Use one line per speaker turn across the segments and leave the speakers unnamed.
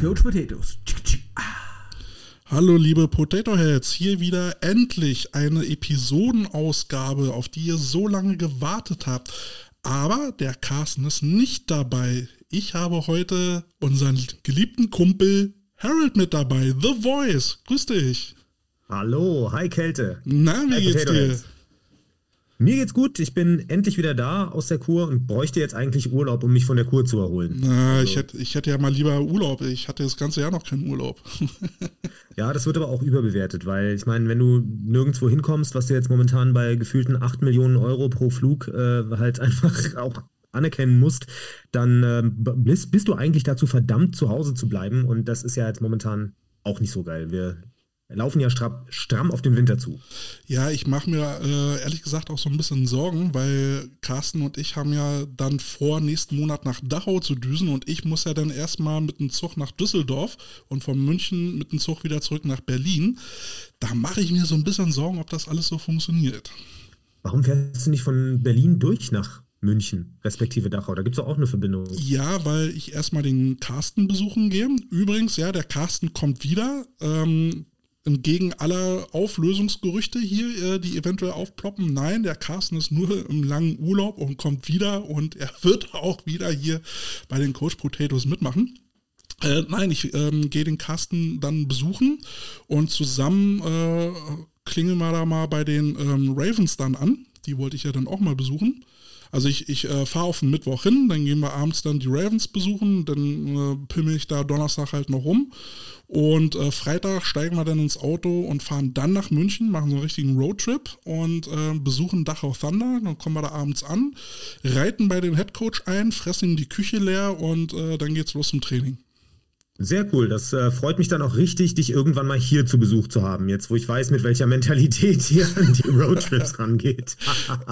Coach Potatoes.
Hallo liebe Potato Heads, hier wieder endlich eine Episodenausgabe, auf die ihr so lange gewartet habt. Aber der Carsten ist nicht dabei. Ich habe heute unseren geliebten Kumpel Harold mit dabei, The Voice. Grüß dich.
Hallo, hi Kälte.
Na, wie
Hi,
geht's
Potato
dir?
Heads. Mir geht's gut, ich bin endlich wieder da aus der Kur und bräuchte jetzt eigentlich Urlaub, um mich von der Kur zu erholen.
Na,
Also-
ich hätte, ich hätte ja mal lieber Urlaub. Ich hatte das ganze Jahr noch keinen Urlaub.
Ja, das wird aber auch überbewertet, weil ich meine, wenn du nirgendwo hinkommst, was du jetzt momentan bei gefühlten 8 Millionen Euro pro Flug äh, halt einfach auch anerkennen musst, dann ähm, bist, bist du eigentlich dazu verdammt, zu Hause zu bleiben und das ist ja jetzt momentan auch nicht so geil. Wir laufen ja stramm, stramm auf den Winter zu.
Ja, ich mache mir äh, ehrlich gesagt auch so ein bisschen Sorgen, weil Carsten und ich haben ja dann vor, nächsten Monat nach Dachau zu düsen und ich muss ja dann erstmal mit dem Zug nach Düsseldorf und von München mit dem Zug wieder zurück nach Berlin. Da mache ich mir so ein bisschen Sorgen, ob das alles so funktioniert.
Warum fährst du nicht von Berlin durch nach München, respektive Dachau? Da gibt es auch eine Verbindung.
Ja, weil ich erstmal den Carsten besuchen gehe. Übrigens, ja, der Carsten kommt wieder. Ähm, entgegen aller Auflösungsgerüchte hier, äh, die eventuell aufploppen. Nein, der Carsten ist nur im langen Urlaub und kommt wieder und er wird auch wieder hier bei den Coach Potatoes mitmachen. Äh, nein, ich ähm, gehe den Carsten dann besuchen und zusammen äh, klingeln wir da mal bei den ähm, Ravens dann an. Die wollte ich ja dann auch mal besuchen. Also ich, ich äh, fahre auf den Mittwoch hin, dann gehen wir abends dann die Ravens besuchen, dann äh, pimmel ich da Donnerstag halt noch rum. Und äh, Freitag steigen wir dann ins Auto und fahren dann nach München, machen so einen richtigen Roadtrip und äh, besuchen Dachau Thunder. Dann kommen wir da abends an, reiten bei dem Headcoach ein, fressen die Küche leer und äh, dann geht's los zum Training.
Sehr cool. Das äh, freut mich dann auch richtig, dich irgendwann mal hier zu Besuch zu haben. Jetzt, wo ich weiß, mit welcher Mentalität hier an die Roadtrips rangeht.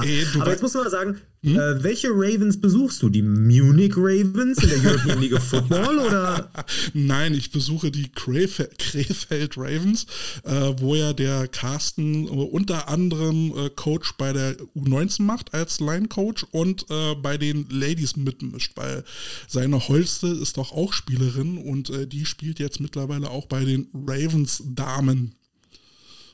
Ey, du
Aber jetzt muss man mal sagen, äh, welche Ravens besuchst du? Die Munich Ravens in der European League of Football oder?
Nein, ich besuche die Krefeld, Krefeld Ravens, äh, wo ja der Carsten äh, unter anderem äh, Coach bei der U19 macht als Line-Coach und äh, bei den Ladies mitmischt, weil seine Holste ist doch auch Spielerin und äh, die spielt jetzt mittlerweile auch bei den Ravens Damen.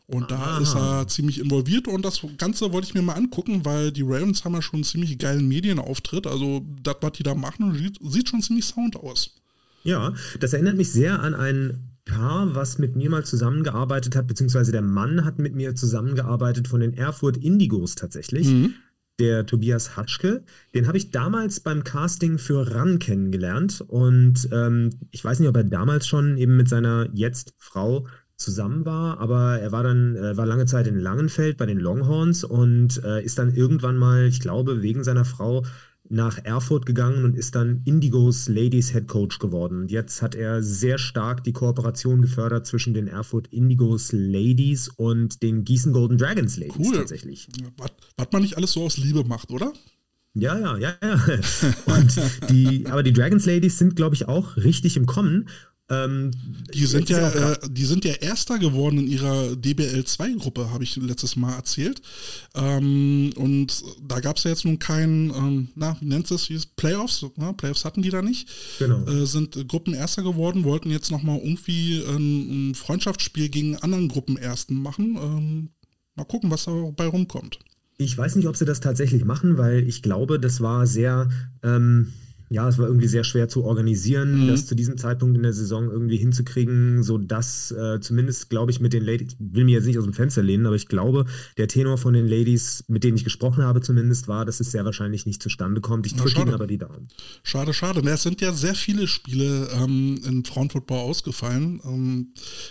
Und da
Aha.
ist er ziemlich involviert und das Ganze wollte ich mir mal angucken, weil die Ravens haben ja schon einen ziemlich geilen Medienauftritt. Also das, was die da machen, sieht, sieht schon ziemlich sound aus.
Ja, das erinnert mich sehr an ein Paar, was mit mir mal zusammengearbeitet hat, beziehungsweise der Mann hat mit mir zusammengearbeitet von den Erfurt Indigos tatsächlich.
Mhm.
Der Tobias Hatschke. Den habe ich damals beim Casting für RAN kennengelernt und ähm, ich weiß nicht, ob er damals schon eben mit seiner jetzt Frau zusammen war, aber er war dann, äh, war lange Zeit in Langenfeld bei den Longhorns und äh, ist dann irgendwann mal, ich glaube, wegen seiner Frau nach Erfurt gegangen und ist dann Indigos Ladies Head Coach geworden. Und jetzt hat er sehr stark die Kooperation gefördert zwischen den Erfurt Indigos Ladies und den Gießen Golden Dragons Ladies
Cool.
tatsächlich.
Was, was man nicht alles so aus Liebe macht, oder?
Ja, ja, ja, ja. Und die, aber die Dragons Ladies sind, glaube ich, auch richtig im Kommen. Ähm,
Die sind ja, äh, die sind ja Erster geworden in ihrer DBL2-Gruppe, habe ich letztes Mal erzählt. Ähm, und da gab es ja jetzt nun keinen, ähm, na, wie nennt es das? Playoffs? Ne? Playoffs hatten die da nicht.
Genau.
Äh, sind Gruppenerster geworden, wollten jetzt nochmal irgendwie ein, ein Freundschaftsspiel gegen anderen Gruppenersten machen. Ähm, mal gucken, was dabei rumkommt.
Ich weiß nicht, ob sie das tatsächlich machen, weil ich glaube, das war sehr, ähm, ja, es war irgendwie sehr schwer zu organisieren,
Mhm.
das zu diesem Zeitpunkt in der Saison irgendwie hinzukriegen, sodass äh, zumindest, glaube ich, mit den Ladies, ich will mir jetzt nicht aus dem Fenster lehnen, aber ich glaube, der Tenor von den Ladies, mit denen ich gesprochen habe zumindest, war, dass es sehr wahrscheinlich nicht zustande kommt. Ich
Na,
drücke ihnen aber die Daumen.
Schade, schade. Es sind ja sehr viele Spiele ähm, im Frauenfootball ausgefallen. Ähm,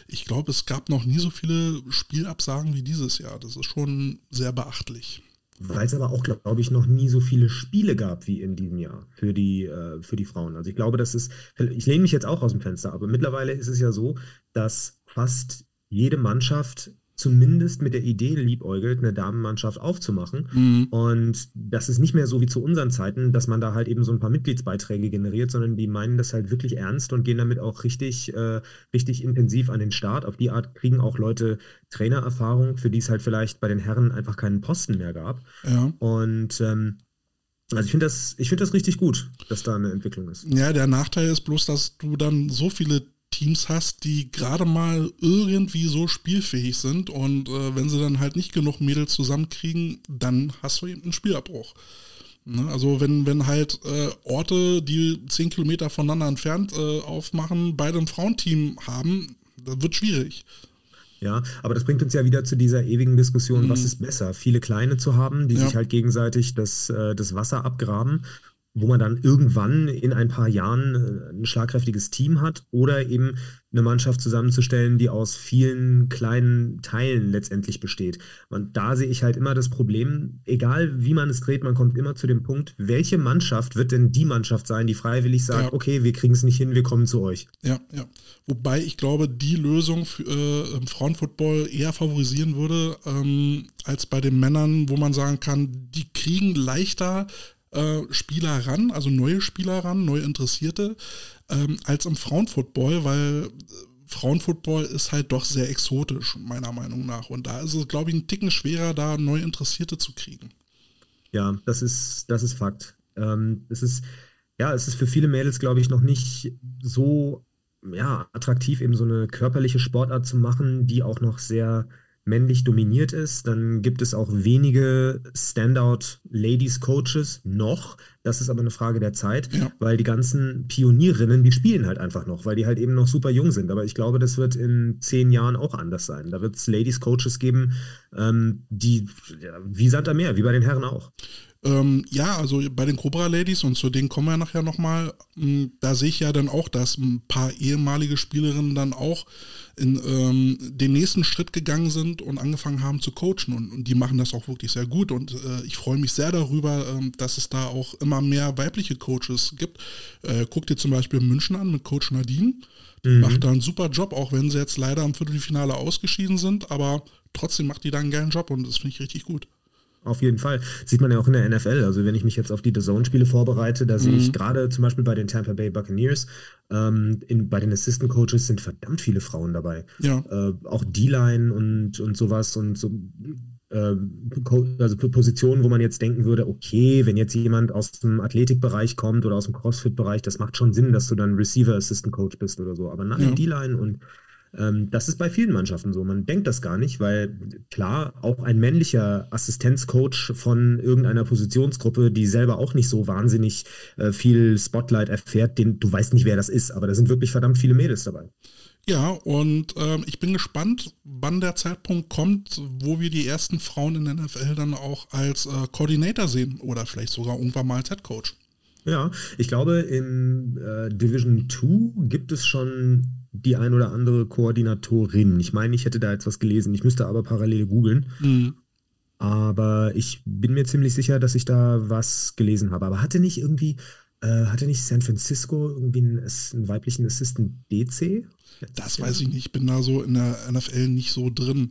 ich glaube, es gab noch nie so viele Spielabsagen wie dieses Jahr. Das ist schon sehr beachtlich.
Weil es aber auch, glaube ich, noch nie so viele Spiele gab wie in diesem Jahr für die, äh, für die Frauen. Also ich glaube, das ist, ich lehne mich jetzt auch aus dem Fenster, aber mittlerweile ist es ja so, dass fast jede Mannschaft zumindest mit der Idee liebäugelt, eine Damenmannschaft aufzumachen.
Mhm.
Und das ist nicht mehr so wie zu unseren Zeiten, dass man da halt eben so ein paar Mitgliedsbeiträge generiert, sondern die meinen das halt wirklich ernst und gehen damit auch richtig, äh, richtig intensiv an den Start. Auf die Art kriegen auch Leute Trainererfahrung, für die es halt vielleicht bei den Herren einfach keinen Posten mehr gab.
Ja.
Und ähm, also ich finde das, ich finde das richtig gut, dass da eine Entwicklung ist.
Ja, der Nachteil ist bloß, dass du dann so viele Teams hast, die gerade mal irgendwie so spielfähig sind und äh, wenn sie dann halt nicht genug Mädels zusammenkriegen, dann hast du eben einen Spielabbruch. Ne? Also wenn, wenn halt äh, Orte, die zehn Kilometer voneinander entfernt äh, aufmachen, beide ein Frauenteam haben, das wird schwierig.
Ja, aber das bringt uns ja wieder zu dieser ewigen Diskussion,
Mhm.
was ist besser, viele kleine zu haben, die
Ja.
sich halt gegenseitig das, äh, das Wasser abgraben, wo man dann irgendwann in ein paar Jahren äh, ein schlagkräftiges Team hat oder eben eine Mannschaft zusammenzustellen, die aus vielen kleinen Teilen letztendlich besteht. Und da sehe ich halt immer das Problem, egal wie man es dreht, man kommt immer zu dem Punkt, welche Mannschaft wird denn die Mannschaft sein, die freiwillig sagt,
Ja.
okay, wir kriegen es nicht hin, wir kommen zu euch.
Ja, ja. Wobei ich glaube, die Lösung für, äh, im Frauenfootball eher favorisieren würde, ähm, als bei den Männern, wo man sagen kann, die kriegen leichter äh, Spieler ran, also neue Spieler ran, neue Interessierte, ähm, als im Frauenfootball, weil äh, Frauenfootball ist halt doch sehr exotisch, meiner Meinung nach. Und da ist es, glaube ich, ein Ticken schwerer, da neue Interessierte zu kriegen.
Ja, das ist, das ist Fakt. Ähm, es ist, ja, es ist für viele Mädels, glaube ich, noch nicht so, ja, attraktiv, eben so eine körperliche Sportart zu machen, die auch noch sehr männlich dominiert ist. Dann gibt es auch wenige Standout-Ladies-Coaches noch. Das ist aber eine Frage der Zeit,
Ja.
weil die ganzen Pionierinnen, die spielen halt einfach noch, weil die halt eben noch super jung sind. Aber ich glaube, das wird in zehn Jahren auch anders sein. Da wird es Ladies-Coaches geben, ähm, die ja, wie Sand am Meer, wie bei den Herren auch.
Ähm, ja, also bei den Cobra Ladies, und zu denen kommen wir nachher nochmal, da sehe ich ja dann auch, dass ein paar ehemalige Spielerinnen dann auch in ähm, den nächsten Schritt gegangen sind und angefangen haben zu coachen. Und, und die machen das auch wirklich sehr gut. Und äh, ich freue mich sehr darüber, ähm, dass es da auch immer mehr weibliche Coaches gibt. Äh, guck dir zum Beispiel München an mit Coach Nadine.
Mhm.
macht da einen super Job, auch wenn sie jetzt leider im Viertelfinale ausgeschieden sind. Aber trotzdem macht die da einen geilen Job und das finde ich richtig gut.
Auf jeden Fall. Sieht man ja auch in der NFL. Also wenn ich mich jetzt auf die The Zone-Spiele vorbereite, da sehe ich gerade zum Beispiel bei den Tampa Bay Buccaneers, ähm, in, bei den Assistant Coaches sind verdammt viele Frauen dabei.
Ja.
Äh, auch D-Line und, und sowas und so. äh, Also Positionen, wo man jetzt denken würde, okay, wenn jetzt jemand aus dem Athletikbereich kommt oder aus dem Crossfit-Bereich, das macht schon Sinn, dass du dann Receiver Assistant Coach bist oder so. Aber nein,
Ja.
D-Line und das ist bei vielen Mannschaften so. Man denkt das gar nicht, weil klar, auch ein männlicher Assistenzcoach von irgendeiner Positionsgruppe, die selber auch nicht so wahnsinnig äh, viel Spotlight erfährt, den du weißt nicht, wer das ist, aber da sind wirklich verdammt viele Mädels dabei.
Ja, und ähm, ich bin gespannt, wann der Zeitpunkt kommt, wo wir die ersten Frauen in der NFL dann auch als äh, Coordinator sehen oder vielleicht sogar irgendwann mal als Head Coach.
Ja, ich glaube, in äh, Division 2 gibt es schon die ein oder andere Koordinatorin. Ich meine, ich hätte da jetzt was gelesen, ich müsste aber parallel googeln.
Mhm.
Aber ich bin mir ziemlich sicher, dass ich da was gelesen habe. Aber hatte nicht irgendwie, äh, hatte nicht San Francisco irgendwie einen, einen weiblichen Assistant DC?
Das weiß ich nicht, ich bin da so in der NFL nicht so drin.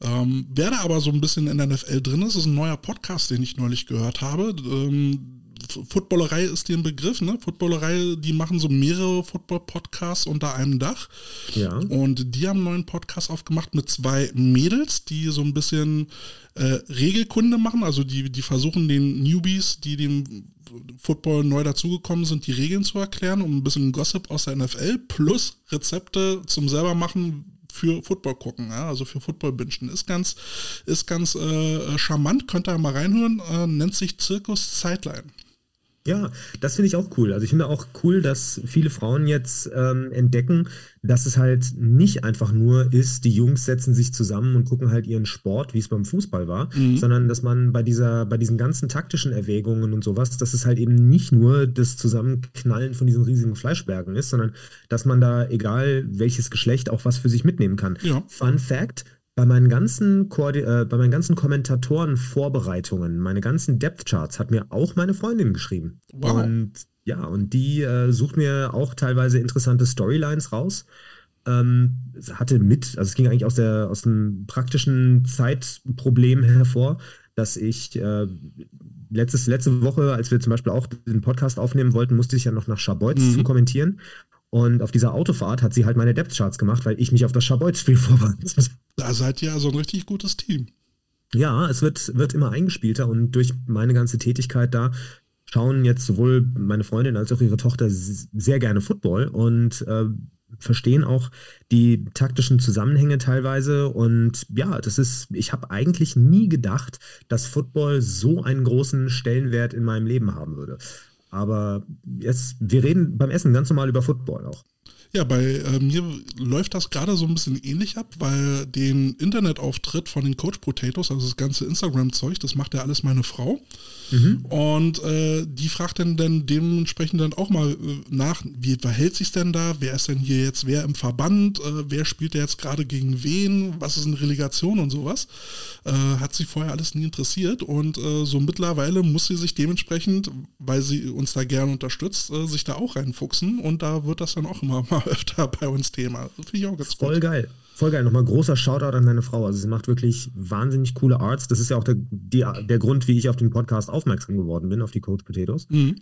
Ähm, wer da aber so ein bisschen in der NFL drin ist, ist ein neuer Podcast, den ich neulich gehört habe. Ähm, Footballerei ist dir ein Begriff, ne? Footballerei, die machen so mehrere Football-Podcasts unter einem Dach.
Ja.
Und die haben einen neuen Podcast aufgemacht mit zwei Mädels, die so ein bisschen äh, Regelkunde machen. Also die, die versuchen den Newbies, die dem Football neu dazugekommen sind, die Regeln zu erklären, um ein bisschen Gossip aus der NFL plus Rezepte zum selber machen für Football gucken, ja, also für Football bingen. Ist ganz, ist ganz äh, charmant, könnt ihr mal reinhören, äh, nennt sich Zirkus Sideline.
Ja, das finde ich auch cool. Also ich finde auch cool, dass viele Frauen jetzt ähm, entdecken, dass es halt nicht einfach nur ist, die Jungs setzen sich zusammen und gucken halt ihren Sport, wie es beim Fußball war,
Mhm.
sondern dass man bei dieser, bei diesen ganzen taktischen Erwägungen und sowas, dass es halt eben nicht nur das Zusammenknallen von diesen riesigen Fleischbergen ist, sondern dass man da, egal welches Geschlecht, auch was für sich mitnehmen kann.
Ja.
Fun Fact: bei meinen ganzen, Koordi äh, bei meinen ganzen Kommentatoren-Vorbereitungen, meine ganzen Depth-Charts hat mir auch meine Freundin geschrieben.
Wow.
Und ja, und die äh, sucht mir auch teilweise interessante Storylines raus. Ähm, hatte mit, also es ging eigentlich aus, der, aus dem praktischen Zeitproblem hervor, dass ich äh, letztes, letzte Woche, als wir zum Beispiel auch den Podcast aufnehmen wollten, musste ich ja noch nach Schabolz mhm. Kommentieren. Und auf dieser Autofahrt hat sie halt meine Depth-Charts gemacht, weil ich mich auf das Schabolz-Spiel vorbereitet
Da seid ihr also ein richtig gutes Team.
Ja, es wird, wird immer eingespielter und durch meine ganze Tätigkeit da schauen jetzt sowohl meine Freundin als auch ihre Tochter sehr gerne Football und äh, verstehen auch die taktischen Zusammenhänge teilweise. Und ja, das ist, ich habe eigentlich nie gedacht, dass Football so einen großen Stellenwert in meinem Leben haben würde. Aber jetzt, wir reden beim Essen ganz normal über Football auch.
Ja, bei äh, mir läuft das gerade so ein bisschen ähnlich ab, weil den Internetauftritt von den Coach Potatoes, also das ganze Instagram-Zeug, das macht ja alles meine Frau. Mhm. Und äh, die fragt dann, dann dementsprechend dann auch mal äh, nach, wie verhält sich denn da? Wer ist denn hier jetzt wer im Verband? Äh, wer spielt jetzt gerade gegen wen? Was ist eine Relegation und sowas? Äh, hat sie vorher alles nie interessiert und äh, so mittlerweile muss sie sich dementsprechend, weil sie uns da gerne unterstützt, sich da auch reinfuchsen und da wird das dann auch immer mal öfter bei uns Thema.
Voll gut. geil. Voll geil. Nochmal großer Shoutout an meine Frau. Also sie macht wirklich wahnsinnig coole Arts. Das ist ja auch der, die, der Grund, wie ich auf den Podcast aufmerksam geworden bin, auf die Coach Potatoes. Mhm.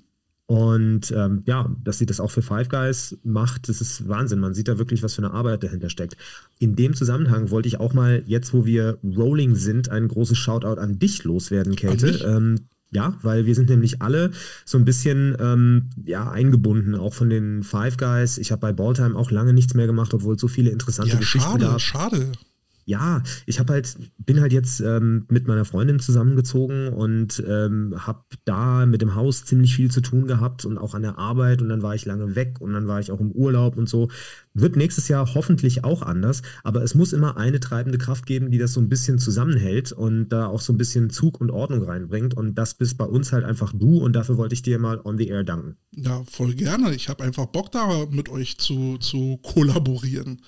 Und ähm, ja, dass sie das auch für Five Guys macht, das ist Wahnsinn. Man sieht da wirklich, was für eine Arbeit dahinter steckt. In dem Zusammenhang wollte ich auch mal, jetzt wo wir Rolling sind, ein großes Shoutout an dich loswerden, Kälte. Ähm, ja, weil wir sind nämlich alle so ein bisschen ähm, ja, eingebunden, auch von den Five Guys. Ich habe bei Balltime auch lange nichts mehr gemacht, obwohl es so viele interessante ja, Geschichten
schade,
gab.
Schade, schade
ja, ich habe halt, bin halt jetzt ähm, mit meiner Freundin zusammengezogen und ähm, habe da mit dem Haus ziemlich viel zu tun gehabt und auch an der Arbeit und dann war ich lange weg und dann war ich auch im Urlaub und so. Wird nächstes Jahr hoffentlich auch anders, aber es muss immer eine treibende Kraft geben, die das so ein bisschen zusammenhält und da auch so ein bisschen Zug und Ordnung reinbringt und das bist bei uns halt einfach du und dafür wollte ich dir mal on the air danken.
Ja, voll gerne. Ich habe einfach Bock da mit euch zu, zu kollaborieren.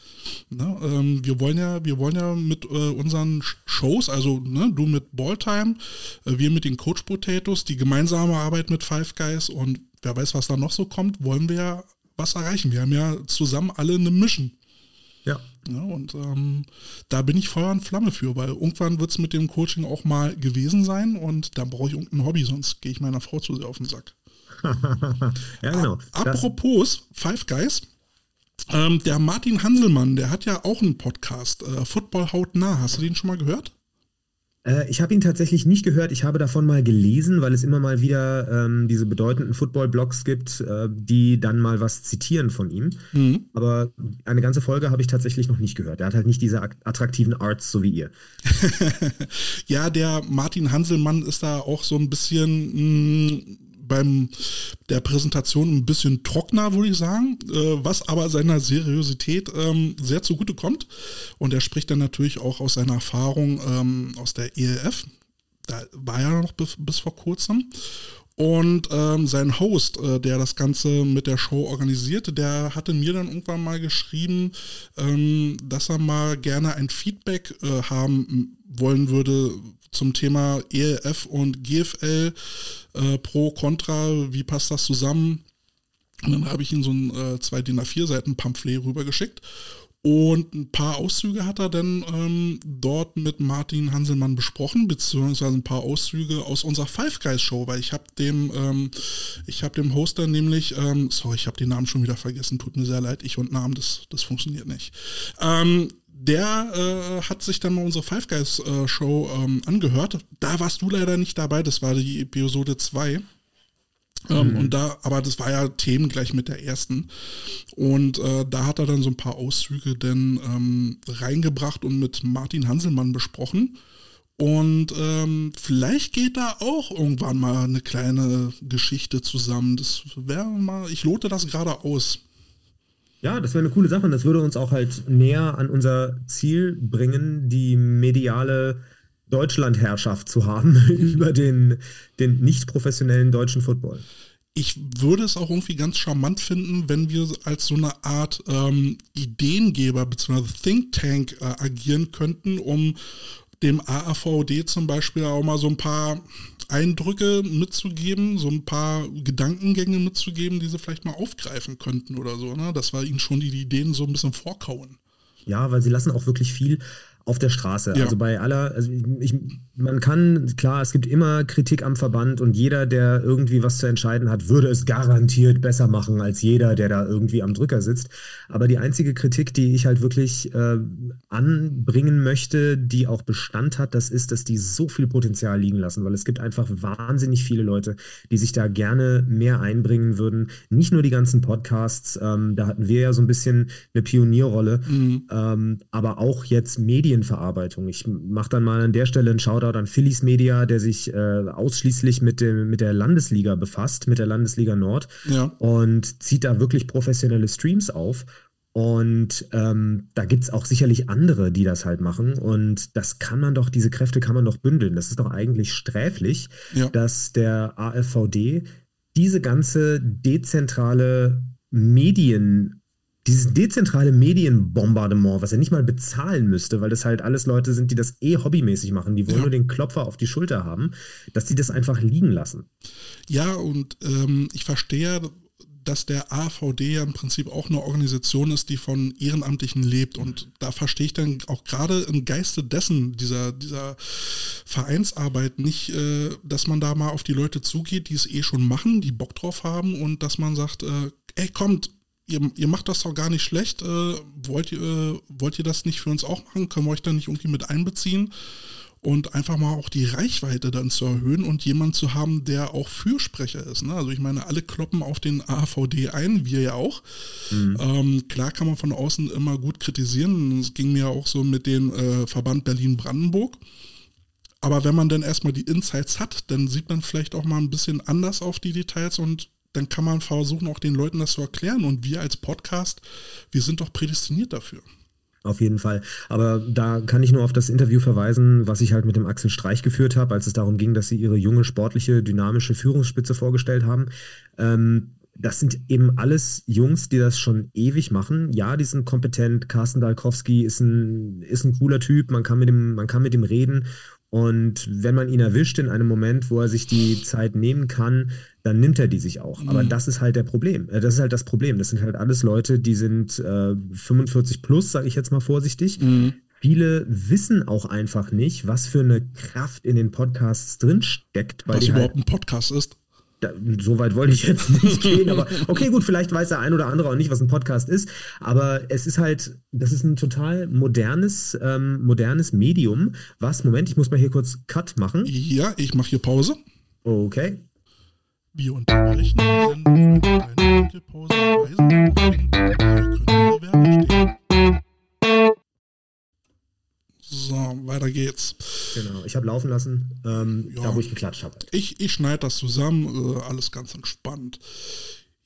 Ne? Ähm, wir wollen ja, wir wollen ja mit äh, unseren Shows, also ne, du mit Balltime, äh, wir mit den Coach Potatoes, die gemeinsame Arbeit mit Five Guys und wer weiß, was da noch so kommt, wollen wir ja was erreichen. Wir haben ja zusammen alle eine Mission.
Ja.
ja und ähm, da bin ich Feuer und Flamme für, weil irgendwann wird es mit dem Coaching auch mal gewesen sein und dann brauche ich irgendein Hobby, sonst gehe ich meiner Frau zu sehr auf den Sack.
ja, genau.
Apropos Five Guys, ähm, der Martin Hanselmann, der hat ja auch einen Podcast, äh, Football hautnah. Hast du den schon mal gehört?
Äh, ich habe ihn tatsächlich nicht gehört. Ich habe davon mal gelesen, weil es immer mal wieder ähm, diese bedeutenden Football-Blogs gibt, äh, die dann mal was zitieren von ihm. Mhm. Aber eine ganze Folge habe ich tatsächlich noch nicht gehört. Er hat halt nicht diese attraktiven Arts, so wie ihr.
ja, der Martin Hanselmann ist da auch so ein bisschen mh, mm, beim der Präsentation ein bisschen trockener, würde ich sagen, äh, was aber seiner Seriosität ähm, sehr zugute kommt. Und er spricht dann natürlich auch aus seiner Erfahrung ähm, aus der ELF. Da war er noch bis, bis vor kurzem. Und ähm, sein Host, äh, der das Ganze mit der Show organisierte, der hatte mir dann irgendwann mal geschrieben, ähm, dass er mal gerne ein Feedback äh, haben wollen würde zum Thema ELF und GFL, äh, Pro, Contra, wie passt das zusammen? Und dann habe ich ihm so ein äh, zwei DIN A4 Seiten Pamphlet rübergeschickt und ein paar Auszüge hat er dann ähm, dort mit Martin Hanselmann besprochen, beziehungsweise ein paar Auszüge aus unserer Five Guys Show, weil ich habe dem, ähm, ich habe dem Hoster nämlich, ähm, sorry, ich habe den Namen schon wieder vergessen, tut mir sehr leid, ich und Namen, das, das funktioniert nicht. Ähm, der äh, hat sich dann mal unsere Five Guys äh, Show ähm, angehört. Da warst du leider nicht dabei, das war die Episode 2. Ähm, mhm. Und da, aber das war ja Themen gleich mit der ersten. Und äh, da hat er dann so ein paar Auszüge dann ähm, reingebracht und mit Martin Hanselmann besprochen. Und ähm, vielleicht geht da auch irgendwann mal eine kleine Geschichte zusammen. Das wäre mal, ich lote das gerade aus.
Ja, das wäre eine coole Sache und das würde uns auch halt näher an unser Ziel bringen, die mediale Deutschlandherrschaft zu haben über den, den nicht professionellen deutschen Football.
Ich würde es auch irgendwie ganz charmant finden, wenn wir als so eine Art ähm, Ideengeber bzw. Think Tank äh, agieren könnten, um dem AAVD zum Beispiel auch mal so ein paar Eindrücke mitzugeben, so ein paar Gedankengänge mitzugeben, die sie vielleicht mal aufgreifen könnten oder so, ne? dass wir ihnen schon die Ideen so ein bisschen vorkauen.
Ja, weil sie lassen auch wirklich viel auf der Straße.
Ja.
Also bei aller, also ich, man kann, klar, es gibt immer Kritik am Verband und jeder, der irgendwie was zu entscheiden hat, würde es garantiert besser machen als jeder, der da irgendwie am Drücker sitzt. Aber die einzige Kritik, die ich halt wirklich äh, anbringen möchte, die auch Bestand hat, das ist, dass die so viel Potenzial liegen lassen, weil es gibt einfach wahnsinnig viele Leute, die sich da gerne mehr einbringen würden. Nicht nur die ganzen Podcasts, ähm, da hatten wir ja so ein bisschen eine Pionierrolle,
Mhm.
ähm, aber auch jetzt Medienverarbeitung. Ich mache dann mal an der Stelle einen Shoutout an Phillies Media, der sich äh, ausschließlich mit, dem, mit der Landesliga befasst, mit der Landesliga Nord
Ja.
und zieht da wirklich professionelle Streams auf. Und ähm, da gibt es auch sicherlich andere, die das halt machen. Und das kann man doch, diese Kräfte kann man doch bündeln. Das ist doch eigentlich sträflich,
Ja.
dass der AfVD diese ganze dezentrale Medien, dieses dezentrale Medienbombardement, was er nicht mal bezahlen müsste, weil das halt alles Leute sind, die das eh hobbymäßig machen, die wollen
Ja.
nur den Klopfer auf die Schulter haben, dass die das einfach liegen lassen.
Ja, und ähm, ich verstehe, dass der AVD ja im Prinzip auch eine Organisation ist, die von Ehrenamtlichen lebt. Und da verstehe ich dann auch gerade im Geiste dessen, dieser, dieser Vereinsarbeit nicht, äh, dass man da mal auf die Leute zugeht, die es eh schon machen, die Bock drauf haben und dass man sagt, äh, ey, kommt, ihr, ihr macht das doch gar nicht schlecht, äh, wollt, ihr, äh, wollt ihr das nicht für uns auch machen? Können wir euch da nicht irgendwie mit einbeziehen? und einfach mal auch die Reichweite dann zu erhöhen und jemanden zu haben, der auch Fürsprecher ist. Ne? Also ich meine, alle kloppen auf den AVD ein, wir ja auch. Ähm, klar kann man von außen immer gut kritisieren. Es ging mir auch so mit dem äh, Verband Berlin-Brandenburg. Aber wenn man dann erstmal die Insights hat, dann sieht man vielleicht auch mal ein bisschen anders auf die Details und dann kann man versuchen, auch den Leuten das zu erklären. Und wir als Podcast, wir sind doch prädestiniert dafür.
Auf jeden Fall. Aber da kann ich nur auf das Interview verweisen, was ich halt mit dem Axel Streich geführt habe, als es darum ging, dass sie ihre junge, sportliche, dynamische Führungsspitze vorgestellt haben. Ähm, das sind eben alles Jungs, die das schon ewig machen. Ja, die sind kompetent. Carsten Dalkowski ist ein, ist ein cooler Typ. Man kann mit dem, man kann mit ihm reden. Und wenn man ihn erwischt in einem Moment, wo er sich die Zeit nehmen kann, dann nimmt er die sich auch. Aber das ist halt der Problem. Äh, Das ist halt das Problem. Das sind halt alles Leute, die sind äh, 45 plus, sage ich jetzt mal vorsichtig. Viele wissen auch einfach nicht, was für eine Kraft in den Podcasts drinsteckt, weil
Was
halt
überhaupt ein Podcast ist.
Da, so weit wollte ich jetzt nicht gehen, aber okay, gut, vielleicht weiß der ein oder andere auch nicht, was ein Podcast ist, aber es ist halt, das ist ein total modernes, ähm, modernes Medium, was, Moment, ich muss mal hier kurz Cut machen.
Ja, ich mache hier Pause.
Okay.
Wir unterbrechen die Sendung für eine kleine So, weiter geht's.
Genau, ich habe laufen lassen, ähm,
Ja.
da wo ich geklatscht habe.
Ich, ich schneide das zusammen, äh, alles ganz entspannt.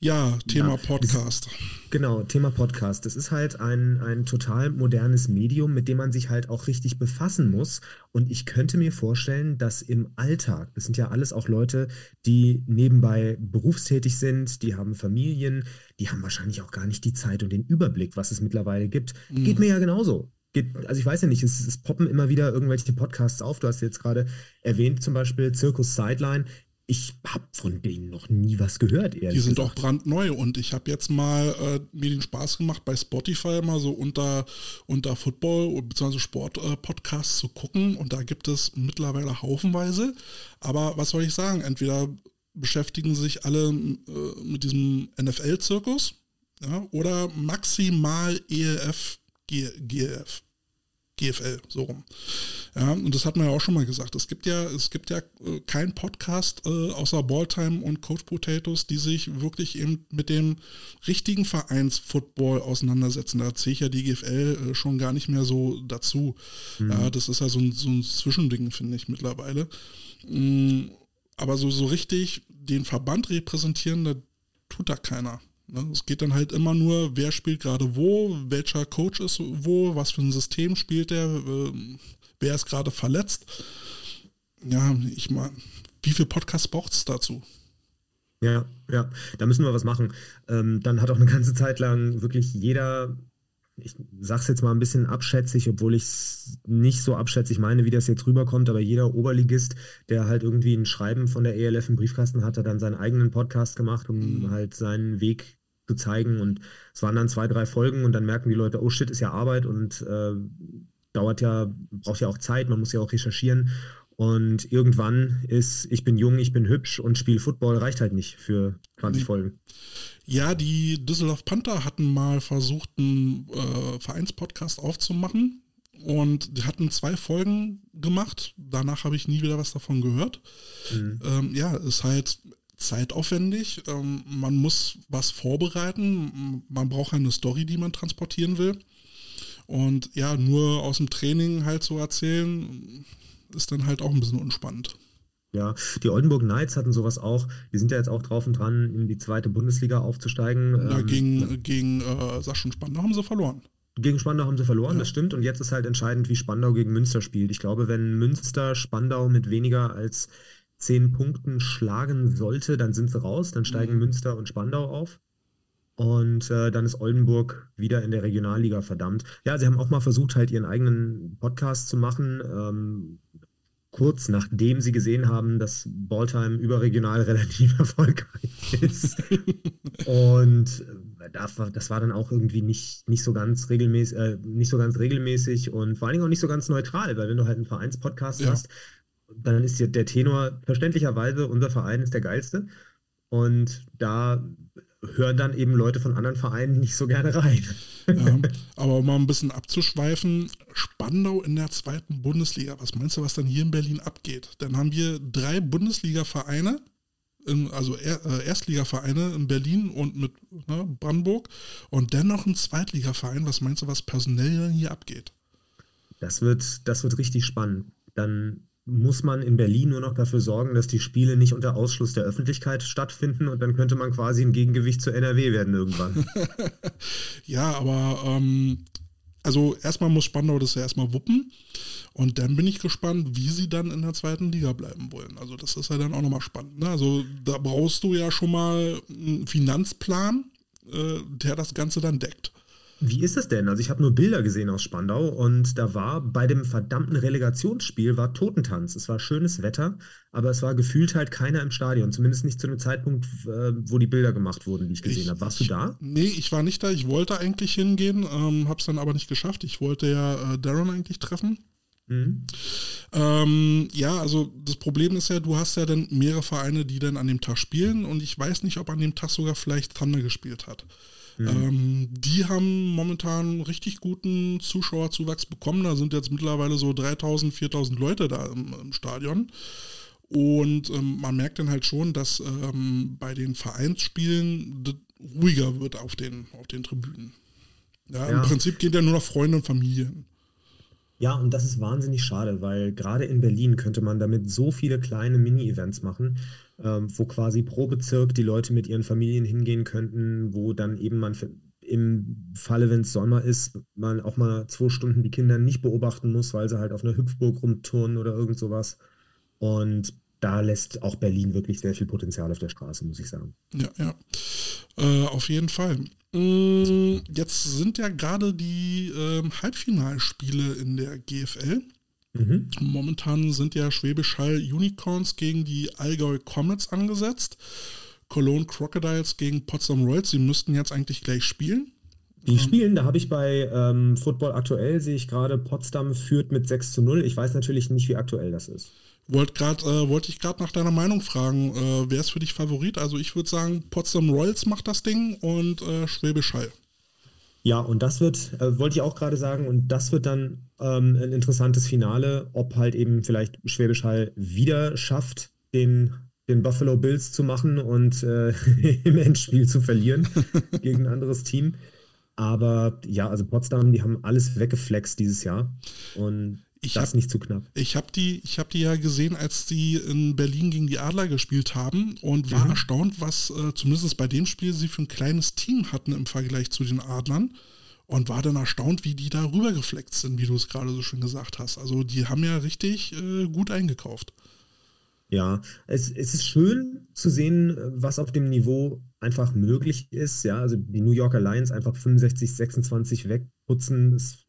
Ja, Thema
Ja,
Podcast.
Genau, Thema Podcast. Das ist halt ein, ein total modernes Medium, mit dem man sich halt auch richtig befassen muss. Und ich könnte mir vorstellen, dass im Alltag, das sind ja alles auch Leute, die nebenbei berufstätig sind, die haben Familien, die haben wahrscheinlich auch gar nicht die Zeit und den Überblick, was es mittlerweile gibt. Geht mir ja genauso. Geht, also ich weiß ja nicht, es, es poppen immer wieder irgendwelche Podcasts auf. Du hast jetzt gerade erwähnt, zum Beispiel Circus Sideline. Ich habe von denen noch nie was gehört, ehrlich
Die sind
gesagt.
auch brandneu und ich habe jetzt mal äh, mir den Spaß gemacht, bei Spotify mal so unter, unter Football- bzw. Sport-Podcasts zu gucken und da gibt es mittlerweile haufenweise. Aber was soll ich sagen? Entweder beschäftigen sich alle äh, mit diesem NFL-Zirkus ja, oder maximal ELF, G, GLF. GFL, so rum. Ja, und das hat man ja auch schon mal gesagt. Es gibt ja, es gibt ja äh, keinen Podcast äh, außer Balltime und Coach Potatoes, die sich wirklich eben mit dem richtigen Vereinsfootball auseinandersetzen. Da zähle ich ja die GFL äh, schon gar nicht mehr so dazu. Ja, das ist ja so ein, so ein Zwischending, finde ich mittlerweile. Mm, aber so, so richtig den Verband repräsentieren, da tut da keiner. Ne? Es geht dann halt immer nur, wer spielt gerade wo, welcher Coach ist wo, was für ein System spielt der, äh, wer ist gerade verletzt. Ja, ich meine, wie viel Podcasts braucht es dazu?
Ja, ja, da müssen wir was machen. Ähm, dann hat auch eine ganze Zeit lang wirklich jeder, ich sag's jetzt mal ein bisschen abschätzig, obwohl ich es nicht so abschätzig meine, wie das jetzt rüberkommt, aber jeder Oberligist, der halt irgendwie ein Schreiben von der ELF im Briefkasten hat, hat dann seinen eigenen Podcast gemacht, um mhm. halt seinen Weg zu zeigen. Und es waren dann zwei, drei Folgen und dann merken die Leute, oh shit, ist ja Arbeit und äh, dauert ja, braucht ja auch Zeit, man muss ja auch recherchieren. Und irgendwann ist, ich bin jung, ich bin hübsch und spiele Football reicht halt nicht für 20 Folgen.
Ja, die Düsseldorf Panther hatten mal versucht, einen äh, Vereinspodcast aufzumachen. Und die hatten zwei Folgen gemacht. Danach habe ich nie wieder was davon gehört. Mhm. Ähm, ja, ist halt zeitaufwendig. Ähm, man muss was vorbereiten. Man braucht eine Story, die man transportieren will. Und ja, nur aus dem Training halt so erzählen, ist dann halt auch ein bisschen unspannend.
Ja, die Oldenburg Knights hatten sowas auch. Die sind ja jetzt auch drauf und dran, in die zweite Bundesliga aufzusteigen.
Ja, ähm, gegen, ja. gegen äh, Sachsen Spandau haben sie verloren.
Gegen Spandau haben sie verloren, ja. das stimmt. Und jetzt ist halt entscheidend, wie Spandau gegen Münster spielt. Ich glaube, wenn Münster Spandau mit weniger als zehn Punkten schlagen sollte, dann sind sie raus. Dann steigen mhm. Münster und Spandau auf. Und äh, dann ist Oldenburg wieder in der Regionalliga verdammt. Ja, sie haben auch mal versucht, halt ihren eigenen Podcast zu machen. Ähm, kurz nachdem sie gesehen haben, dass Balltime überregional relativ erfolgreich ist. Und äh, das war dann auch irgendwie nicht, nicht, so ganz regelmäßig, äh, nicht so ganz regelmäßig und vor allen Dingen auch nicht so ganz neutral, weil wenn du halt einen Vereinspodcast ja. hast, dann ist der Tenor verständlicherweise, unser Verein ist der geilste. Und da hören dann eben Leute von anderen Vereinen nicht so gerne rein.
Ja, aber um mal ein bisschen abzuschweifen, Spandau in der zweiten Bundesliga, was meinst du, was dann hier in Berlin abgeht? Dann haben wir drei Bundesliga-Vereine, also äh, Erstligavereine in Berlin und mit ne, Brandenburg und dennoch ein Zweitligaverein. Was meinst du, was personell hier abgeht?
Das wird, das wird richtig spannend. Dann muss man in Berlin nur noch dafür sorgen, dass die Spiele nicht unter Ausschluss der Öffentlichkeit stattfinden und dann könnte man quasi ein Gegengewicht zu NRW werden irgendwann.
ja, aber ähm, also erstmal muss Spandau das ja erstmal wuppen und dann bin ich gespannt, wie sie dann in der zweiten Liga bleiben wollen. Also das ist ja dann auch nochmal spannend. Ne? Also da brauchst du ja schon mal einen Finanzplan, äh, der das Ganze dann deckt.
Wie ist es denn? Also ich habe nur Bilder gesehen aus Spandau und da war bei dem verdammten Relegationsspiel war Totentanz. Es war schönes Wetter, aber es war gefühlt halt keiner im Stadion. Zumindest nicht zu dem Zeitpunkt, wo die Bilder gemacht wurden, die ich gesehen habe. Warst du da?
Nee, ich war nicht da. Ich wollte eigentlich hingehen, ähm, habe es dann aber nicht geschafft. Ich wollte ja äh, Darren eigentlich treffen. Mhm. Ähm, ja, also das Problem ist ja, du hast ja dann mehrere Vereine, die dann an dem Tag spielen und ich weiß nicht, ob an dem Tag sogar vielleicht Thunder gespielt hat. Mhm. Ähm, die haben momentan richtig guten Zuschauerzuwachs bekommen. Da sind jetzt mittlerweile so 3000, 4000 Leute da im, im Stadion. Und ähm, man merkt dann halt schon, dass ähm, bei den Vereinsspielen ruhiger wird auf den, auf den Tribünen. Ja, ja. Im Prinzip gehen ja nur noch Freunde und Familien.
Ja, und das ist wahnsinnig schade, weil gerade in Berlin könnte man damit so viele kleine Mini-Events machen ähm, wo quasi pro Bezirk die Leute mit ihren Familien hingehen könnten, wo dann eben man im Falle, wenn es Sommer ist, man auch mal zwei Stunden die Kinder nicht beobachten muss, weil sie halt auf einer Hüpfburg rumturnen oder irgend sowas. Und da lässt auch Berlin wirklich sehr viel Potenzial auf der Straße, muss ich sagen.
Ja, ja. Äh, auf jeden Fall. Mm, jetzt sind ja gerade die äh, Halbfinalspiele in der GFL. Mhm. Momentan sind ja Schwäbisch Hall Unicorns gegen die Allgäu Comets angesetzt. Cologne Crocodiles gegen Potsdam Royals. Sie müssten jetzt eigentlich gleich spielen.
Die ähm, spielen, da habe ich bei ähm, Football aktuell, sehe ich gerade, Potsdam führt mit 6 zu 0. Ich weiß natürlich nicht, wie aktuell das ist.
Wollt grad, äh, wollte ich gerade nach deiner Meinung fragen, äh, wer ist für dich Favorit? Also ich würde sagen, Potsdam Royals macht das Ding und äh, Schwäbisch Hall.
Ja, und das wird, äh, wollte ich auch gerade sagen, und das wird dann ähm, ein interessantes Finale, ob halt eben vielleicht Schwäbisch Hall wieder schafft, den, den Buffalo Bills zu machen und äh, im Endspiel zu verlieren gegen ein anderes Team. Aber ja, also Potsdam, die haben alles weggeflext dieses Jahr. Und ich das hab, nicht zu knapp.
Ich habe die, hab die ja gesehen, als die in Berlin gegen die Adler gespielt haben und war mhm. erstaunt, was äh, zumindest bei dem Spiel sie für ein kleines Team hatten im Vergleich zu den Adlern. Und war dann erstaunt, wie die da rübergefleckt sind, wie du es gerade so schön gesagt hast. Also die haben ja richtig äh, gut eingekauft.
Ja, es, es ist schön zu sehen, was auf dem Niveau einfach möglich ist. Ja, also die New Yorker Lions einfach 65, 26 wegputzen. Das,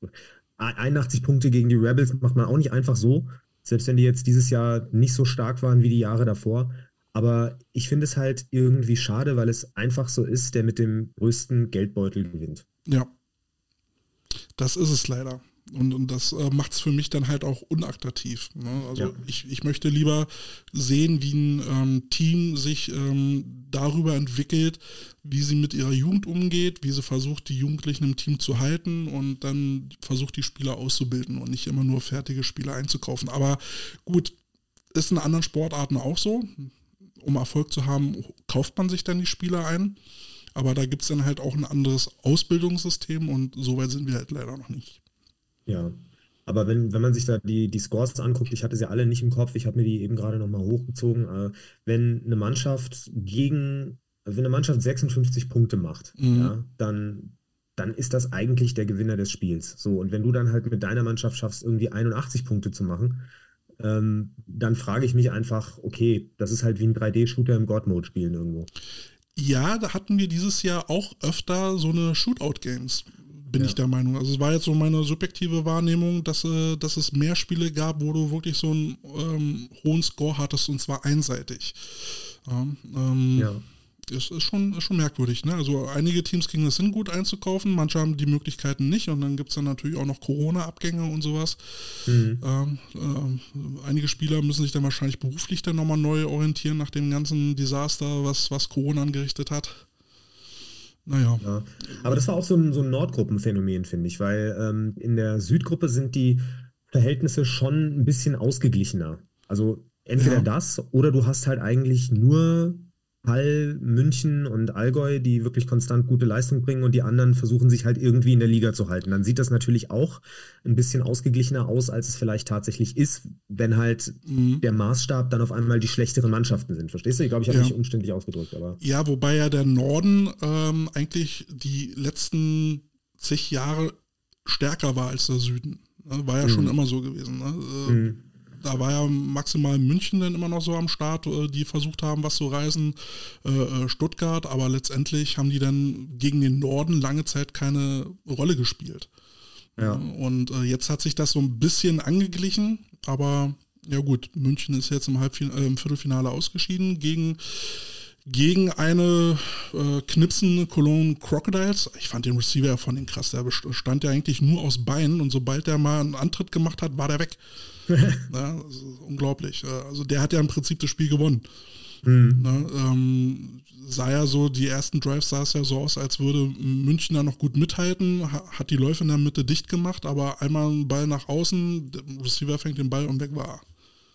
81 Punkte gegen die Rebels macht man auch nicht einfach so. Selbst wenn die jetzt dieses Jahr nicht so stark waren wie die Jahre davor. Aber ich finde es halt irgendwie schade, weil es einfach so ist, der mit dem größten Geldbeutel gewinnt.
Ja. Das ist es leider. Und, und das äh, macht es für mich dann halt auch unattraktiv. Ne? Also ja. ich, ich möchte lieber sehen, wie ein ähm, Team sich ähm, darüber entwickelt, wie sie mit ihrer Jugend umgeht, wie sie versucht, die Jugendlichen im Team zu halten und dann versucht, die Spieler auszubilden und nicht immer nur fertige Spieler einzukaufen. Aber gut, ist in anderen Sportarten auch so. Um Erfolg zu haben, kauft man sich dann die Spieler ein. Aber da gibt es dann halt auch ein anderes Ausbildungssystem und so weit sind wir halt leider noch nicht.
Ja. Aber wenn, wenn man sich da die, die Scores anguckt, ich hatte sie alle nicht im Kopf, ich habe mir die eben gerade nochmal hochgezogen. Äh, wenn eine Mannschaft gegen, wenn eine Mannschaft 56 Punkte macht, mhm. ja, dann, dann ist das eigentlich der Gewinner des Spiels. So, und wenn du dann halt mit deiner Mannschaft schaffst, irgendwie 81 Punkte zu machen, ähm, dann frage ich mich einfach, okay, das ist halt wie ein 3D-Shooter im God-Mode spielen irgendwo.
Ja, da hatten wir dieses Jahr auch öfter so eine Shootout-Games bin ja. ich der Meinung. Also es war jetzt so meine subjektive Wahrnehmung, dass, äh, dass es mehr Spiele gab, wo du wirklich so einen ähm, hohen Score hattest und zwar einseitig. Ja, ähm, ja. Ist, ist, schon, ist schon merkwürdig. Ne? Also einige Teams kriegen das hin, gut einzukaufen, manche haben die Möglichkeiten nicht und dann gibt es dann natürlich auch noch Corona-Abgänge und sowas. Mhm. Ähm, äh, einige Spieler müssen sich dann wahrscheinlich beruflich dann nochmal neu orientieren nach dem ganzen Desaster, was, was Corona angerichtet hat. Naja.
Ja. Aber das war auch so ein, so ein Nordgruppenphänomen, finde ich, weil ähm, in der Südgruppe sind die Verhältnisse schon ein bisschen ausgeglichener. Also entweder ja. das oder du hast halt eigentlich nur Hall, München und Allgäu, die wirklich konstant gute Leistung bringen und die anderen versuchen sich halt irgendwie in der Liga zu halten. Dann sieht das natürlich auch ein bisschen ausgeglichener aus, als es vielleicht tatsächlich ist, wenn halt mhm. der Maßstab dann auf einmal die schlechteren Mannschaften sind. Verstehst du? Ich glaube, ich habe ja. mich umständlich ausgedrückt. Aber
ja, wobei ja der Norden ähm, eigentlich die letzten zig Jahre stärker war als der Süden. War ja mhm. schon immer so gewesen. Ne? Äh, mhm da war ja maximal München dann immer noch so am Start, äh, die versucht haben, was zu reisen, äh, äh, Stuttgart, aber letztendlich haben die dann gegen den Norden lange Zeit keine Rolle gespielt. Ja. Und jetzt hat sich das so ein bisschen angeglichen, aber ja gut, München ist jetzt im, Halbfin äh, im Viertelfinale ausgeschieden gegen gegen eine äh, knipsende Cologne Crocodiles. Ich fand den Receiver von den krass. Der bestand ja eigentlich nur aus Beinen und sobald der mal einen Antritt gemacht hat, war der weg. ja, unglaublich. Also der hat ja im Prinzip das Spiel gewonnen. Mhm. Ne, ähm, sah ja so, die ersten Drives sah es ja so aus, als würde München da noch gut mithalten, hat die Läufe in der Mitte dicht gemacht, aber einmal ein Ball nach außen, der Receiver fängt den Ball und weg war.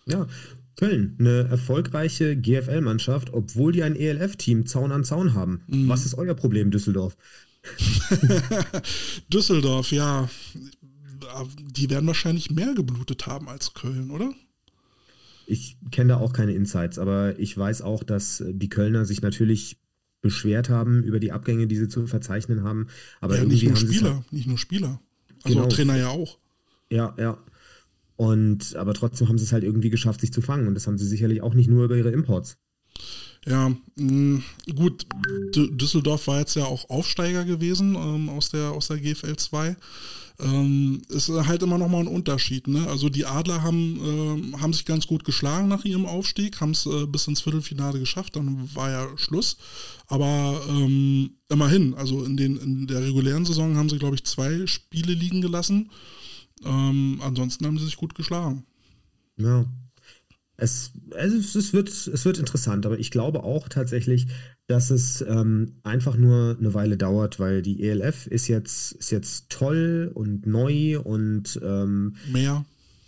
Ja, Köln, eine erfolgreiche GFL-Mannschaft, obwohl die ein ELF-Team Zaun an Zaun haben. Mhm. Was ist euer Problem, Düsseldorf?
Düsseldorf, ja. Die werden wahrscheinlich mehr geblutet haben als Köln, oder?
Ich kenne da auch keine Insights, aber ich weiß auch, dass die Kölner sich natürlich beschwert haben über die Abgänge, die sie zu verzeichnen haben. Aber
ja, nicht nur Spieler, halt nicht nur Spieler. Also genau. Trainer ja auch.
Ja, ja. Und aber trotzdem haben sie es halt irgendwie geschafft, sich zu fangen. Und das haben sie sicherlich auch nicht nur über ihre Imports.
Ja, mh, gut, D Düsseldorf war jetzt ja auch Aufsteiger gewesen ähm, aus, der, aus der GFL 2. Ähm, ist halt immer noch mal ein Unterschied. Ne? Also die Adler haben, äh, haben sich ganz gut geschlagen nach ihrem Aufstieg, haben es äh, bis ins Viertelfinale geschafft, dann war ja Schluss. Aber ähm, immerhin, also in, den, in der regulären Saison haben sie, glaube ich, zwei Spiele liegen gelassen. Ähm, ansonsten haben sie sich gut geschlagen.
Ja. Es, es, es, wird, es wird interessant, aber ich glaube auch tatsächlich, dass es ähm, einfach nur eine Weile dauert, weil die ELF ist jetzt, ist jetzt toll und neu und ähm,
mehr.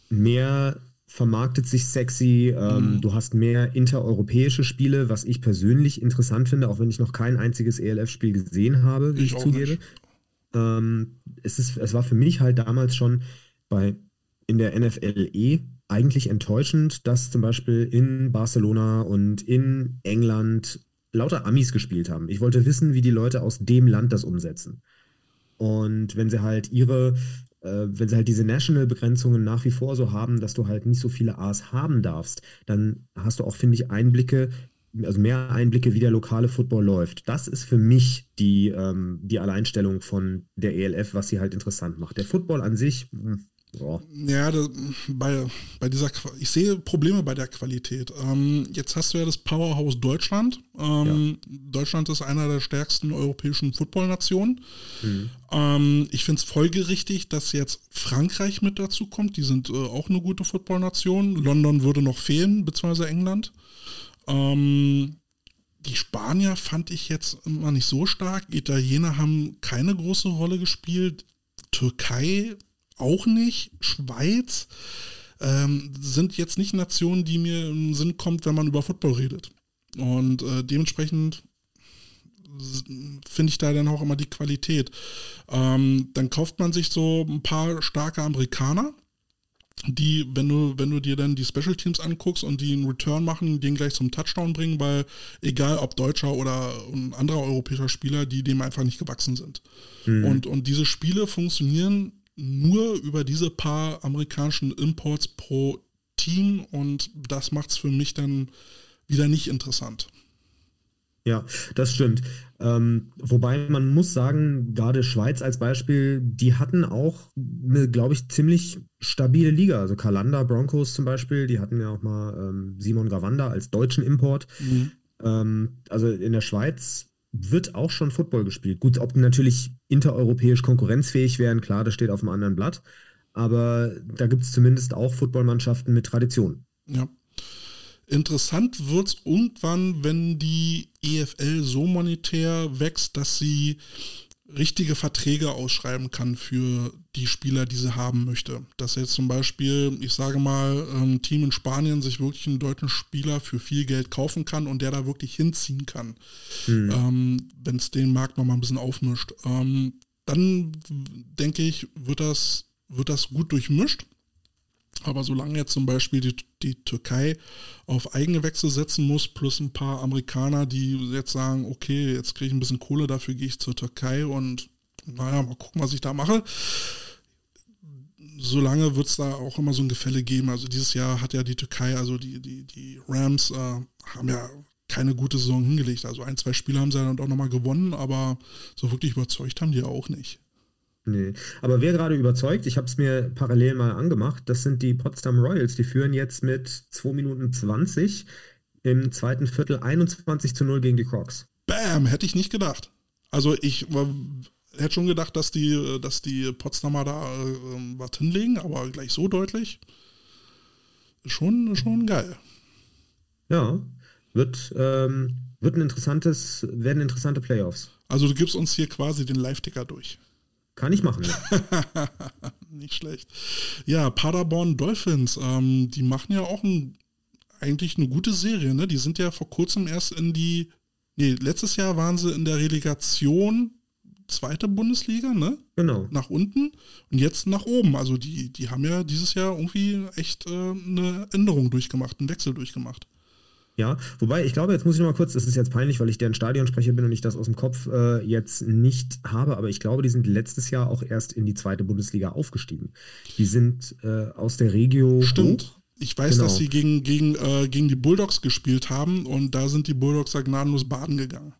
Mehr vermarktet sich sexy. Ähm, mhm. Du hast mehr intereuropäische Spiele, was ich persönlich interessant finde, auch wenn ich noch kein einziges ELF-Spiel gesehen habe, wie ich, ich zugebe. Ähm, es, ist, es war für mich halt damals schon bei in der NFLE eigentlich enttäuschend, dass zum Beispiel in Barcelona und in England lauter Amis gespielt haben. Ich wollte wissen, wie die Leute aus dem Land das umsetzen. Und wenn sie halt ihre, äh, wenn sie halt diese National-Begrenzungen nach wie vor so haben, dass du halt nicht so viele A's haben darfst, dann hast du auch, finde ich, Einblicke, also mehr Einblicke, wie der lokale Football läuft. Das ist für mich die, ähm, die Alleinstellung von der ELF, was sie halt interessant macht. Der Football an sich, hm,
Boah. Ja, das, bei, bei dieser, ich sehe Probleme bei der Qualität. Ähm, jetzt hast du ja das Powerhouse Deutschland. Ähm, ja. Deutschland ist einer der stärksten europäischen Footballnationen. Mhm. Ähm, ich finde es folgerichtig, dass jetzt Frankreich mit dazu kommt. Die sind äh, auch eine gute Footballnation. London würde noch fehlen, beziehungsweise England. Ähm, die Spanier fand ich jetzt immer nicht so stark. Italiener haben keine große Rolle gespielt. Türkei auch nicht. Schweiz ähm, sind jetzt nicht Nationen, die mir im Sinn kommt, wenn man über Football redet. Und äh, dementsprechend finde ich da dann auch immer die Qualität. Ähm, dann kauft man sich so ein paar starke Amerikaner, die, wenn du, wenn du dir dann die Special Teams anguckst und die einen Return machen, den gleich zum Touchdown bringen, weil egal ob deutscher oder ein anderer europäischer Spieler, die dem einfach nicht gewachsen sind. Mhm. Und, und diese Spiele funktionieren nur über diese paar amerikanischen Imports pro Team und das macht es für mich dann wieder nicht interessant.
Ja, das stimmt. Ähm, wobei man muss sagen, gerade Schweiz als Beispiel, die hatten auch eine, glaube ich, ziemlich stabile Liga. Also Kalanda Broncos zum Beispiel, die hatten ja auch mal ähm, Simon Gawanda als deutschen Import. Mhm. Ähm, also in der Schweiz wird auch schon Football gespielt. Gut, ob die natürlich intereuropäisch konkurrenzfähig wären, klar, das steht auf einem anderen Blatt. Aber da gibt es zumindest auch Footballmannschaften mit Tradition.
Ja. Interessant wird es irgendwann, wenn die EFL so monetär wächst, dass sie richtige Verträge ausschreiben kann für die Spieler, die sie haben möchte. Dass jetzt zum Beispiel, ich sage mal, ein Team in Spanien sich wirklich einen deutschen Spieler für viel Geld kaufen kann und der da wirklich hinziehen kann, mhm. ähm, wenn es den Markt nochmal ein bisschen aufmischt. Ähm, dann denke ich, wird das, wird das gut durchmischt. Aber solange jetzt zum Beispiel die, die Türkei auf eigene Wechsel setzen muss, plus ein paar Amerikaner, die jetzt sagen, okay, jetzt kriege ich ein bisschen Kohle, dafür gehe ich zur Türkei und naja, mal gucken, was ich da mache. Solange wird es da auch immer so ein Gefälle geben. Also dieses Jahr hat ja die Türkei, also die, die, die Rams, äh, haben ja keine gute Saison hingelegt. Also ein, zwei Spiele haben sie dann auch nochmal gewonnen, aber so wirklich überzeugt haben die ja auch nicht.
Nee. Aber wer gerade überzeugt, ich habe es mir parallel mal angemacht, das sind die Potsdam Royals. Die führen jetzt mit 2 Minuten 20 im zweiten Viertel 21 zu 0 gegen die Crocs.
Bam, hätte ich nicht gedacht. Also ich war, hätte schon gedacht, dass die, dass die Potsdamer da äh, was hinlegen, aber gleich so deutlich. Schon, schon geil.
Ja, wird, ähm, wird ein interessantes, werden interessante Playoffs.
Also du gibst uns hier quasi den Live-Ticker durch.
Kann ich machen,
ja. Nicht schlecht. Ja, Paderborn Dolphins, ähm, die machen ja auch ein, eigentlich eine gute Serie, ne? Die sind ja vor kurzem erst in die, nee, letztes Jahr waren sie in der Relegation zweite Bundesliga, ne?
Genau.
Nach unten und jetzt nach oben. Also die, die haben ja dieses Jahr irgendwie echt äh, eine Änderung durchgemacht, einen Wechsel durchgemacht.
Ja, wobei ich glaube, jetzt muss ich noch mal kurz, das ist jetzt peinlich, weil ich deren Stadionsprecher bin und ich das aus dem Kopf äh, jetzt nicht habe, aber ich glaube, die sind letztes Jahr auch erst in die zweite Bundesliga aufgestiegen. Die sind äh, aus der Regio.
Stimmt. Hoch. Ich weiß, genau. dass sie gegen, gegen, äh, gegen die Bulldogs gespielt haben und da sind die Bulldogs ja gnadenlos baden gegangen.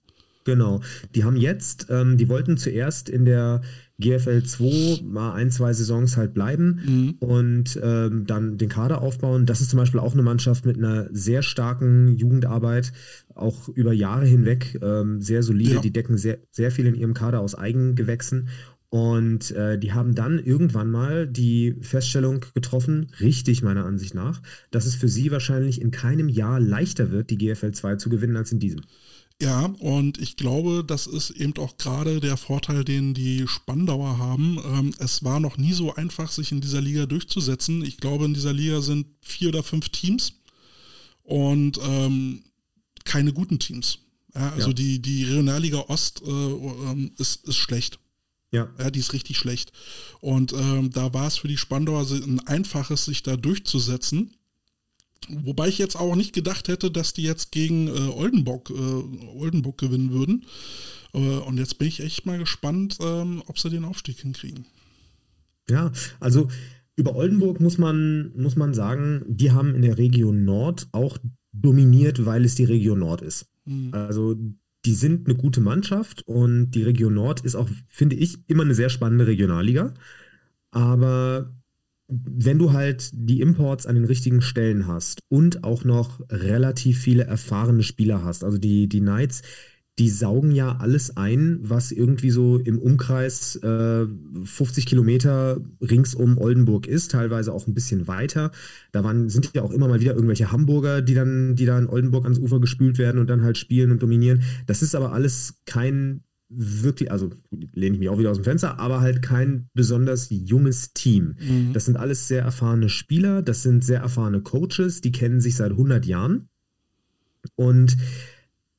Genau. Die haben jetzt, ähm, die wollten zuerst in der GFL 2 mal ein, zwei Saisons halt bleiben mhm. und ähm, dann den Kader aufbauen. Das ist zum Beispiel auch eine Mannschaft mit einer sehr starken Jugendarbeit, auch über Jahre hinweg ähm, sehr solide. Ja. Die decken sehr, sehr viel in ihrem Kader aus Eigengewächsen. Und äh, die haben dann irgendwann mal die Feststellung getroffen, richtig meiner Ansicht nach, dass es für sie wahrscheinlich in keinem Jahr leichter wird, die GFL 2 zu gewinnen als in diesem.
Ja, und ich glaube, das ist eben auch gerade der Vorteil, den die Spandauer haben. Ähm, es war noch nie so einfach, sich in dieser Liga durchzusetzen. Ich glaube, in dieser Liga sind vier oder fünf Teams und ähm, keine guten Teams. Ja, also ja. Die, die Regionalliga Ost äh, ähm, ist, ist schlecht. Ja. ja. Die ist richtig schlecht. Und ähm, da war es für die Spandauer ein einfaches, sich da durchzusetzen. Wobei ich jetzt auch nicht gedacht hätte, dass die jetzt gegen äh, Oldenburg, äh, Oldenburg gewinnen würden. Äh, und jetzt bin ich echt mal gespannt, ähm, ob sie den Aufstieg hinkriegen.
Ja, also über Oldenburg muss man, muss man sagen, die haben in der Region Nord auch dominiert, weil es die Region Nord ist. Mhm. Also die sind eine gute Mannschaft und die Region Nord ist auch, finde ich, immer eine sehr spannende Regionalliga. Aber wenn du halt die Imports an den richtigen Stellen hast und auch noch relativ viele erfahrene Spieler hast, also die, die Knights, die saugen ja alles ein, was irgendwie so im Umkreis äh, 50 Kilometer rings um Oldenburg ist, teilweise auch ein bisschen weiter. Da waren, sind ja auch immer mal wieder irgendwelche Hamburger, die dann, die da in Oldenburg ans Ufer gespült werden und dann halt spielen und dominieren. Das ist aber alles kein wirklich, also lehne ich mich auch wieder aus dem Fenster, aber halt kein besonders junges Team. Mhm. Das sind alles sehr erfahrene Spieler, das sind sehr erfahrene Coaches, die kennen sich seit 100 Jahren. Und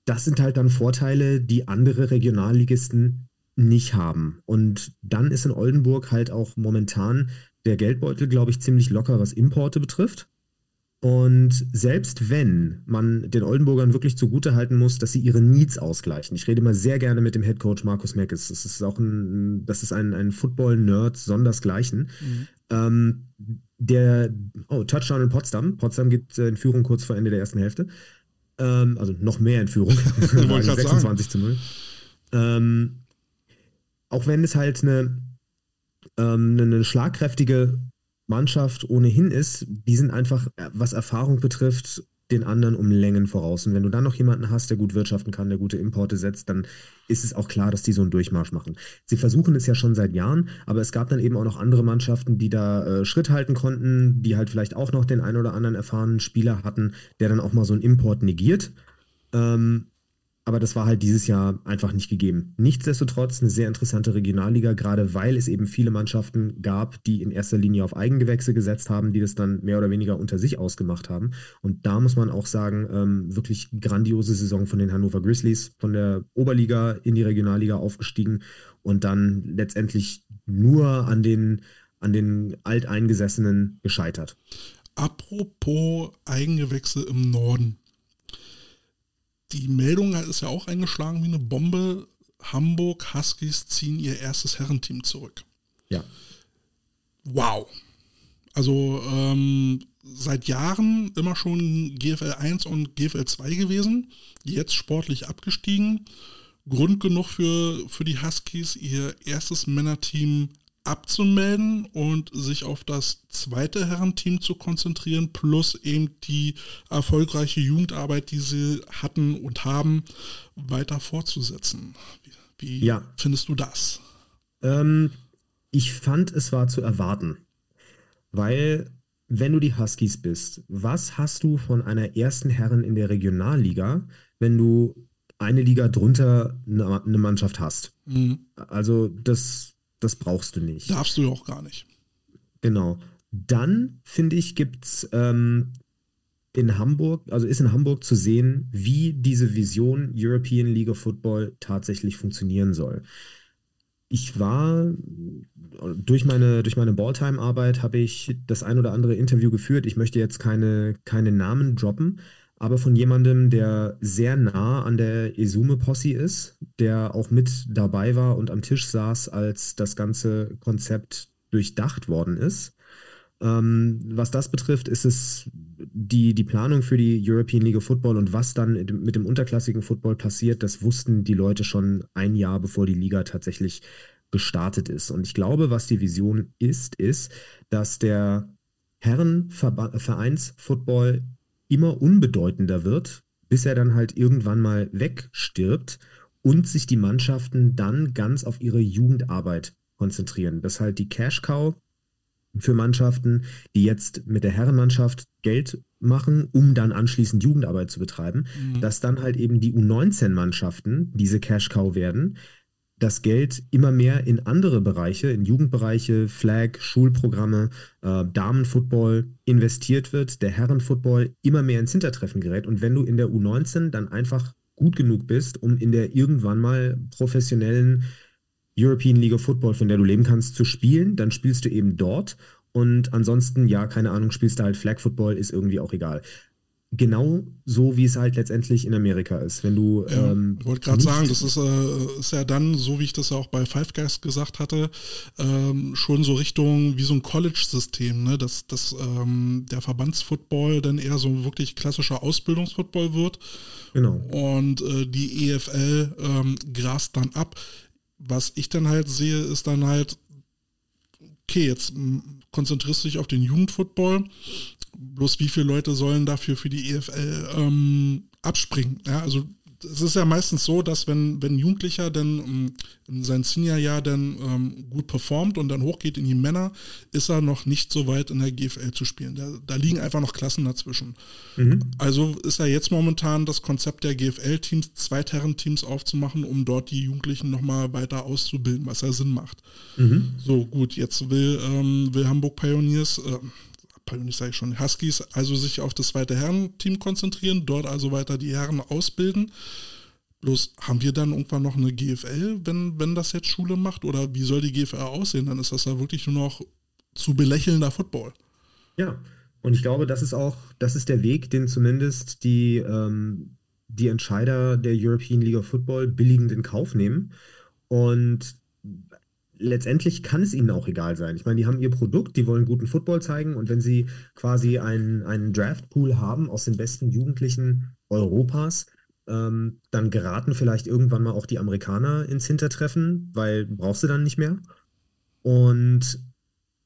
das sind halt dann Vorteile, die andere Regionalligisten nicht haben. Und dann ist in Oldenburg halt auch momentan der Geldbeutel, glaube ich, ziemlich locker, was Importe betrifft. Und selbst wenn man den Oldenburgern wirklich zugute halten muss, dass sie ihre Needs ausgleichen. Ich rede immer sehr gerne mit dem Head Coach Markus Meckes. Das ist auch ein, das ist ein, ein Football-Nerd sondersgleichen. Mhm. Ähm, der, oh, Touchdown in Potsdam. Potsdam geht in Führung kurz vor Ende der ersten Hälfte. Ähm, also noch mehr in Führung. 26 zu 0. Ähm, auch wenn es halt eine, ähm, eine schlagkräftige Mannschaft ohnehin ist, die sind einfach, äh, was Erfahrung betrifft, den anderen um Längen voraus. Und wenn du dann noch jemanden hast, der gut wirtschaften kann, der gute Importe setzt, dann ist es auch klar, dass die so einen Durchmarsch machen. Sie versuchen es ja schon seit Jahren, aber es gab dann eben auch noch andere Mannschaften, die da äh, Schritt halten konnten, die halt vielleicht auch noch den einen oder anderen erfahrenen Spieler hatten, der dann auch mal so einen Import negiert. Ähm, aber das war halt dieses Jahr einfach nicht gegeben. Nichtsdestotrotz eine sehr interessante Regionalliga, gerade weil es eben viele Mannschaften gab, die in erster Linie auf Eigengewächse gesetzt haben, die das dann mehr oder weniger unter sich ausgemacht haben. Und da muss man auch sagen, ähm, wirklich grandiose Saison von den Hannover Grizzlies, von der Oberliga in die Regionalliga aufgestiegen und dann letztendlich nur an den, an den Alteingesessenen gescheitert.
Apropos Eigengewächse im Norden die Meldung ist ja auch eingeschlagen wie eine Bombe. Hamburg Huskies ziehen ihr erstes Herrenteam zurück.
Ja.
Wow. Also ähm, seit Jahren immer schon GFL 1 und GFL 2 gewesen, jetzt sportlich abgestiegen. Grund genug für, für die Huskies, ihr erstes Männerteam abzumelden und sich auf das zweite Herrenteam zu konzentrieren, plus eben die erfolgreiche Jugendarbeit, die sie hatten und haben, weiter fortzusetzen. Wie, wie ja. findest du das?
Ähm, ich fand, es war zu erwarten, weil wenn du die Huskies bist, was hast du von einer ersten Herren in der Regionalliga, wenn du eine Liga drunter eine Mannschaft hast? Mhm. Also das das brauchst du nicht.
Darfst du ja auch gar nicht.
Genau. Dann, finde ich, gibt es ähm, in Hamburg, also ist in Hamburg zu sehen, wie diese Vision European League of Football tatsächlich funktionieren soll. Ich war durch meine, durch meine Balltime-Arbeit habe ich das ein oder andere Interview geführt. Ich möchte jetzt keine, keine Namen droppen, aber von jemandem, der sehr nah an der Esume-Posse ist, der auch mit dabei war und am Tisch saß, als das ganze Konzept durchdacht worden ist. Ähm, was das betrifft, ist es die, die Planung für die European League of Football und was dann mit dem unterklassigen Football passiert, das wussten die Leute schon ein Jahr, bevor die Liga tatsächlich gestartet ist. Und ich glaube, was die Vision ist, ist, dass der Herrenvereins-Football immer unbedeutender wird, bis er dann halt irgendwann mal wegstirbt und sich die Mannschaften dann ganz auf ihre Jugendarbeit konzentrieren. Das halt die Cash Cow für Mannschaften, die jetzt mit der Herrenmannschaft Geld machen, um dann anschließend Jugendarbeit zu betreiben, mhm. dass dann halt eben die U19-Mannschaften diese Cash Cow werden, das Geld immer mehr in andere Bereiche, in Jugendbereiche, Flag, Schulprogramme, äh, Damenfootball investiert wird, der Herrenfootball immer mehr ins Hintertreffen gerät. Und wenn du in der U19 dann einfach gut genug bist, um in der irgendwann mal professionellen European League of Football, von der du leben kannst, zu spielen, dann spielst du eben dort. Und ansonsten, ja, keine Ahnung, spielst du halt Flag Football, ist irgendwie auch egal. Genau so, wie es halt letztendlich in Amerika ist. Wenn du.
Ja,
ähm,
ich wollte gerade sagen, das ist, äh, ist ja dann, so wie ich das ja auch bei Five Guys gesagt hatte, ähm, schon so Richtung wie so ein College-System, ne? dass, dass ähm, der Verbandsfootball dann eher so ein wirklich klassischer Ausbildungsfootball wird.
Genau.
Und äh, die EFL ähm, grast dann ab. Was ich dann halt sehe, ist dann halt, okay, jetzt konzentrierst du dich auf den Jugendfootball bloß wie viele Leute sollen dafür für die EFL ähm, abspringen? Ja, also es ist ja meistens so, dass wenn, wenn ein Jugendlicher dann ähm, in sein Seniorjahr dann ähm, gut performt und dann hochgeht in die Männer, ist er noch nicht so weit in der GFL zu spielen. Da, da liegen einfach noch Klassen dazwischen. Mhm. Also ist ja jetzt momentan das Konzept der GFL-Teams, Zweitherren-Teams aufzumachen, um dort die Jugendlichen nochmal weiter auszubilden, was ja Sinn macht. Mhm. So, gut, jetzt will, ähm, will Hamburg Pioneers, äh, Pioneers sage ich schon, Huskies also sich auf das zweite Herrenteam konzentrieren, dort also weiter die Herren ausbilden. Bloß haben wir dann irgendwann noch eine GFL, wenn, wenn das jetzt Schule macht? Oder wie soll die GFL aussehen? Dann ist das ja wirklich nur noch zu belächelnder Football.
Ja, und ich glaube, das ist auch, das ist der Weg, den zumindest die, ähm, die Entscheider der European League of Football billigend in Kauf nehmen. Und letztendlich kann es ihnen auch egal sein. Ich meine, die haben ihr Produkt, die wollen guten Football zeigen und wenn sie quasi einen, einen Draftpool haben aus den besten Jugendlichen Europas, ähm, dann geraten vielleicht irgendwann mal auch die Amerikaner ins Hintertreffen, weil brauchst du dann nicht mehr. Und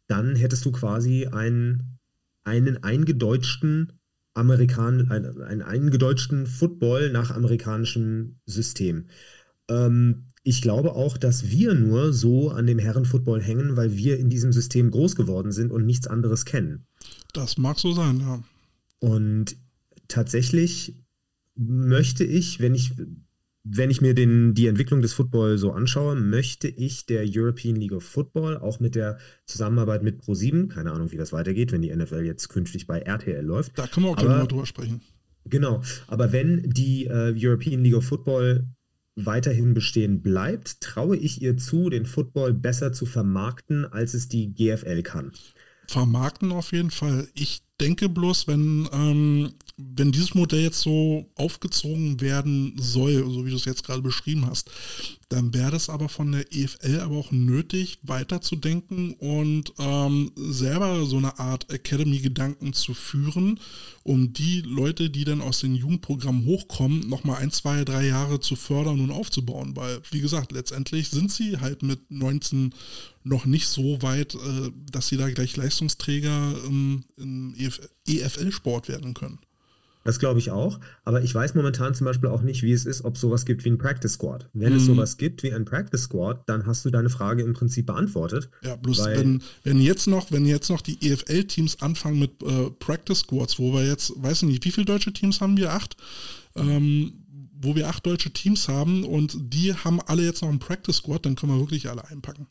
dann hättest du quasi einen, einen eingedeutschten Amerikan einen, einen eingedeutschten Football nach amerikanischem System. Ähm, ich glaube auch, dass wir nur so an dem Herrenfootball hängen, weil wir in diesem System groß geworden sind und nichts anderes kennen.
Das mag so sein, ja.
Und tatsächlich möchte ich, wenn ich, wenn ich mir den, die Entwicklung des Football so anschaue, möchte ich der European League of Football auch mit der Zusammenarbeit mit Pro7, keine Ahnung, wie das weitergeht, wenn die NFL jetzt künftig bei RTL läuft.
Da können wir auch gleich mal drüber sprechen.
Genau, aber wenn die äh, European League of Football weiterhin bestehen bleibt, traue ich ihr zu, den Football besser zu vermarkten, als es die GFL kann.
Vermarkten auf jeden Fall. Ich denke bloß, wenn, ähm, wenn dieses Modell jetzt so aufgezogen werden soll, so wie du es jetzt gerade beschrieben hast, dann wäre das aber von der EFL aber auch nötig, weiterzudenken und ähm, selber so eine Art Academy-Gedanken zu führen, um die Leute, die dann aus den Jugendprogrammen hochkommen, nochmal ein, zwei, drei Jahre zu fördern und aufzubauen. Weil, wie gesagt, letztendlich sind sie halt mit 19 noch nicht so weit, äh, dass sie da gleich Leistungsträger ähm, im EFL-Sport werden können.
Das glaube ich auch. Aber ich weiß momentan zum Beispiel auch nicht, wie es ist, ob es sowas gibt wie ein Practice Squad. Wenn mhm. es sowas gibt wie ein Practice Squad, dann hast du deine Frage im Prinzip beantwortet.
Ja, bloß wenn, wenn jetzt noch, wenn jetzt noch die EFL-Teams anfangen mit äh, Practice Squads, wo wir jetzt, weiß ich nicht, wie viele deutsche Teams haben wir? Acht? Ähm, wo wir acht deutsche Teams haben und die haben alle jetzt noch einen Practice Squad, dann können wir wirklich alle einpacken.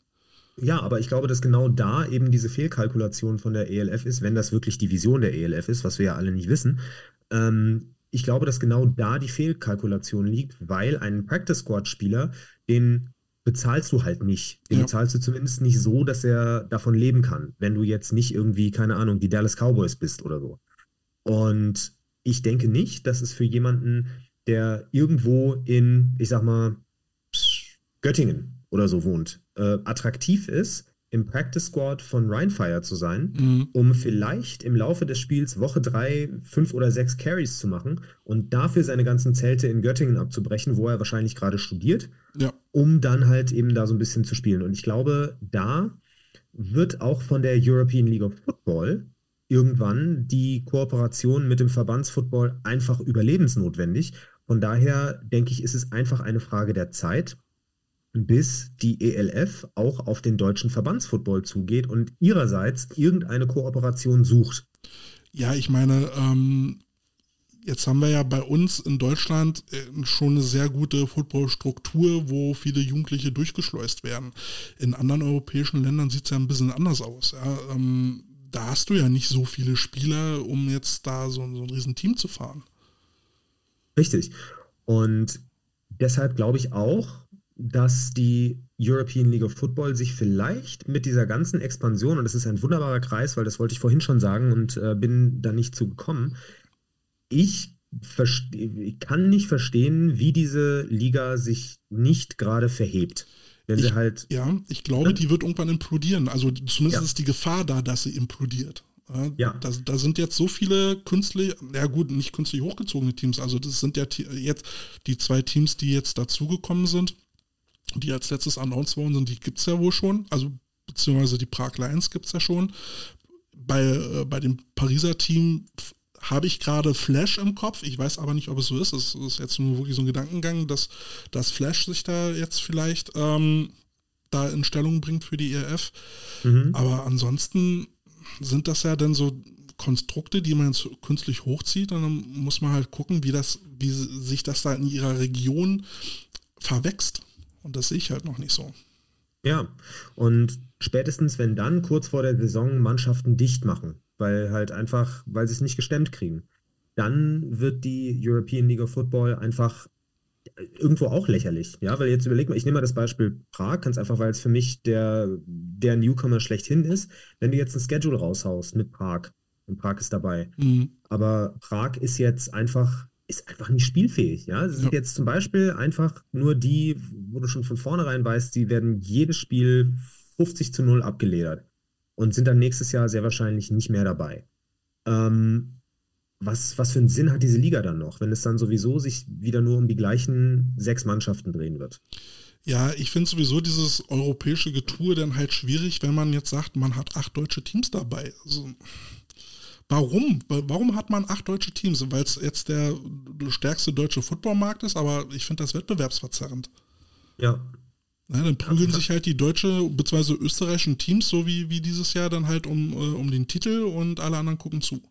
Ja, aber ich glaube, dass genau da eben diese Fehlkalkulation von der ELF ist, wenn das wirklich die Vision der ELF ist, was wir ja alle nicht wissen. Ähm, ich glaube, dass genau da die Fehlkalkulation liegt, weil ein Practice Squad Spieler, den bezahlst du halt nicht. Den ja. bezahlst du zumindest nicht so, dass er davon leben kann, wenn du jetzt nicht irgendwie, keine Ahnung, die Dallas Cowboys bist oder so. Und ich denke nicht, dass es für jemanden, der irgendwo in, ich sag mal, Göttingen oder so wohnt, äh, attraktiv ist, im Practice Squad von Rhinefire zu sein, mhm. um vielleicht im Laufe des Spiels Woche drei, fünf oder sechs Carries zu machen und dafür seine ganzen Zelte in Göttingen abzubrechen, wo er wahrscheinlich gerade studiert, ja. um dann halt eben da so ein bisschen zu spielen. Und ich glaube, da wird auch von der European League of Football irgendwann die Kooperation mit dem Verbandsfootball einfach überlebensnotwendig. Von daher denke ich, ist es einfach eine Frage der Zeit, bis die ELF auch auf den deutschen Verbandsfootball zugeht und ihrerseits irgendeine Kooperation sucht.
Ja, ich meine, ähm, jetzt haben wir ja bei uns in Deutschland äh, schon eine sehr gute Footballstruktur, wo viele Jugendliche durchgeschleust werden. In anderen europäischen Ländern sieht es ja ein bisschen anders aus. Ja. Ähm, da hast du ja nicht so viele Spieler, um jetzt da so, so ein Riesenteam zu fahren.
Richtig. Und deshalb glaube ich auch, dass die European League of Football sich vielleicht mit dieser ganzen Expansion, und das ist ein wunderbarer Kreis, weil das wollte ich vorhin schon sagen und äh, bin da nicht zugekommen, ich, ich kann nicht verstehen, wie diese Liga sich nicht gerade verhebt. Wenn
ich,
sie halt.
Ja, ich glaube, ja. die wird irgendwann implodieren. Also zumindest ja. ist die Gefahr da, dass sie implodiert. Ja. Da, da, sind jetzt so viele künstlich, ja gut, nicht künstlich hochgezogene Teams. Also das sind ja jetzt die zwei Teams, die jetzt dazugekommen sind, die als letztes announced worden sind, die gibt es ja wohl schon. Also beziehungsweise die Prag Lions gibt es ja schon. Bei, äh, bei dem Pariser Team habe ich gerade Flash im Kopf. Ich weiß aber nicht, ob es so ist. Es ist jetzt nur wirklich so ein Gedankengang, dass, dass Flash sich da jetzt vielleicht ähm, da in Stellung bringt für die ERF. Mhm. Aber ansonsten sind das ja dann so Konstrukte, die man jetzt künstlich hochzieht. Und dann muss man halt gucken, wie, das, wie sich das da in ihrer Region verwächst. Und das sehe ich halt noch nicht so.
Ja, und spätestens, wenn dann kurz vor der Saison Mannschaften dicht machen, weil halt einfach, weil sie es nicht gestemmt kriegen. Dann wird die European League of Football einfach irgendwo auch lächerlich, ja, weil jetzt überleg mal, ich nehme mal das Beispiel Prag, ganz einfach, weil es für mich der, der Newcomer schlechthin ist. Wenn du jetzt ein Schedule raushaust mit Prag und Prag ist dabei, mhm. aber Prag ist jetzt einfach, ist einfach nicht spielfähig, ja. Es sind ja. jetzt zum Beispiel einfach nur die, wo du schon von vornherein weißt, die werden jedes Spiel 50 zu 0 abgeledert und sind dann nächstes Jahr sehr wahrscheinlich nicht mehr dabei. Ähm, was, was für einen Sinn hat diese Liga dann noch, wenn es dann sowieso sich wieder nur um die gleichen sechs Mannschaften drehen wird?
Ja, ich finde sowieso dieses europäische Getue dann halt schwierig, wenn man jetzt sagt, man hat acht deutsche Teams dabei. Also, warum? Warum hat man acht deutsche Teams? Weil es jetzt der stärkste deutsche Footballmarkt ist, aber ich finde das wettbewerbsverzerrend.
Ja,
ja, dann prügeln sich halt die deutsche bzw. österreichischen Teams so wie, wie dieses Jahr dann halt um, äh, um den Titel und alle anderen gucken zu.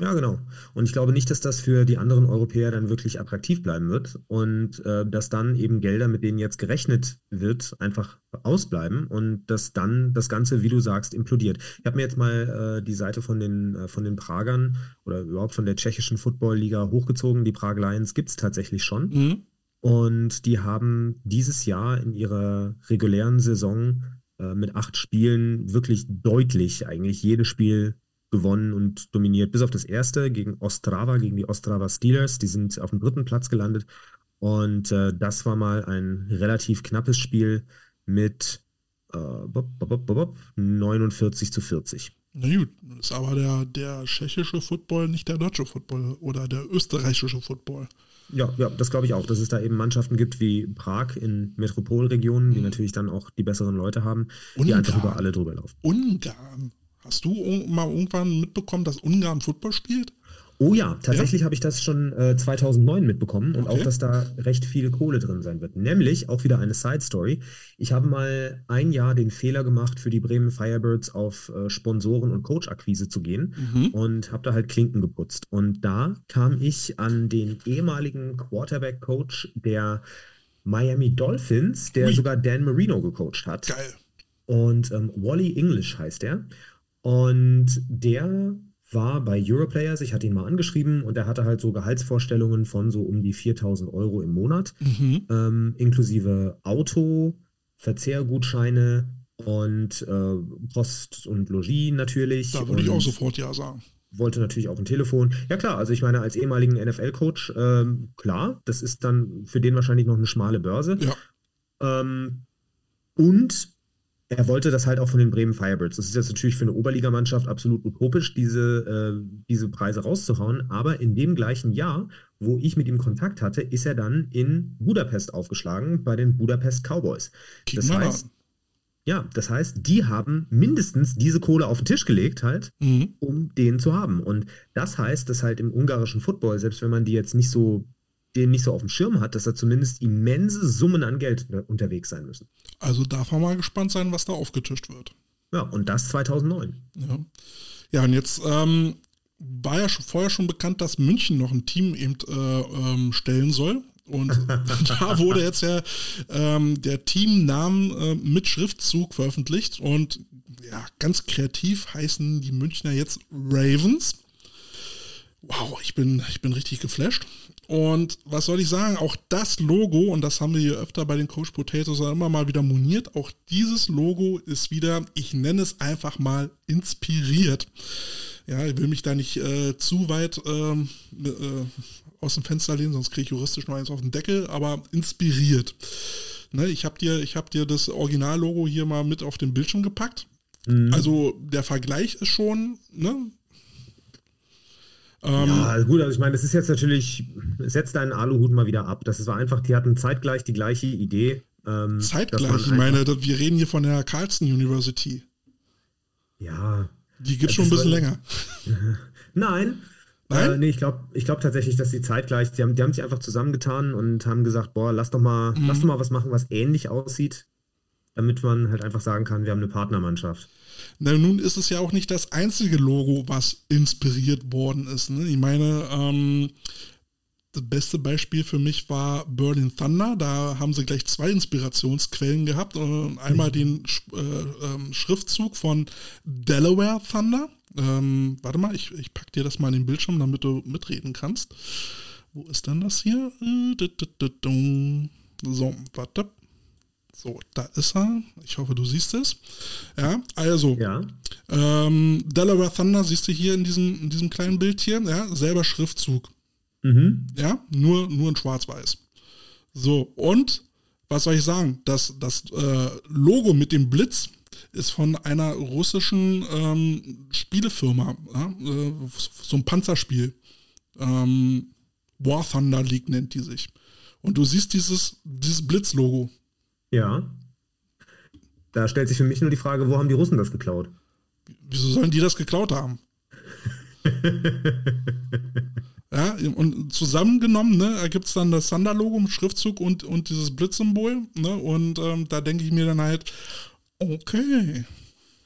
Ja, genau. Und ich glaube nicht, dass das für die anderen Europäer dann wirklich attraktiv bleiben wird und äh, dass dann eben Gelder, mit denen jetzt gerechnet wird, einfach ausbleiben und dass dann das Ganze, wie du sagst, implodiert. Ich habe mir jetzt mal äh, die Seite von den, äh, von den Pragern oder überhaupt von der tschechischen Football-Liga hochgezogen. Die Prag Lions gibt es tatsächlich schon. Mhm. Und die haben dieses Jahr in ihrer regulären Saison äh, mit acht Spielen wirklich deutlich eigentlich jedes Spiel gewonnen und dominiert. Bis auf das erste gegen Ostrava, gegen die Ostrava Steelers. Die sind auf dem dritten Platz gelandet. Und äh, das war mal ein relativ knappes Spiel mit äh, 49 zu 40.
Na gut, ist aber der, der tschechische Football nicht der deutsche Football oder der österreichische Football.
Ja, ja, das glaube ich auch, dass es da eben Mannschaften gibt wie Prag in Metropolregionen, die mhm. natürlich dann auch die besseren Leute haben, Ungarn. die einfach über alle drüber laufen.
Ungarn. Hast du mal irgendwann mitbekommen, dass Ungarn Football spielt?
Oh ja, tatsächlich ja? habe ich das schon äh, 2009 mitbekommen und okay. auch, dass da recht viel Kohle drin sein wird. Nämlich auch wieder eine Side Story. Ich habe mal ein Jahr den Fehler gemacht, für die Bremen Firebirds auf äh, Sponsoren und Coach-Akquise zu gehen mhm. und habe da halt Klinken geputzt. Und da kam ich an den ehemaligen Quarterback-Coach der Miami Dolphins, der Ui. sogar Dan Marino gecoacht hat.
Geil.
Und ähm, Wally English heißt er. Und der war bei Europlayers, ich hatte ihn mal angeschrieben und er hatte halt so Gehaltsvorstellungen von so um die 4000 Euro im Monat, mhm. ähm, inklusive Auto, Verzehrgutscheine und äh, Post und Logis natürlich.
Da würde ich auch sofort ja sagen.
Wollte natürlich auch ein Telefon. Ja klar, also ich meine, als ehemaligen NFL-Coach, ähm, klar, das ist dann für den wahrscheinlich noch eine schmale Börse. Ja. Ähm, und er wollte das halt auch von den Bremen Firebirds. Das ist jetzt natürlich für eine Oberligamannschaft absolut utopisch, diese, äh, diese Preise rauszuhauen. Aber in dem gleichen Jahr, wo ich mit ihm Kontakt hatte, ist er dann in Budapest aufgeschlagen bei den Budapest Cowboys. Kick das heißt, an. ja, das heißt, die haben mindestens diese Kohle auf den Tisch gelegt, halt, mhm. um den zu haben. Und das heißt, dass halt im ungarischen Football, selbst wenn man die jetzt nicht so den nicht so auf dem Schirm hat, dass da zumindest immense Summen an Geld unterwegs sein müssen.
Also darf man mal gespannt sein, was da aufgetischt wird.
Ja, und das 2009.
Ja, ja und jetzt ähm, war ja schon, vorher schon bekannt, dass München noch ein Team eben äh, ähm, stellen soll. Und da wurde jetzt ja ähm, der Teamnamen äh, mit Schriftzug veröffentlicht. Und ja, ganz kreativ heißen die Münchner jetzt Ravens. Wow, ich bin, ich bin richtig geflasht. Und was soll ich sagen, auch das Logo, und das haben wir hier öfter bei den Coach Potatoes immer mal wieder moniert, auch dieses Logo ist wieder, ich nenne es einfach mal, inspiriert. Ja, ich will mich da nicht äh, zu weit ähm, äh, aus dem Fenster lehnen, sonst kriege ich juristisch noch eins auf den Deckel, aber inspiriert. Ne, ich habe dir, hab dir das Originallogo hier mal mit auf den Bildschirm gepackt. Mhm. Also der Vergleich ist schon, ne?
Ähm, ja, gut, also ich meine, das ist jetzt natürlich, setzt deinen Aluhut mal wieder ab. Das war einfach, die hatten zeitgleich die gleiche Idee.
Ähm, zeitgleich, ich meine, wir reden hier von der Carlson University.
Ja.
Die gibt schon ein bisschen war, länger.
Nein. Nein? Äh, nee, ich glaube ich glaub tatsächlich, dass die zeitgleich, die haben, die haben sich einfach zusammengetan und haben gesagt, boah, lass doch mal, mhm. lass doch mal was machen, was ähnlich aussieht, damit man halt einfach sagen kann, wir haben eine Partnermannschaft.
Na, nun ist es ja auch nicht das einzige Logo, was inspiriert worden ist. Ne? Ich meine, ähm, das beste Beispiel für mich war Berlin Thunder. Da haben sie gleich zwei Inspirationsquellen gehabt. Äh, einmal den äh, ähm, Schriftzug von Delaware Thunder. Ähm, warte mal, ich, ich pack dir das mal in den Bildschirm, damit du mitreden kannst. Wo ist denn das hier? Äh, so, warte. So, da ist er. Ich hoffe, du siehst es. Ja, also.
Ja.
Ähm, Delaware Thunder siehst du hier in diesem, in diesem kleinen Bild hier. Ja, selber Schriftzug.
Mhm.
Ja, nur, nur in Schwarz-Weiß. So, und was soll ich sagen? Das, das äh, Logo mit dem Blitz ist von einer russischen ähm, Spielefirma. Ja? Äh, so ein Panzerspiel. Ähm, War Thunder League nennt die sich. Und du siehst dieses, dieses Blitzlogo.
Ja. Da stellt sich für mich nur die Frage, wo haben die Russen das geklaut?
Wieso sollen die das geklaut haben? ja, und zusammengenommen ne, ergibt es dann das Thunder-Logo mit Schriftzug und, und dieses Blitzsymbol. Ne, und ähm, da denke ich mir dann halt, okay.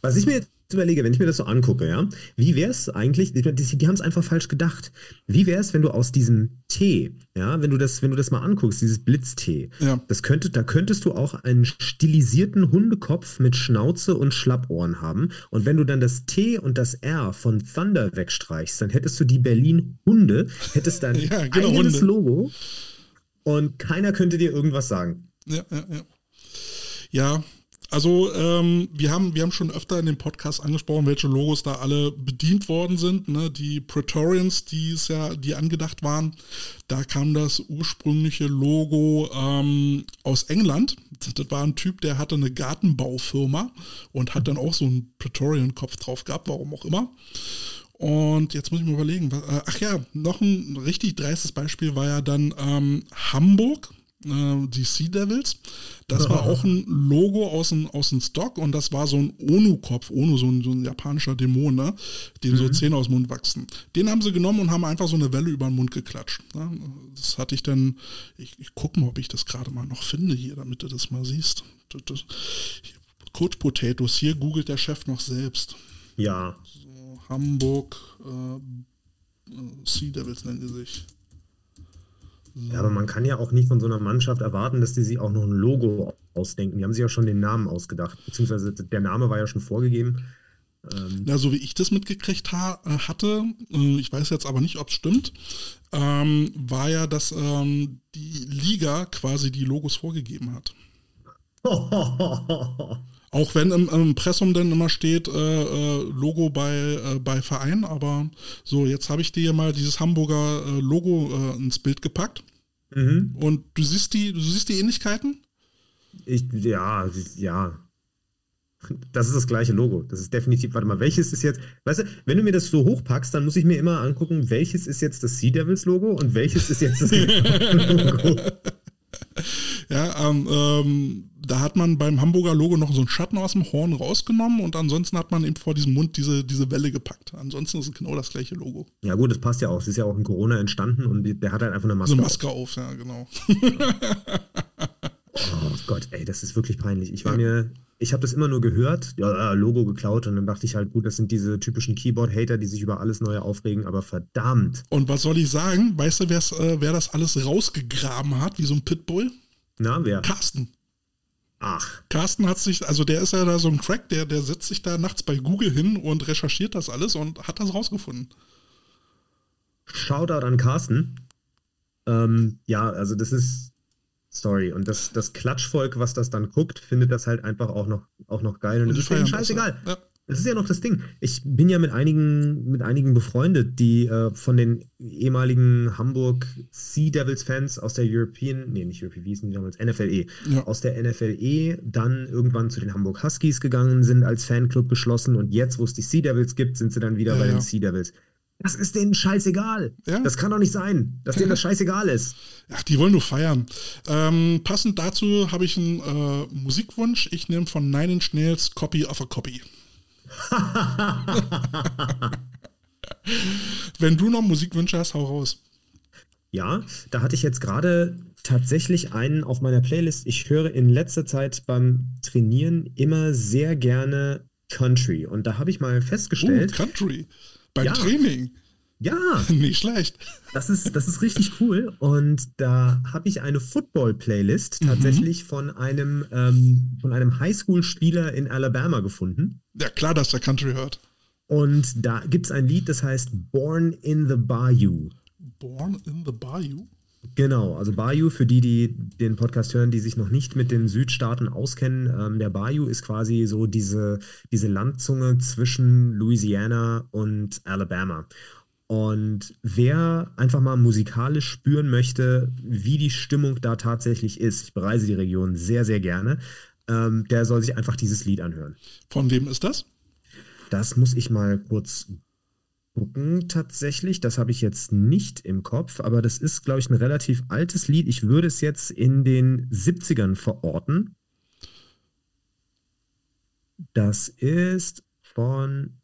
Was ich mir jetzt überlege, wenn ich mir das so angucke, ja, wie wäre es eigentlich, die, die haben es einfach falsch gedacht. Wie wäre es, wenn du aus diesem Tee, ja, wenn du das, wenn du das mal anguckst, dieses Blitztee,
ja.
das könnte, da könntest du auch einen stilisierten Hundekopf mit Schnauze und Schlappohren haben. Und wenn du dann das T und das R von Thunder wegstreichst, dann hättest du die Berlin Hunde, hättest dein ja, genau, eigenes Hunde. Logo und keiner könnte dir irgendwas sagen.
Ja, ja, ja. Ja, also ähm, wir, haben, wir haben schon öfter in dem Podcast angesprochen, welche Logos da alle bedient worden sind. Ne? Die Praetorians, die es ja, die angedacht waren, da kam das ursprüngliche Logo ähm, aus England. Das war ein Typ, der hatte eine Gartenbaufirma und hat dann auch so einen Praetorian-Kopf drauf gehabt, warum auch immer. Und jetzt muss ich mir überlegen, was, äh, ach ja, noch ein richtig dreistes Beispiel war ja dann ähm, Hamburg die Sea Devils. Das war auch ein Logo aus dem, aus dem Stock und das war so ein Onu-Kopf, Onu, so ein, so ein japanischer Dämon, ne? dem mhm. so Zähne aus dem Mund wachsen. Den haben sie genommen und haben einfach so eine Welle über den Mund geklatscht. Ne? Das hatte ich dann, ich, ich gucke mal, ob ich das gerade mal noch finde hier, damit du das mal siehst. Das, das, Coach Potatoes, hier googelt der Chef noch selbst.
Ja.
So, Hamburg, äh, äh Sea Devils nennen die sich.
Ja, aber man kann ja auch nicht von so einer Mannschaft erwarten, dass die sich auch noch ein Logo ausdenken. Die haben sich ja schon den Namen ausgedacht, beziehungsweise der Name war ja schon vorgegeben.
Ähm Na, so wie ich das mitgekriegt ha äh, hatte, äh, ich weiß jetzt aber nicht, ob es stimmt, ähm, war ja, dass ähm, die Liga quasi die Logos vorgegeben hat. Auch wenn im, im Impressum dann immer steht, äh, äh, Logo bei, äh, bei Verein, aber so, jetzt habe ich dir mal dieses Hamburger äh, Logo äh, ins Bild gepackt.
Mhm.
Und du siehst die, du siehst die Ähnlichkeiten?
Ich, ja, ja. Das ist das gleiche Logo. Das ist definitiv, warte mal, welches ist jetzt, weißt du, wenn du mir das so hochpackst, dann muss ich mir immer angucken, welches ist jetzt das Sea Devils Logo und welches ist jetzt das Logo.
Ja, ähm, ähm, da hat man beim Hamburger Logo noch so einen Schatten aus dem Horn rausgenommen und ansonsten hat man eben vor diesem Mund diese, diese Welle gepackt. Ansonsten ist es genau das gleiche Logo.
Ja, gut, das passt ja auch. Es ist ja auch in Corona entstanden und der hat halt einfach eine Maske.
So eine Maske auf, auf ja, genau.
oh Gott, ey, das ist wirklich peinlich. Ich war ja. mir, ich habe das immer nur gehört, ja, Logo geklaut und dann dachte ich halt, gut, das sind diese typischen Keyboard-Hater, die sich über alles Neue aufregen, aber verdammt.
Und was soll ich sagen? Weißt du, äh, wer das alles rausgegraben hat, wie so ein Pitbull?
Na, wer?
Carsten.
Ach.
Carsten hat sich, also der ist ja da so ein Crack, der, der setzt sich da nachts bei Google hin und recherchiert das alles und hat das rausgefunden.
Shoutout an Carsten. Ähm, ja, also das ist, sorry, und das, das Klatschvolk, was das dann guckt, findet das halt einfach auch noch, auch noch geil. Und, und es ist scheißegal. Ja. Das ist ja noch das Ding. Ich bin ja mit einigen, mit einigen befreundet, die äh, von den ehemaligen Hamburg Sea Devils Fans aus der European, nee, nicht European, wie hießen die damals, NFLE,
Ja.
aus der NFLE dann irgendwann zu den Hamburg Huskies gegangen sind, als Fanclub geschlossen und jetzt, wo es die Sea Devils gibt, sind sie dann wieder
Ja,
bei den Sea Devils. Das ist denen scheißegal.
Ja.
Das kann doch nicht sein, dass denen das scheißegal ist.
Ach, die wollen nur feiern. Ähm, passend dazu habe ich einen äh, Musikwunsch. Ich nehme von Nine Inch Nails Copy of a Copy. Wenn du noch Musikwünsche hast, hau raus.
Ja, da hatte ich jetzt gerade tatsächlich einen auf meiner Playlist. Ich höre in letzter Zeit beim Trainieren immer sehr gerne Country. Und da habe ich mal festgestellt,
Country. Beim
Ja.
Training.
Ja,
Nicht schlecht.
das ist, das ist richtig cool. Und da habe ich eine Football-Playlist tatsächlich von einem, ähm, von einem Highschool-Spieler in Alabama gefunden.
Ja, klar, dass der Country hört.
Und da gibt es ein Lied, das heißt Born in the Bayou.
Born in the Bayou.
Genau, also Bayou, für die, die den Podcast hören, die sich noch nicht mit den Südstaaten auskennen, ähm, der Bayou ist quasi so diese, diese Landzunge zwischen Louisiana und Alabama. Und wer einfach mal musikalisch spüren möchte, wie die Stimmung da tatsächlich ist, ich bereise die Region sehr, sehr gerne, ähm, der soll sich einfach dieses Lied anhören.
Von wem ist das?
Das muss ich mal kurz gucken, tatsächlich. Das habe ich jetzt nicht im Kopf, aber das ist, glaube ich, ein relativ altes Lied. Ich würde es jetzt in den 70ern verorten. Das ist von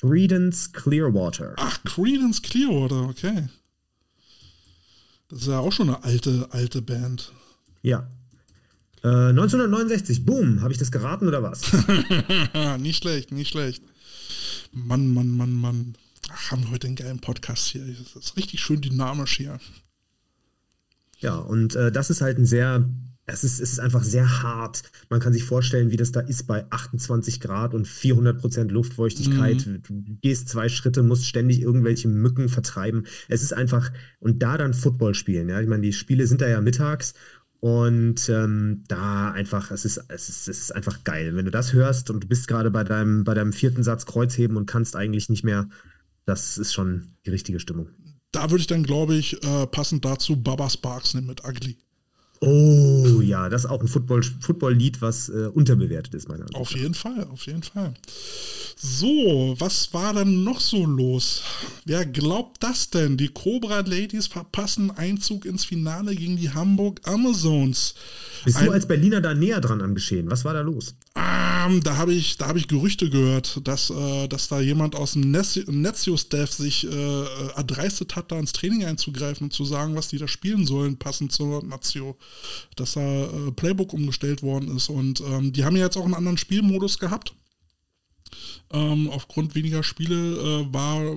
Credence Clearwater.
Ach, Creedence Clearwater, okay. Das ist ja auch schon eine alte, alte Band.
Ja. Äh, 1969, boom, habe ich das geraten oder was?
nicht schlecht, nicht schlecht. Mann, Mann, Mann, Mann. Ach, haben wir heute einen geilen Podcast hier. Das ist richtig schön dynamisch hier.
Ja, und äh, das ist halt ein sehr, es ist, es ist einfach sehr hart. Man kann sich vorstellen, wie das da ist bei 28 Grad und 400 Prozent Luftfeuchtigkeit. Du gehst zwei Schritte, musst ständig irgendwelche Mücken vertreiben. Es ist einfach, und da dann Football spielen. Ja, ich meine, die Spiele sind da ja mittags und ähm, da einfach, es ist, es, ist, es ist einfach geil. Wenn du das hörst und du bist gerade bei deinem, bei deinem vierten Satz Kreuzheben und kannst eigentlich nicht mehr, das ist schon die richtige Stimmung.
Da würde ich dann, glaube ich, äh, passend dazu Baba Sparks nehmen mit Ugly.
Oh ja, das ist auch ein Football- Football-Lied, was äh, unterbewertet ist, meiner Meinung nach.
Auf jeden Fall, auf jeden Fall. So, was war dann noch so los? Wer glaubt das denn? Die Cobra Ladies verpassen Einzug ins Finale gegen die Hamburg Amazons.
Bist
Ein-
du als Berliner da näher dran am Geschehen? Was war da los?
Ähm, da habe ich, da habe ich Gerüchte gehört, dass, äh, dass da jemand aus dem Nezio-Staff sich äh, erdreistet hat, da ins Training einzugreifen und zu sagen, was die da spielen sollen, passend zur Nazio. Dass da äh, Playbook umgestellt worden ist. Und ähm, die haben ja jetzt auch einen anderen Spielmodus gehabt. Ähm, aufgrund weniger Spiele äh, war,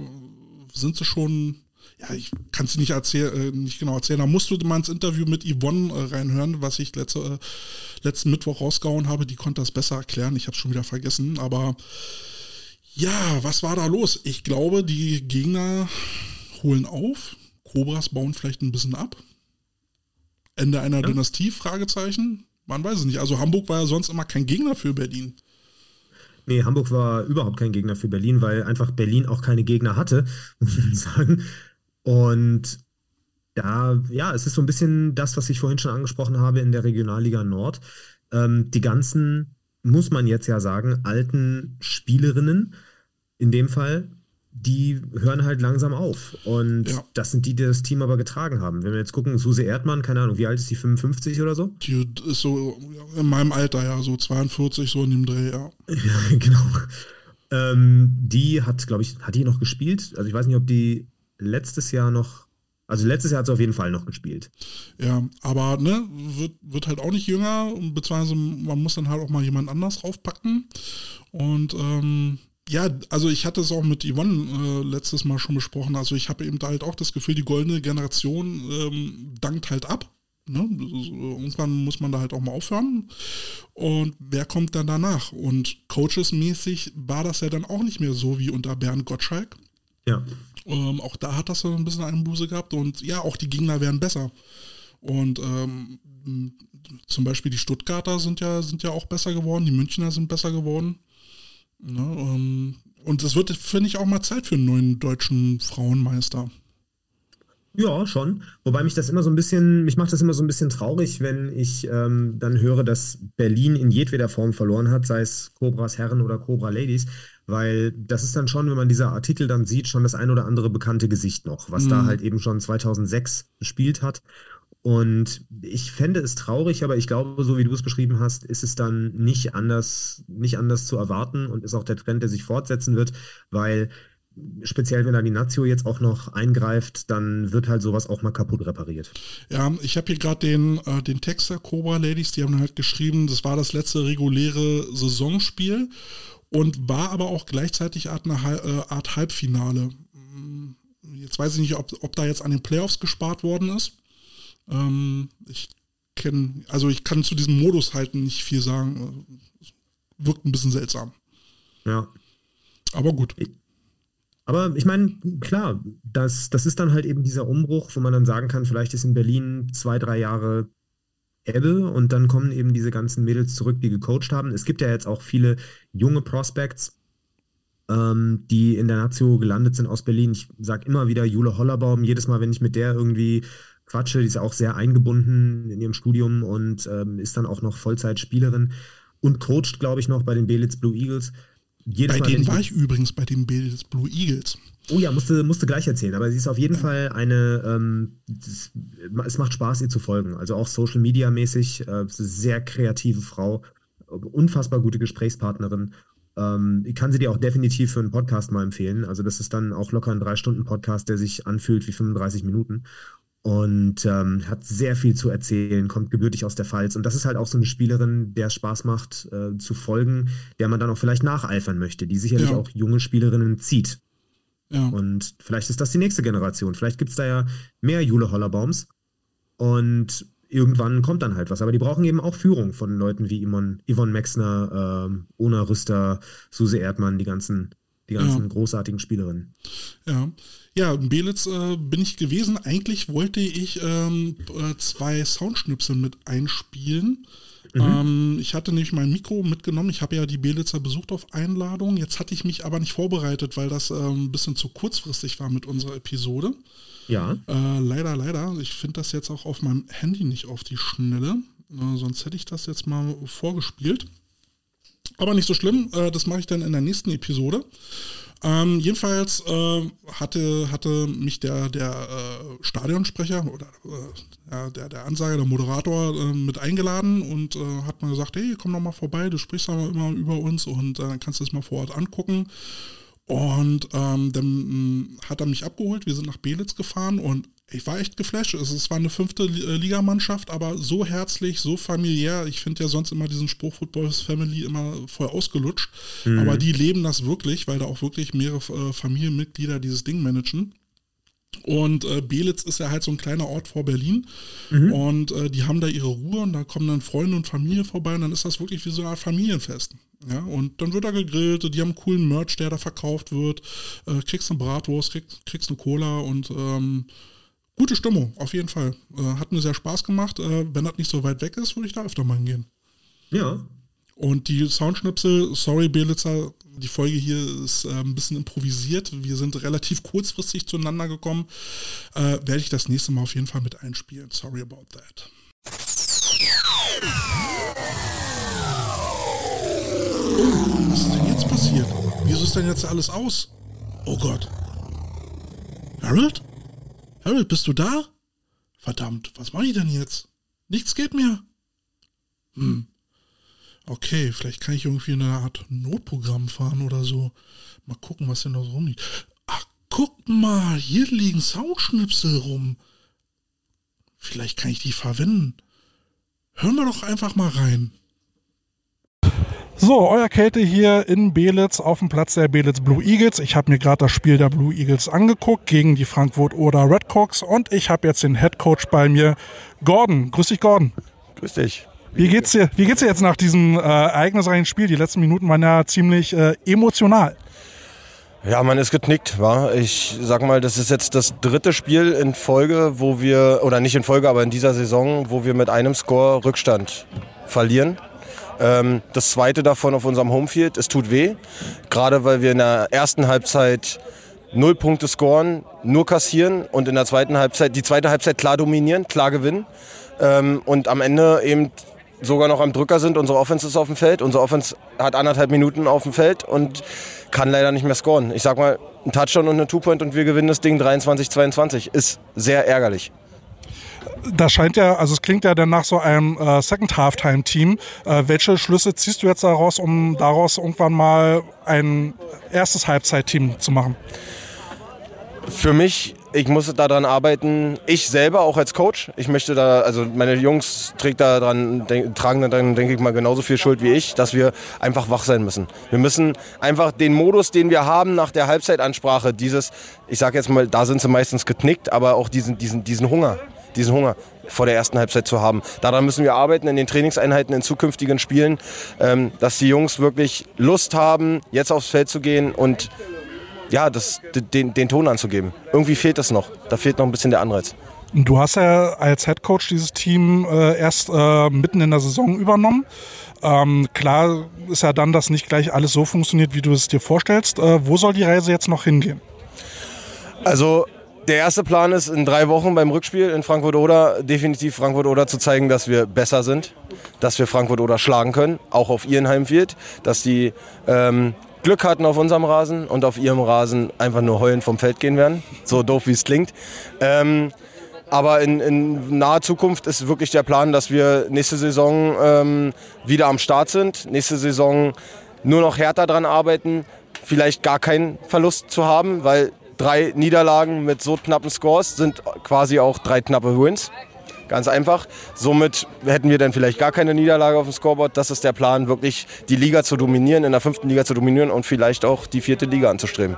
sind sie schon, ja, ich kann es nicht, erzähl, äh, nicht genau erzählen, da musst du mal ins Interview mit Yvonne äh, reinhören, was ich letzte, äh, letzten Mittwoch rausgehauen habe, die konnte das besser erklären, ich habe es schon wieder vergessen, aber ja, was war da los? Ich glaube, die Gegner holen auf, Cobras bauen vielleicht ein bisschen ab. Ende einer
Ja.
Dynastie, Fragezeichen? Man weiß es nicht. Also Hamburg war ja sonst immer kein Gegner für Berlin.
Nee, Hamburg war überhaupt kein Gegner für Berlin, weil einfach Berlin auch keine Gegner hatte, muss man sagen. Und da, ja, es ist so ein bisschen das, was ich vorhin schon angesprochen habe in der Regionalliga Nord. Ähm, die ganzen, muss man jetzt ja sagen, alten Spielerinnen, in dem Fall, die hören halt langsam auf. Und
Ja.
das sind die, die das Team aber getragen haben. Wenn wir jetzt gucken, Suse Erdmann, keine Ahnung, wie alt ist die, 55 oder so?
Die ist so in meinem Alter, ja, so 42, so in dem Dreh, ja.
Ja, genau. Ähm, die hat, glaube ich, hat die noch gespielt? Also ich weiß nicht, ob die letztes Jahr noch, also letztes Jahr hat sie auf jeden Fall noch gespielt.
Ja, aber ne, wird, wird halt auch nicht jünger, beziehungsweise man muss dann halt auch mal jemand anders draufpacken. Und ähm, ja, also ich hatte es auch mit Yvonne äh, letztes Mal schon besprochen. Also ich habe eben da halt auch das Gefühl, die goldene Generation ähm, dankt halt ab. Ne? Irgendwann muss man da halt auch mal aufhören. Und wer kommt dann danach? Und coachesmäßig war das ja dann auch nicht mehr so wie unter Bernd Gottschalk.
Ja.
Ähm, auch da hat das so ein bisschen einen Buße gehabt und ja, auch die Gegner werden besser. Und ähm, zum Beispiel die Stuttgarter sind ja, sind ja auch besser geworden, die Münchner sind besser geworden. Ne, ähm, und es wird, finde ich, auch mal Zeit für einen neuen deutschen Frauenmeister.
Ja, schon. Wobei mich das immer so ein bisschen, mich macht das immer so ein bisschen traurig, wenn ich ähm, dann höre, dass Berlin in jedweder Form verloren hat, sei es Cobras Herren oder Cobra Ladies, weil das ist dann schon, wenn man diese Artikel dann sieht, schon das ein oder andere bekannte Gesicht noch, was mhm. da halt eben schon 2006 gespielt hat. Und ich fände es traurig, aber ich glaube, so wie du es beschrieben hast, ist es dann nicht anders, nicht anders zu erwarten und ist auch der Trend, der sich fortsetzen wird, weil speziell wenn da die Nazio jetzt auch noch eingreift, dann wird halt sowas auch mal kaputt repariert.
Ja, ich habe hier gerade den, äh, den Text der Cobra Ladies, die haben halt geschrieben, das war das letzte reguläre Saisonspiel und war aber auch gleichzeitig Art, eine äh, Art Halbfinale. Hm, jetzt weiß ich nicht, ob, ob da jetzt an den Playoffs gespart worden ist. Ähm, ich kenne, also ich kann zu diesem Modus halt nicht viel sagen. Wirkt ein bisschen seltsam.
Ja.
Aber gut.
Aber ich meine, klar, das, das ist dann halt eben dieser Umbruch, wo man dann sagen kann, vielleicht ist in Berlin zwei, drei Jahre Ebbe und dann kommen eben diese ganzen Mädels zurück, die gecoacht haben. Es gibt ja jetzt auch viele junge Prospects, ähm, die in der Nazio gelandet sind aus Berlin. Ich sage immer wieder Jule Hollerbaum, jedes Mal, wenn ich mit der irgendwie quatsche, die ist auch sehr eingebunden in ihrem Studium und ähm, ist dann auch noch Vollzeitspielerin und coacht, glaube ich, noch bei den Belitz Blue Eagles.
Jedes bei Mal, denen war ich übrigens, bei den Belitz Blue Eagles.
Oh ja, musste, musste gleich erzählen, aber sie ist auf jeden ja. Fall eine, ähm, das, es macht Spaß, ihr zu folgen. Also auch Social Media mäßig, äh, sehr kreative Frau, unfassbar gute Gesprächspartnerin. Ähm, ich kann sie dir auch definitiv für einen Podcast mal empfehlen. Also das ist dann auch locker ein Drei-Stunden-Podcast, der sich anfühlt wie 35 Minuten und ähm, hat sehr viel zu erzählen, kommt gebürtig aus der Pfalz. Und das ist halt auch so eine Spielerin, der Spaß macht äh, zu folgen, der man dann auch vielleicht nacheifern möchte, die sicherlich ja. auch junge Spielerinnen zieht. Ja. Und vielleicht ist das die nächste Generation. Vielleicht gibt es da ja mehr Jule Hollerbaums. Und irgendwann kommt dann halt was. Aber die brauchen eben auch Führung von Leuten wie Yvonne, Yvonne Maxner, ähm, Ona Rüster, Suse Erdmann, die ganzen, die ganzen ja. großartigen Spielerinnen.
Ja. Ja, in Belitz äh, bin ich gewesen. Eigentlich wollte ich ähm, äh, zwei Soundschnipsel mit einspielen. Mhm. Ähm, ich hatte nämlich mein Mikro mitgenommen. Ich habe ja die Belitzer besucht auf Einladung. Jetzt hatte ich mich aber nicht vorbereitet, weil das ähm, ein bisschen zu kurzfristig war mit unserer Episode.
Ja.
Äh, leider, leider. Ich finde das jetzt auch auf meinem Handy nicht auf die Schnelle. Äh, sonst hätte ich das jetzt mal vorgespielt. Aber nicht so schlimm. Äh, das mache ich dann in der nächsten Episode. Ähm, jedenfalls äh, hatte, hatte mich der, der äh, Stadionsprecher oder äh, der, der Ansager, der Moderator äh, mit eingeladen und äh, hat mir gesagt, hey, komm doch mal vorbei, du sprichst aber immer über uns und äh, dann kannst du es mal vor Ort angucken. Und ähm, dann mh, hm, hat er mich abgeholt, wir sind nach Belitz gefahren und ich war echt geflasht. Es war eine fünfte äh, Ligamannschaft, aber so herzlich, so familiär. Ich finde ja sonst immer diesen Spruch Football Family immer voll ausgelutscht. Mhm. Aber die leben das wirklich, weil da auch wirklich mehrere äh, Familienmitglieder dieses Ding managen. Und äh, Belitz ist ja halt so ein kleiner Ort vor Berlin. Mhm. Und äh, die haben da ihre Ruhe und da kommen dann Freunde und Familie vorbei und dann ist das wirklich wie so eine Art Familienfest. Ja, und dann wird da gegrillt, die haben coolen Merch, der da verkauft wird. Äh, kriegst eine Bratwurst, kriegst, kriegst eine Cola und ähm, gute Stimmung, auf jeden Fall. Äh, hat mir sehr Spaß gemacht. Äh, wenn das nicht so weit weg ist, würde ich da öfter mal hingehen.
Ja.
Und die Soundschnipsel, sorry Belitzer, die Folge hier ist äh, ein bisschen improvisiert. Wir sind relativ kurzfristig zueinander gekommen. Äh, werde ich das nächste Mal auf jeden Fall mit einspielen. Sorry about that. Was ist denn jetzt passiert? Wieso ist denn jetzt alles aus? Oh Gott. Harold? Harold, bist du da? Verdammt, was mache ich denn jetzt? Nichts geht mehr. Hm. Okay, vielleicht kann ich irgendwie eine Art Notprogramm fahren oder so. Mal gucken, was denn da rumliegt. Ach, guck mal, hier liegen Soundschnipsel rum. Vielleicht kann ich die verwenden. Hören wir doch einfach mal rein. So, euer Kälte hier in Belitz auf dem Platz der Belitz Blue Eagles. Ich habe mir gerade das Spiel der Blue Eagles angeguckt gegen die Frankfurt Oder Redcocks und ich habe jetzt den Head Coach bei mir, Gordon. Grüß dich, Gordon.
Grüß dich.
Wie geht's dir? Wie geht's dir jetzt nach diesem äh, ereignisreichen Spiel? Die letzten Minuten waren ja ziemlich äh, emotional.
Ja, man ist geknickt, war. Ich sag mal, das ist jetzt das dritte Spiel in Folge, wo wir, oder nicht in Folge, aber in dieser Saison, wo wir mit einem Score Rückstand verlieren. Ähm, das zweite davon auf unserem Homefield, es tut weh. Gerade weil wir in der ersten Halbzeit null Punkte scoren, nur kassieren und in der zweiten Halbzeit, die zweite Halbzeit klar dominieren, klar gewinnen. Ähm, und am Ende eben sogar noch am Drücker sind. Unsere Offense ist auf dem Feld. Unsere Offense hat anderthalb Minuten auf dem Feld und kann leider nicht mehr scoren. Ich sag mal, ein Touchdown und eine Two-Point und wir gewinnen das Ding 23-22. Ist sehr ärgerlich.
Das scheint ja, also es klingt ja dann nach so einem äh, Second Halftime Team. Äh, welche Schlüsse ziehst du jetzt daraus, um daraus irgendwann mal ein erstes Halbzeitteam zu machen?
Für mich, ich muss daran arbeiten, ich selber auch als Coach. Ich möchte da, also meine Jungs trägt da dran, denk, tragen da dran, denke ich mal, genauso viel Schuld wie ich, dass wir einfach wach sein müssen. Wir müssen einfach den Modus, den wir haben nach der Halbzeitansprache, dieses, ich sage jetzt mal, da sind sie meistens geknickt, aber auch diesen, diesen, diesen Hunger, diesen Hunger vor der ersten Halbzeit zu haben. Daran müssen wir arbeiten in den Trainingseinheiten, in zukünftigen Spielen, ähm, dass die Jungs wirklich Lust haben, jetzt aufs Feld zu gehen und ja, das, den, den Ton anzugeben. Irgendwie fehlt das noch. Da fehlt noch ein bisschen der Anreiz.
Du hast ja als Head Coach dieses Team äh, erst äh, mitten in der Saison übernommen. Ähm, klar ist ja dann, dass nicht gleich alles so funktioniert, wie du es dir vorstellst. Äh, wo soll die Reise jetzt noch hingehen?
Also der erste Plan ist, in drei Wochen beim Rückspiel in Frankfurt-Oder definitiv Frankfurt-Oder zu zeigen, dass wir besser sind, dass wir Frankfurt-Oder schlagen können, auch auf ihren Heimfield, dass die ähm, Glück hatten auf unserem Rasen und auf ihrem Rasen einfach nur heulen vom Feld gehen werden. So doof wie es klingt. Ähm, aber in, in, naher Zukunft ist wirklich der Plan, dass wir nächste Saison ähm, wieder am Start sind. Nächste Saison nur noch härter dran arbeiten, vielleicht gar keinen Verlust zu haben, weil drei Niederlagen mit so knappen Scores sind quasi auch drei knappe Wins. Ganz einfach. Somit hätten wir dann vielleicht gar keine Niederlage auf dem Scoreboard. Das ist der Plan, wirklich die Liga zu dominieren, in der fünften Liga zu dominieren und vielleicht auch die vierte Liga anzustreben.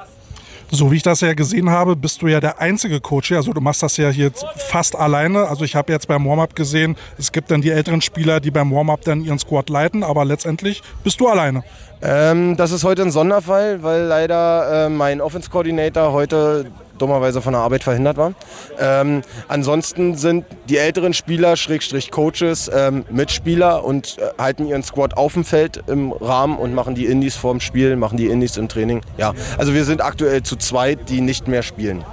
So wie ich das ja gesehen habe, bist du ja der einzige Coach hier. Also du machst das ja hier fast alleine. Also ich habe jetzt beim Warm-up gesehen, es gibt dann die älteren Spieler, die beim Warm-up dann ihren Squad leiten, aber letztendlich bist du alleine.
Ähm, das ist heute ein Sonderfall, weil leider äh, mein Offense-Coordinator heute dummerweise von der Arbeit verhindert war. Ähm, ansonsten sind die älteren Spieler, Schrägstrich Coaches, ähm, Mitspieler und äh, halten ihren Squad auf dem Feld im Rahmen und machen die Indies vorm Spiel, machen die Indies im Training. Ja, also wir sind aktuell zu zweit, die nicht mehr spielen.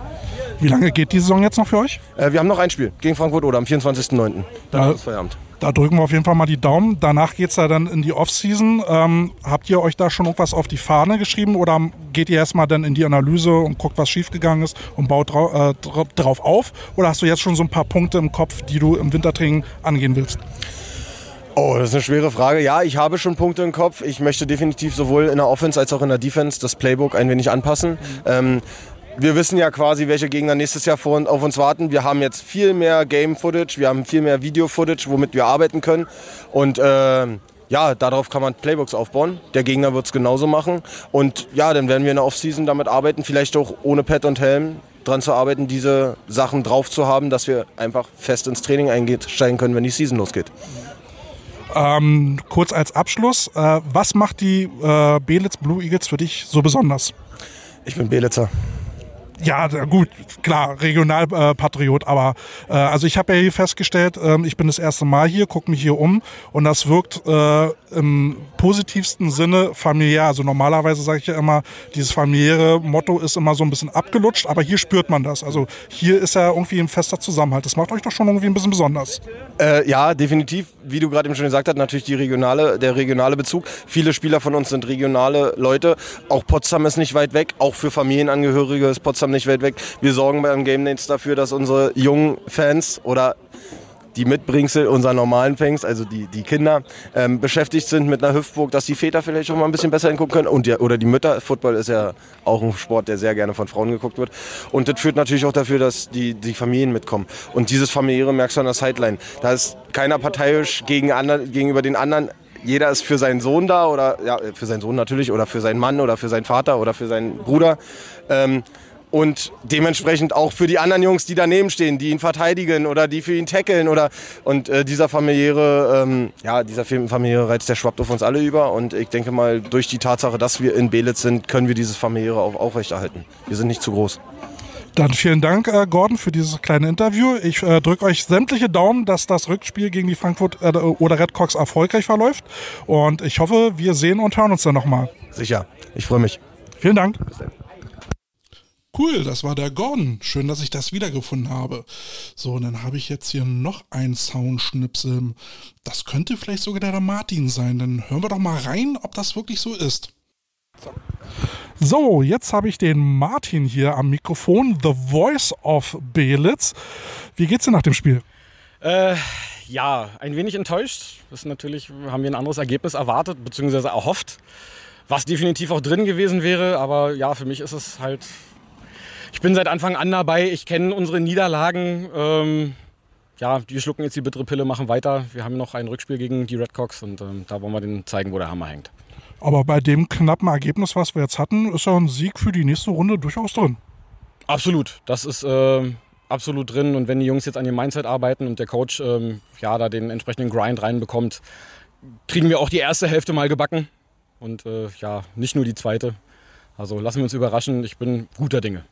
Wie lange geht die Saison jetzt noch für euch?
Äh, wir haben noch ein Spiel gegen Frankfurt oder am 24.09. Dann ja. ist Feierabend.
Da drücken wir auf jeden Fall mal die Daumen. Danach geht es ja dann in die Offseason. Ähm, habt ihr euch da schon irgendwas auf die Fahne geschrieben oder geht ihr erstmal dann in die Analyse und guckt, was schiefgegangen ist und baut äh, drauf auf? Oder hast du jetzt schon so ein paar Punkte im Kopf, die du im Wintertraining angehen willst?
Oh, das ist eine schwere Frage. Ja, ich habe schon Punkte im Kopf. Ich möchte definitiv sowohl in der Offense als auch in der Defense das Playbook ein wenig anpassen. Mhm. Ähm, wir wissen ja quasi, welche Gegner nächstes Jahr vor, auf uns warten. Wir haben jetzt viel mehr Game-Footage, wir haben viel mehr Video-Footage, womit wir arbeiten können. Und äh, ja, darauf kann man Playbooks aufbauen. Der Gegner wird es genauso machen. Und ja, dann werden wir in der Offseason damit arbeiten, vielleicht auch ohne Pad und Helm dran zu arbeiten, diese Sachen drauf zu haben, dass wir einfach fest ins Training einsteigen können, wenn die Season losgeht.
Ähm, kurz als Abschluss, äh, was macht die äh, Belitz Blue Eagles für dich so besonders?
Ich bin Belitzer.
Ja, gut, klar, Regionalpatriot, aber äh, also ich habe ja hier festgestellt, äh, ich bin das erste Mal hier, gucke mich hier um und das wirkt äh, im positivsten Sinne familiär. Also normalerweise sage ich ja immer, dieses familiäre Motto ist immer so ein bisschen abgelutscht, aber hier spürt man das. Also hier ist ja irgendwie ein fester Zusammenhalt. Das macht euch doch schon irgendwie ein bisschen besonders.
Äh, ja, definitiv. Wie du gerade eben schon gesagt hast, natürlich die regionale, der regionale Bezug. Viele Spieler von uns sind regionale Leute. Auch Potsdam ist nicht weit weg. Auch für Familienangehörige ist Potsdam Potsdam nicht weit weg. Wir sorgen beim Game Nates dafür, dass unsere jungen Fans oder die Mitbringsel unserer normalen Fans, also die, die Kinder, ähm, beschäftigt sind mit einer Hüftburg, dass die Väter vielleicht auch mal ein bisschen besser hingucken können. Und die, oder die Mütter. Football ist ja auch ein Sport, der sehr gerne von Frauen geguckt wird. Und das führt natürlich auch dafür, dass die, die Familien mitkommen. Und dieses familiäre merkst du an der Sideline. Da ist keiner parteiisch gegen anderen, gegenüber den anderen jeder ist für seinen Sohn da oder ja, für seinen Sohn natürlich oder für seinen Mann oder für seinen Vater oder für seinen Bruder. Ähm, und dementsprechend auch für die anderen Jungs, die daneben stehen, die ihn verteidigen oder die für ihn tackeln oder und äh, dieser familiäre, ähm, ja, dieser familiäre Reiz, der schwappt auf uns alle über und ich denke mal, durch die Tatsache, dass wir in Belitz sind, können wir dieses familiäre auch aufrechterhalten. Wir sind nicht zu groß.
Dann vielen Dank, äh, Gordon, für dieses kleine Interview. Ich äh, drücke euch sämtliche Daumen, dass das Rückspiel gegen die Frankfurt äh, oder Red Cox erfolgreich verläuft. Und ich hoffe, wir sehen und hören uns dann nochmal.
Sicher. Ich freue mich.
Vielen Dank.
Cool, das war der Gordon. Schön, dass ich das wiedergefunden habe. So, und dann habe ich jetzt hier noch ein Soundschnipsel. Das könnte vielleicht sogar der Martin sein. Dann hören wir doch mal rein, ob das wirklich so ist.
So. So, jetzt habe ich den Martin hier am Mikrofon, The Voice of Belitz. Wie geht's dir nach dem Spiel?
Äh, ja, ein wenig enttäuscht. Das ist natürlich, haben wir ein anderes Ergebnis erwartet, beziehungsweise erhofft, was definitiv auch drin gewesen wäre. Aber ja, für mich ist es halt. Ich bin seit Anfang an dabei. Ich kenne unsere Niederlagen. Ähm, ja, die schlucken jetzt die bittere Pille, machen weiter. Wir haben noch ein Rückspiel gegen die Redcox und ähm, da wollen wir denen zeigen, wo der Hammer hängt.
Aber bei dem knappen Ergebnis, was wir jetzt hatten, ist ja ein Sieg für die nächste Runde durchaus drin.
Absolut, das ist äh, absolut drin. Und wenn die Jungs jetzt an ihrem Mindset arbeiten und der Coach ähm, ja, da den entsprechenden Grind reinbekommt, kriegen wir auch die erste Hälfte mal gebacken. Und äh, ja, nicht nur die zweite. Also lassen wir uns überraschen. Ich bin guter Dinge.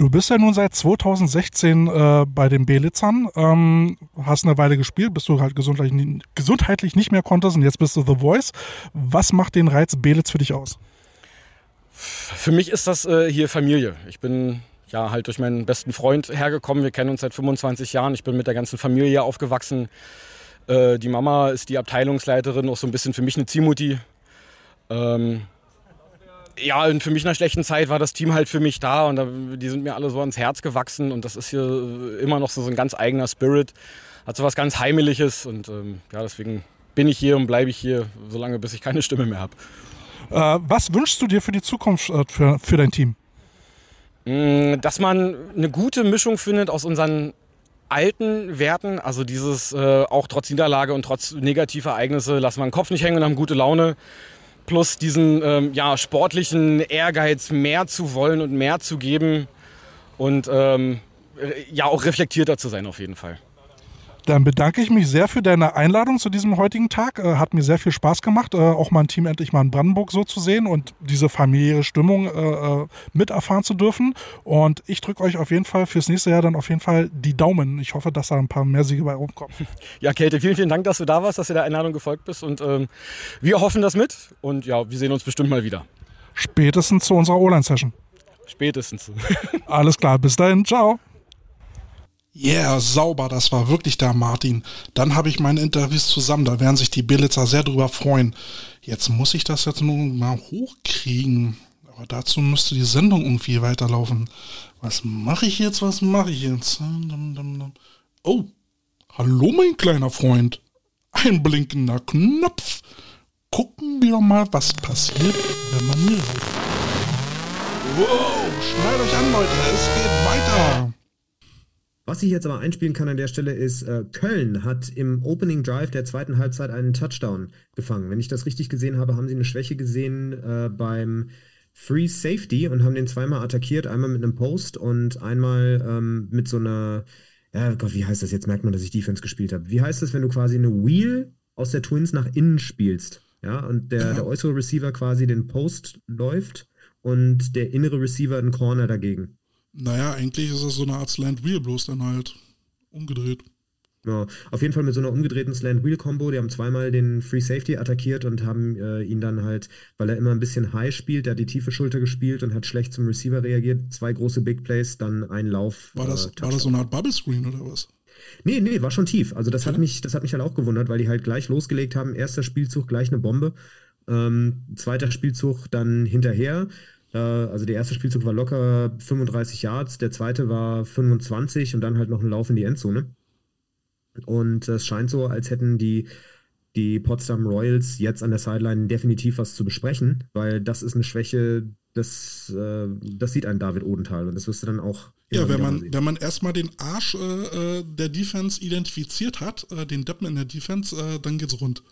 Du bist ja nun seit 2016 äh, bei den Belitzern, ähm, hast eine Weile gespielt, bis du halt gesundheitlich, gesundheitlich nicht mehr konntest und jetzt bist du The Voice. Was macht den Reiz Belitz für dich aus?
Für mich ist das äh, hier Familie. Ich bin ja halt durch meinen besten Freund hergekommen. Wir kennen uns seit 25 Jahren. Ich bin mit der ganzen Familie aufgewachsen. Äh, die Mama ist die Abteilungsleiterin, auch so ein bisschen für mich eine Ziehmutti. Ähm, ja, und für mich in einer schlechten Zeit war das Team halt für mich da und da, die sind mir alle so ans Herz gewachsen und das ist hier immer noch so, so ein ganz eigener Spirit. Hat so was ganz Heimeliges und ähm, ja, deswegen bin ich hier und bleibe ich hier, solange bis ich keine Stimme mehr habe.
Äh, was wünschst du dir für die Zukunft äh, für, für dein Team?
Mm, dass man eine gute Mischung findet aus unseren alten Werten, also dieses äh, auch trotz Niederlage und trotz negativer Ereignisse, lassen wir den Kopf nicht hängen und haben gute Laune plus diesen ähm, ja, sportlichen Ehrgeiz, mehr zu wollen und mehr zu geben und ähm, ja auch reflektierter zu sein auf jeden Fall.
Dann bedanke ich mich sehr für deine Einladung zu diesem heutigen Tag. Äh, hat mir sehr viel Spaß gemacht, äh, auch mein Team endlich mal in Brandenburg so zu sehen und diese familiäre Stimmung äh, äh miterfahren zu dürfen. Und ich drücke euch auf jeden Fall fürs nächste Jahr dann auf jeden Fall die Daumen. Ich hoffe, dass da ein paar mehr Siege bei rumkommen.
Ja, Käthe, vielen, vielen Dank, dass du da warst, dass du der Einladung gefolgt bist. Und ähm, wir hoffen das mit. Und ja, wir sehen uns bestimmt mal wieder.
Spätestens zu unserer O-Line-Session.
Spätestens.
Alles klar, bis dahin. Ciao.
Yeah, sauber, das war wirklich der Martin. Dann habe ich meine Interviews zusammen, da werden sich die Billitzer sehr drüber freuen. Jetzt muss ich das jetzt nur mal hochkriegen. Aber dazu müsste die Sendung irgendwie weiterlaufen. Was mache ich jetzt, was mache ich jetzt? Oh, hallo mein kleiner Freund. Ein blinkender Knopf. Gucken wir mal, was passiert, wenn man hier Wow, schnallt euch an, Leute, es geht weiter.
Was ich jetzt aber einspielen kann an der Stelle ist, äh, Köln hat im Opening Drive der zweiten Halbzeit einen Touchdown gefangen. Wenn ich das richtig gesehen habe, haben sie eine Schwäche gesehen äh, beim Free Safety und haben den zweimal attackiert, einmal mit einem Post und einmal ähm, mit so einer, ja Gott, wie heißt das? Jetzt merkt man, dass ich Defense gespielt habe. Wie heißt das, wenn du quasi eine Wheel aus der Twins nach innen spielst? Ja, und der, ja. der äußere Receiver quasi den Post läuft und der innere Receiver einen Corner dagegen.
Naja, eigentlich ist es so eine Art Slant Wheel, bloß dann halt umgedreht.
Ja, auf jeden Fall mit so einer umgedrehten Slant-Wheel-Kombo. Die haben zweimal den Free Safety attackiert und haben äh, ihn dann halt, weil er immer ein bisschen high spielt, der hat die tiefe Schulter gespielt und hat schlecht zum Receiver reagiert. Zwei große Big Plays, dann ein Lauf.
War das, äh, war das so eine Art Bubble Screen oder was?
Nee, nee, war schon tief. Also das okay. hat mich, das hat mich halt auch gewundert, weil die halt gleich losgelegt haben. Erster Spielzug gleich eine Bombe. Ähm, zweiter Spielzug dann hinterher. Also der erste Spielzug war locker 35 Yards, der zweite war 25 und dann halt noch ein Lauf in die Endzone. Und es scheint so, als hätten die, die Potsdam Royals jetzt an der Sideline definitiv was zu besprechen, weil das ist eine Schwäche, das, äh, das sieht ein David Odenthal und das wirst du dann auch.
Ja, wenn man, wenn man erstmal den Arsch äh, äh, der Defense identifiziert hat, äh, den Deppen in der Defense, äh, dann geht's rund.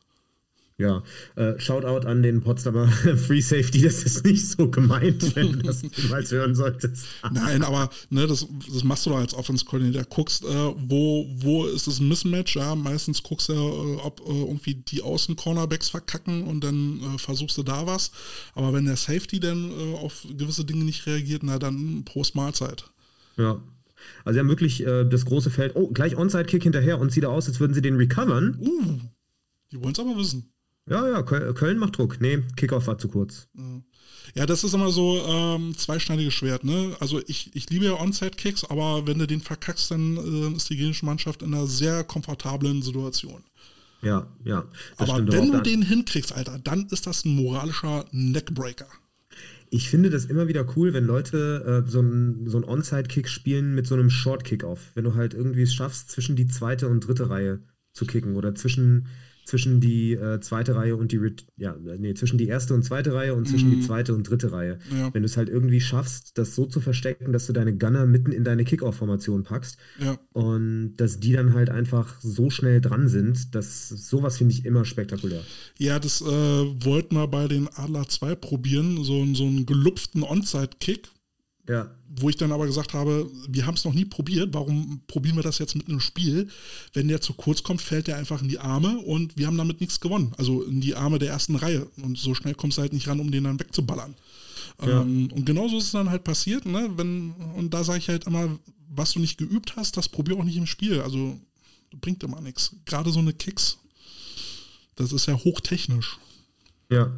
Ja, äh, Shoutout an den Potsdamer Free Safety, das ist nicht so gemeint, wenn du das jemals hören solltest.
Nein, aber ne, das, das machst du doch als Offense-Coordinator. Guckst, äh, wo, wo ist das Mismatch? Ja, meistens guckst du, äh, ob äh, irgendwie die Außen-Cornerbacks verkacken und dann äh, versuchst du da was. Aber wenn der Safety dann äh, auf gewisse Dinge nicht reagiert, na dann Prost Mahlzeit.
Ja. Also sie haben wirklich äh, das große Feld. Oh, gleich Onside-Kick hinterher und sieht aus, als würden sie den recovern.
Uh, die wollen es aber wissen.
Ja, ja, Köl- Köln macht Druck. Nee, Kickoff war zu kurz.
Ja, das ist immer so ähm, zweischneidiges Schwert, ne? Also ich, ich liebe ja Onside-Kicks, aber wenn du den verkackst, dann äh, ist die gegnerische Mannschaft in einer sehr komfortablen Situation.
Ja, ja.
aber wenn du den hinkriegst, Alter, dann ist das ein moralischer Neckbreaker.
Ich finde das immer wieder cool, wenn Leute äh, so einen so einen Onside-Kick spielen mit so einem Short-Kick-Off. Wenn du halt irgendwie es schaffst, zwischen die zweite und dritte Reihe zu kicken oder zwischen, zwischen die äh, zweite Reihe und die, ja, nee, zwischen die erste und zweite Reihe und zwischen die zweite und dritte Reihe.
Ja.
Wenn du es halt irgendwie schaffst, das so zu verstecken, dass du deine Gunner mitten in deine Kick-Off-Formation packst
Ja.
und dass die dann halt einfach so schnell dran sind, dass sowas finde ich immer spektakulär.
Ja, das äh, wollten wir bei den Adler 2 probieren, so, einen- so einen gelupften Onside-Kick,
Ja,
wo ich dann aber gesagt habe, wir haben es noch nie probiert, warum probieren wir das jetzt mit einem Spiel? Wenn der zu kurz kommt, fällt der einfach in die Arme und wir haben damit nichts gewonnen. Also in die Arme der ersten Reihe. Und so schnell kommst du halt nicht ran, um den dann wegzuballern.
Ja.
Ähm, und genauso ist es dann halt passiert, ne? Wenn, und da sage ich halt immer, was du nicht geübt hast, das probier auch nicht im Spiel. Also bringt immer nichts. Gerade so eine Kicks, das ist ja hochtechnisch.
Ja.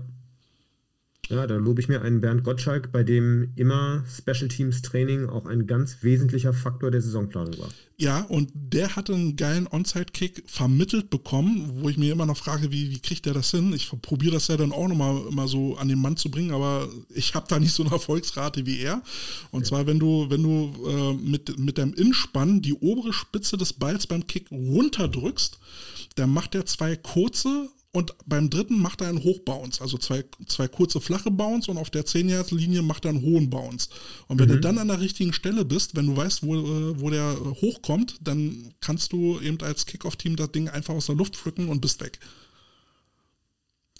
Ja, da lobe ich mir einen Bernd Gottschalk, bei dem immer Special Teams Training auch ein ganz wesentlicher Faktor der Saisonplanung war.
Ja, und der hatte einen geilen Onside-Kick vermittelt bekommen, wo ich mir immer noch frage, wie, wie kriegt der das hin? Ich probiere das ja dann auch nochmal immer so an den Mann zu bringen, aber ich habe da nicht so eine Erfolgsrate wie er. Und zwar, wenn du, wenn du äh, mit, mit deinem Inspann die obere Spitze des Balls beim Kick runterdrückst, dann macht er zwei kurze und beim dritten macht er einen Hochbounce, also zwei, zwei kurze flache Bounce und auf der 10-Yards-Linie macht er einen hohen Bounce. Und wenn du dann an der richtigen Stelle bist, wenn du weißt, wo, äh, wo der hochkommt, dann kannst du eben als Kickoff-Team das Ding einfach aus der Luft pflücken und bist weg.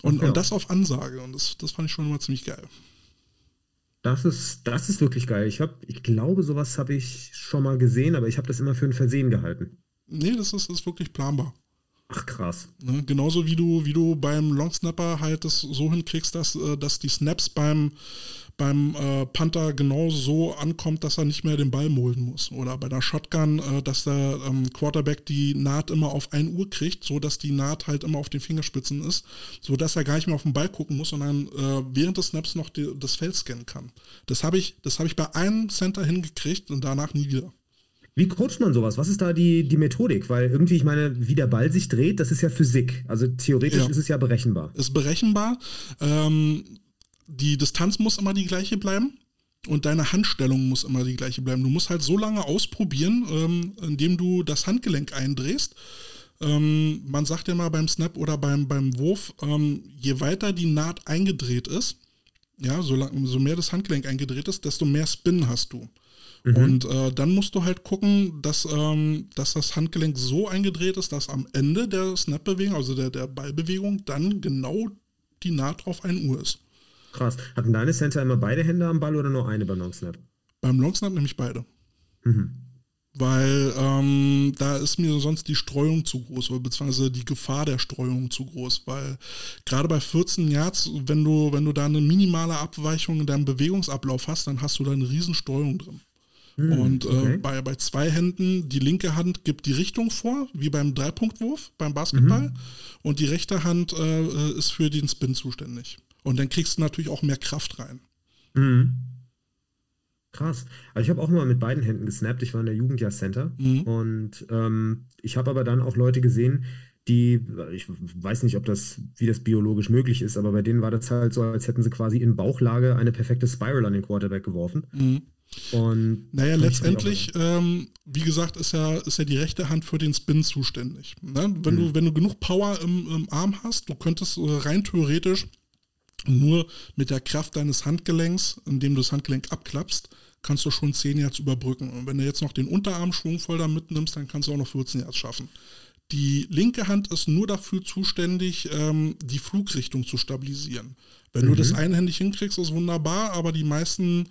Und,
Ja.
und das auf Ansage. Und das, das fand ich schon immer ziemlich geil.
Das ist, das ist wirklich geil. Ich, hab, ich glaube, sowas habe ich schon mal gesehen, aber ich habe das immer für ein Versehen gehalten.
Nee, das ist, ist wirklich planbar.
Ach krass.
Ne? Genauso wie du, wie du beim Longsnapper halt das so hinkriegst, dass, äh, dass die Snaps beim, beim äh, Panther genau so ankommt, dass er nicht mehr den Ball molden muss. Oder bei der Shotgun, äh, dass der ähm, Quarterback die Naht immer auf 1 Uhr kriegt, so dass die Naht halt immer auf den Fingerspitzen ist, so dass er gar nicht mehr auf den Ball gucken muss, sondern äh, während des Snaps noch die, das Feld scannen kann. Das habe ich, das habe ich bei einem Center hingekriegt und danach nie wieder.
Wie coacht man sowas? Was ist da die, die Methodik? Weil irgendwie, ich meine, wie der Ball sich dreht, das ist ja Physik. Also theoretisch
Ja.
ist es ja berechenbar.
ist berechenbar. Ähm, die Distanz muss immer die gleiche bleiben und deine Handstellung muss immer die gleiche bleiben. Du musst halt so lange ausprobieren, ähm, indem du das Handgelenk eindrehst. Ähm, man sagt ja mal beim Snap oder beim, beim Wurf, ähm, je weiter die Naht eingedreht ist, ja, so, lang, so mehr das Handgelenk eingedreht ist, desto mehr Spin hast du. Und äh, dann musst du halt gucken, dass, ähm, dass das Handgelenk so eingedreht ist, dass am Ende der Snap-Bewegung, also der, der Ballbewegung, dann genau die Naht drauf 1 Uhr ist.
Krass. Hatten deine Center immer beide Hände am Ball oder nur eine beim Long Snap?
Beim Longsnap nämlich beide.
Mhm.
Weil ähm, da ist mir sonst die Streuung zu groß, oder beziehungsweise die Gefahr der Streuung zu groß, weil gerade bei 14 Yards, wenn du, wenn du da eine minimale Abweichung in deinem Bewegungsablauf hast, dann hast du da eine riesen Streuung drin. Und äh,
okay.
bei, bei zwei Händen, die linke Hand gibt die Richtung vor, wie beim Dreipunktwurf, beim Basketball. Und die rechte Hand äh, äh, ist für den Spin zuständig. Und dann kriegst du natürlich auch mehr Kraft rein.
Mhm. Krass. Also ich habe auch immer mit beiden Händen gesnappt. Ich war in der Jugendjahr Center
Mhm.
und ähm, ich habe aber dann auch Leute gesehen, die, ich weiß nicht, ob das, wie das biologisch möglich ist, aber bei denen war das halt so, als hätten sie quasi in Bauchlage eine perfekte Spiral an den Quarterback geworfen.
Mhm.
Und
Naja,
ich
letztendlich, ähm, wie gesagt, ist ja, ist ja die rechte Hand für den Spin zuständig. Ne? Wenn, du, wenn du genug Power im, im Arm hast, du könntest äh, rein theoretisch nur mit der Kraft deines Handgelenks, indem du das Handgelenk abklappst, kannst du schon 10 Yards überbrücken. Und wenn du jetzt noch den Unterarm schwungvoll da mitnimmst, dann kannst du auch noch 14 Yards schaffen. Die linke Hand ist nur dafür zuständig, ähm, die Flugrichtung zu stabilisieren. Wenn du das einhändig hinkriegst, ist wunderbar, aber die meisten,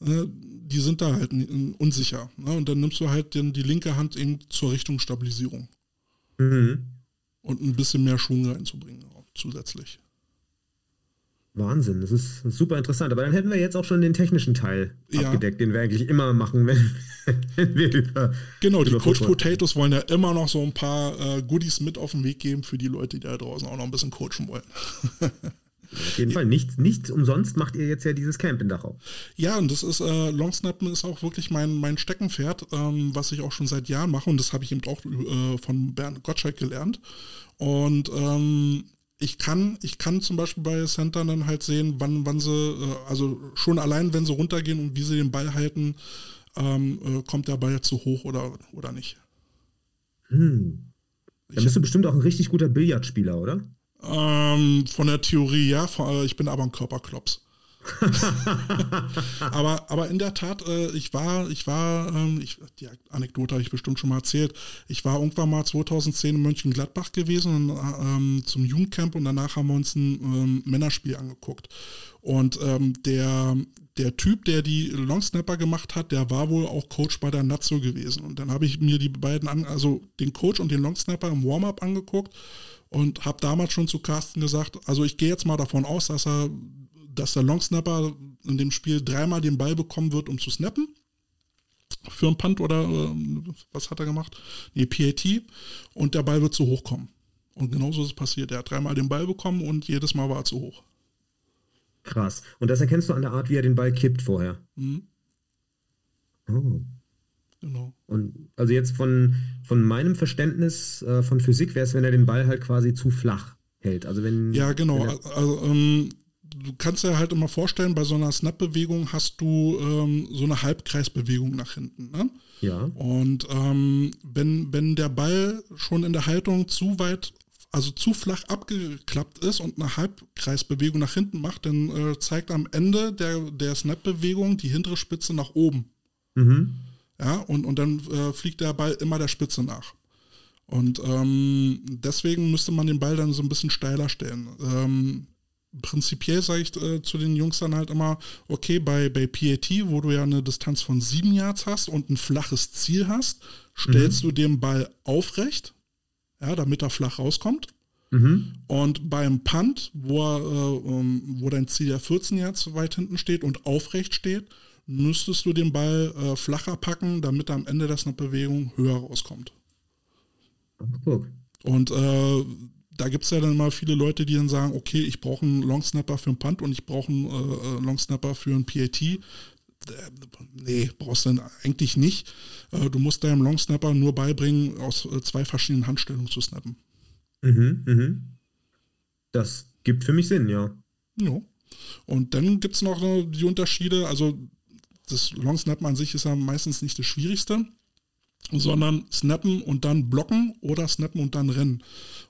äh, die sind da halt unsicher. Ne? Und dann nimmst du halt den, die linke Hand eben zur Richtungsstabilisierung
Mhm.
und ein bisschen mehr Schwung reinzubringen auch zusätzlich.
Wahnsinn, das ist super interessant. Aber dann hätten wir jetzt auch schon den technischen Teil
Ja.
abgedeckt, den wir eigentlich immer machen, wenn, wenn wir über.
Genau, die
über
Coach
Football-
Potatoes wollen ja immer noch so ein paar äh, Goodies mit auf den Weg geben für die Leute, die da draußen auch noch ein bisschen coachen wollen.
Auf jeden Fall. Nicht, nicht umsonst macht ihr jetzt ja dieses Camp in Dachau.
Ja, und das ist, äh, Longsnappen ist auch wirklich mein, mein Steckenpferd, ähm, was ich auch schon seit Jahren mache und das habe ich eben auch äh, von Bernd Gottschalk gelernt. Und ähm, ich kann, ich kann zum Beispiel bei Centern dann halt sehen, wann, wann sie, äh, also schon allein, wenn sie runtergehen und wie sie den Ball halten, ähm, äh, kommt der Ball zu hoch oder, oder nicht.
Hm. Dann bist du bestimmt auch ein richtig guter Billardspieler, oder?
Ähm, von der Theorie ja, von, äh, ich bin aber ein Körperklops. aber, aber in der Tat, äh, ich war, ich war, ähm, ich, die Anekdote habe ich bestimmt schon mal erzählt. Ich war irgendwann mal 2010 in Mönchengladbach gewesen und, ähm, zum Jugendcamp und danach haben wir uns ein ähm, Männerspiel angeguckt. Und ähm, der, der Typ, der die Longsnapper gemacht hat, der war wohl auch Coach bei der Nazio gewesen. Und dann habe ich mir die beiden, an, also den Coach und den Longsnapper im Warm-up angeguckt und habe damals schon zu Carsten gesagt, also ich gehe jetzt mal davon aus, dass er, dass der Longsnapper in dem Spiel dreimal den Ball bekommen wird, um zu snappen. Für einen Punt oder äh, was hat er gemacht? Nee, PAT. Und der Ball wird zu hoch kommen. Und genauso ist es passiert. Er hat dreimal den Ball bekommen und jedes Mal war er zu hoch.
Krass. Und das erkennst du an der Art, wie er den Ball kippt vorher.
Mhm,
Oh.
genau.
Und also jetzt von, von meinem Verständnis äh, von Physik wäre es, wenn er den Ball halt quasi zu flach hält. Also wenn.
Ja, genau.
Wenn er,
Also, ähm, du kannst dir halt immer vorstellen, bei so einer Snap-Bewegung hast du ähm, so eine Halbkreisbewegung nach hinten. Ne?
ja.
Und ähm, wenn, wenn der Ball schon in der Haltung zu weit, also zu flach abgeklappt ist und eine Halbkreisbewegung nach hinten macht, dann äh, zeigt am Ende der, der Snap-Bewegung die hintere Spitze nach oben.
Mhm.
Ja, und, und dann äh, fliegt der Ball immer der Spitze nach. Und ähm, deswegen müsste man den Ball dann so ein bisschen steiler stellen. Ähm, prinzipiell sage ich äh, zu den Jungs dann halt immer, okay, bei, bei PAT, wo du ja eine Distanz von sieben Yards hast und ein flaches Ziel hast, stellst du den Ball aufrecht, ja, damit er flach rauskommt.
Mhm.
Und beim Punt, wo, er, äh, ähm, wo dein Ziel ja 14 Yards weit hinten steht und aufrecht steht, müsstest du den Ball äh, flacher packen, damit am Ende der Snap-Bewegung höher rauskommt.
Guck.
Und äh, da gibt es ja dann mal viele Leute, die dann sagen, okay, ich brauche einen Longsnapper für einen Punt und ich brauche einen äh, Longsnapper für einen PAT. Äh, Nee, brauchst du eigentlich nicht. Äh, du musst deinem Longsnapper nur beibringen, aus äh, zwei verschiedenen Handstellungen zu snappen.
Mhm. Mhm. Das gibt für mich Sinn, ja.
Ja. Und dann gibt es noch äh, die Unterschiede. Also das Longsnappen an sich ist ja meistens nicht das Schwierigste, sondern snappen und dann blocken oder snappen und dann rennen.